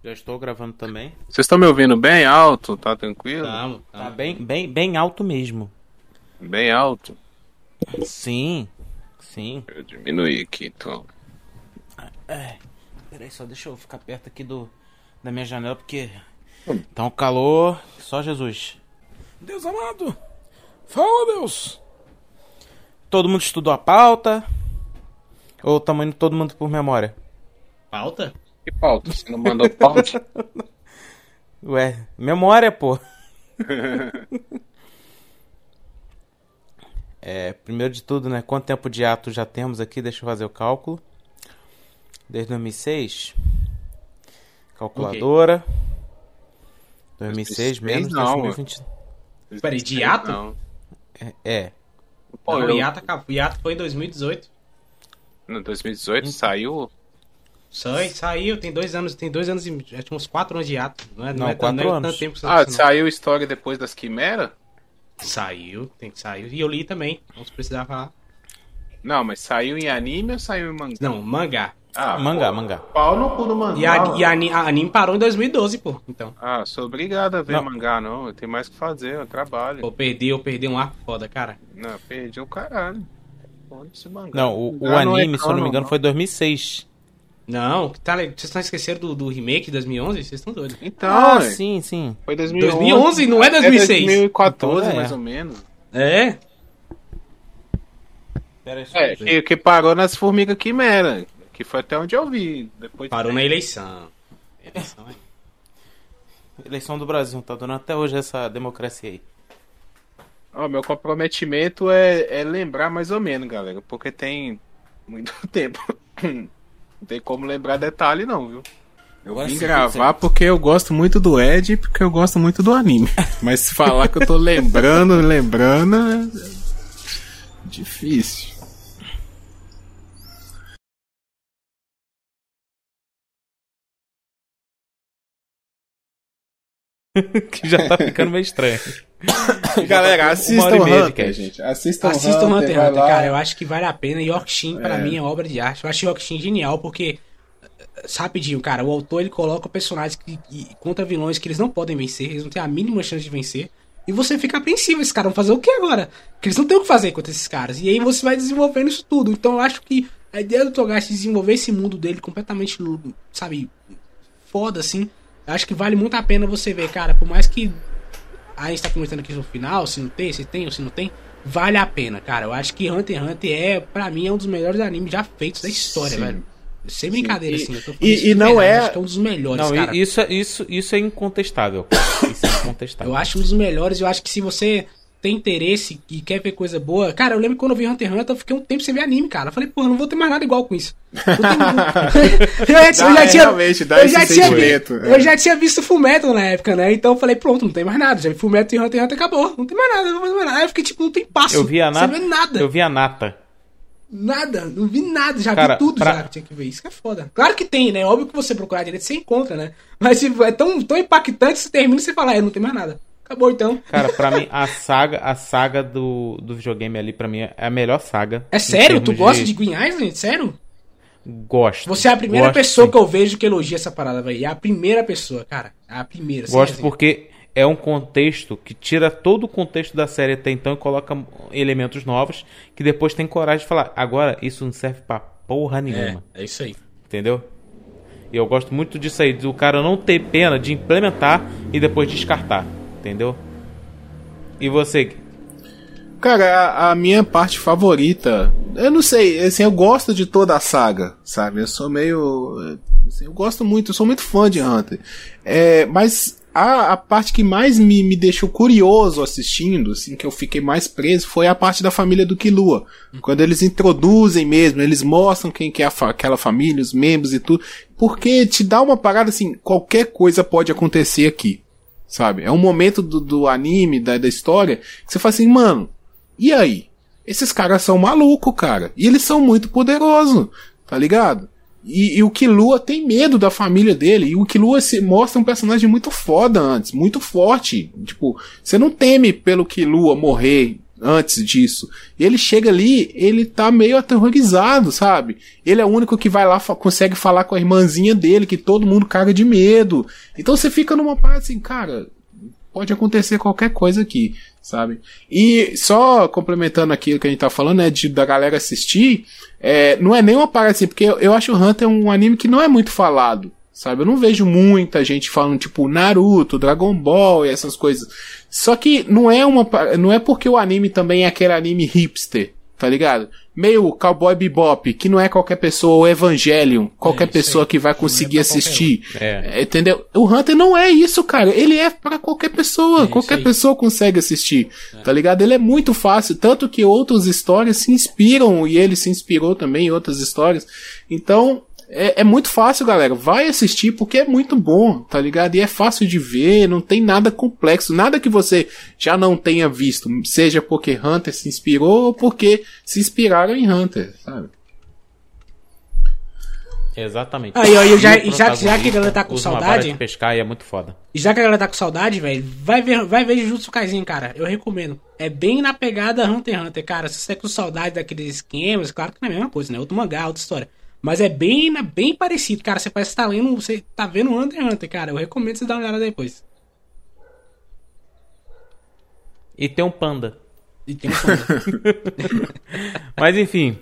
Já estou gravando também. Vocês estão me ouvindo bem alto? Tá tranquilo? Tamo, Tá bem, bem, bem alto mesmo. Bem alto. Sim, sim. Eu diminuir aqui, então. É, peraí, só deixa eu ficar perto aqui do da minha janela, porque tá um calor, só Jesus. Deus amado, fala Deus. Todo mundo estudou a pauta? Ou tamo indo todo mundo por memória? Pauta? Que pauta? Você não mandou pauta? [laughs] Ué, memória, pô. [laughs] É, primeiro de tudo, né? Quanto tempo de ato já temos aqui? Deixa eu fazer o cálculo. Desde 2006. Calculadora. 2006 menos não, 2020. Peraí, de hiato? Não. É. é. Não, eu- o, hiato, acabou- o hiato foi em 2018. No 2018 saiu. Sai, saiu, tem dois anos, tem dois anos e já tinha uns quatro anos de hiato. Não é, não Não, é, quatro não é anos. tanto tempo que você Ah, saiu história depois das quimeras? Saiu, tem que sair. E eu li também, não se precisar falar. Não, mas saiu em anime ou saiu em mangá? Não, mangá. Ah, mangá, pô. mangá. Pau no cu do mangá. E, a, e a, a anime parou em 2012, pô. Então. Ah, sou obrigado a ver Não. mangá, não. Eu tenho mais o que fazer, eu trabalho. Pô, perdi, eu perdi um arco foda, cara. Não, perdi o caralho. Foda-se mangá. Não, o, o não é anime, se eu não me engano, foi 2006. Não, tá, vocês estão esquecendo do, do remake de 2011? Vocês estão doidos. Então, ah, ué. sim, sim. Foi 2011. 2011, não é 2006. É 2014, Então, é. mais ou menos. É? Pera aí, só É, que, que parou nas Formigas Quimera. Que foi até onde eu vi. Depois Parou na eleição. Eleição, é. Eleição do Brasil, tá dando até hoje essa democracia aí. Ó, meu comprometimento é, é lembrar mais ou menos, galera. Porque tem muito [laughs] tempo. Não tem como lembrar detalhe, não, viu? Eu vim gravar porque eu gosto muito do Ed e porque eu gosto muito do anime. [laughs] Mas falar que eu tô lembrando, lembrando, é difícil. [laughs] que já tá ficando meio estranho. [coughs] Galera, Uma assistam e Hunter, gente. Assistam, Assistam Hunter Hunter, lá. cara. Eu acho que vale a pena. Yorkshin, pra É. mim, é obra de arte. Eu acho Yorkshin genial porque. eh, Rapidinho, cara, o autor ele coloca personagens que, que- contra vilões que eles não podem vencer, eles não têm a mínima chance de vencer. E você fica apreensivo, esses caras vão fazer o que agora? Porque eles não têm o que fazer contra esses caras. E aí você vai desenvolvendo isso tudo. Então eu acho que a ideia do Togashi de desenvolver esse mundo dele completamente, sabe, foda assim. Acho que vale muito a pena você ver, cara, por mais que a gente tá comentando aqui no final, se não tem, se tem ou se não tem, vale a pena, cara. Eu acho que Hunter x Hunter é, pra mim, é um dos melhores animes já feitos da história, Sim. velho. Sem brincadeira, E- assim. Eu tô falando e- e não é- Acho que é um dos melhores, Não, cara. isso, é- isso, isso é incontestável. Isso é incontestável. Eu acho um dos melhores. Eu acho que se você tem interesse e quer ver coisa boa. Cara, eu lembro que quando eu vi Hunter x Hunter, eu fiquei um tempo sem ver anime, cara. Eu falei, pô, não vou ter mais nada igual com isso. [laughs] [laughs] Eu já, Dá, eu já é, tinha. realmente, dá eu esse já tinha, vi- é. eu já tinha visto Fullmetal na época, né? Então eu falei, pronto, não tem mais nada. Já vi Fullmetal e Hunter x Hunter acabou. Não tem mais nada, não tem mais nada. Aí eu fiquei tipo, não tem passo. Eu vi a nata. nada. Eu vi a nata. Nada, não vi nada, já Cara, vi tudo pra- já que tinha que ver. Isso que é foda. Claro que tem, né? Óbvio que você procurar direito, você encontra, né? Mas tipo, é tão, tão impactante, você termina e você fala, é, não tem mais nada. Acabou então. Cara, pra mim, a saga, a saga do, do videogame ali, pra mim, é a melhor saga. É sério? Tu gosta de Green Island? Sério? Gosto. Você é a primeira Gosto, pessoa sim. que eu vejo que elogia essa parada, velho. É a primeira pessoa, cara. É a primeira. Gosto resenha. porque é um contexto que tira todo o contexto da série até então e coloca elementos novos que depois tem coragem de falar. Agora, isso não serve pra porra nenhuma. É, é isso aí. Entendeu? E eu gosto muito disso aí, do cara não ter pena de implementar e depois descartar. Entendeu? E você? Cara, a, a minha parte favorita, eu não sei, assim, eu gosto de toda a saga, sabe? Eu sou meio. assim, eu gosto muito, eu sou muito fã de Hunter. É, mas a, a parte que mais me, me deixou curioso assistindo, assim, que eu fiquei mais preso, foi a parte da família do Killua. Quando eles introduzem mesmo, eles mostram quem que é fa- aquela família, os membros e tudo. Porque te dá uma parada assim, qualquer coisa pode acontecer aqui. Sabe? É um momento do, do anime, da, da história, que você fala assim, mano, e aí? Esses caras são malucos, cara. E eles são muito poderosos, tá ligado? E, e o Killua tem medo da família dele. E o Killua se mostra um personagem muito foda antes, muito forte. Tipo, você não teme pelo Killua morrer antes disso. Ele chega ali, ele tá meio aterrorizado, sabe? Ele é o único que vai lá, fa consegue falar com a irmãzinha dele, que todo mundo caga de medo. Então você fica numa parte assim, cara, pode acontecer qualquer coisa aqui, sabe? E só complementando aquilo que a gente tá falando, né, de da galera assistir, é, não é nem uma parada assim, porque eu, eu acho o Hunter um anime que não é muito falado. Sabe, eu não vejo muita gente falando tipo Naruto, Dragon Ball e essas coisas. Só que não é uma não é porque o anime também é aquele anime hipster, tá ligado? Meio Cowboy Bebop, que não é qualquer pessoa, ou Evangelion, qualquer É, pessoa que vai conseguir pra qualquer assistir. um. É. É, Entendeu? O Hunter não é isso, cara. Ele é pra qualquer pessoa. qualquer pessoa consegue assistir. Tá ligado? Ele é muito fácil. Tanto que outras histórias se inspiram, e ele se inspirou também em outras histórias. Então, é, é muito fácil, galera. Vai assistir porque é muito bom, tá ligado? E é fácil de ver, não tem nada complexo, nada que você já não tenha visto, seja porque Hunter se inspirou ou porque se inspiraram em Hunter, sabe? Exatamente. Aí, e eu já- já- já que a galera tá com saudade- de pescar e é muito foda. Já que a galera tá com saudade, velho, vai ver, vai ver Jujutsu Kaisen, cara. Eu recomendo. É bem na pegada Hunter x Hunter, cara. Se você é com saudade daqueles esquemas, claro que não é a mesma coisa, né? Outro mangá, outra história. Mas é bem, bem parecido, cara. Você parece que tá lendo, você tá vendo Hunter x Hunter, cara. Eu recomendo você dar uma olhada depois. E tem um panda. E tem um panda. [laughs] [laughs] Mas enfim,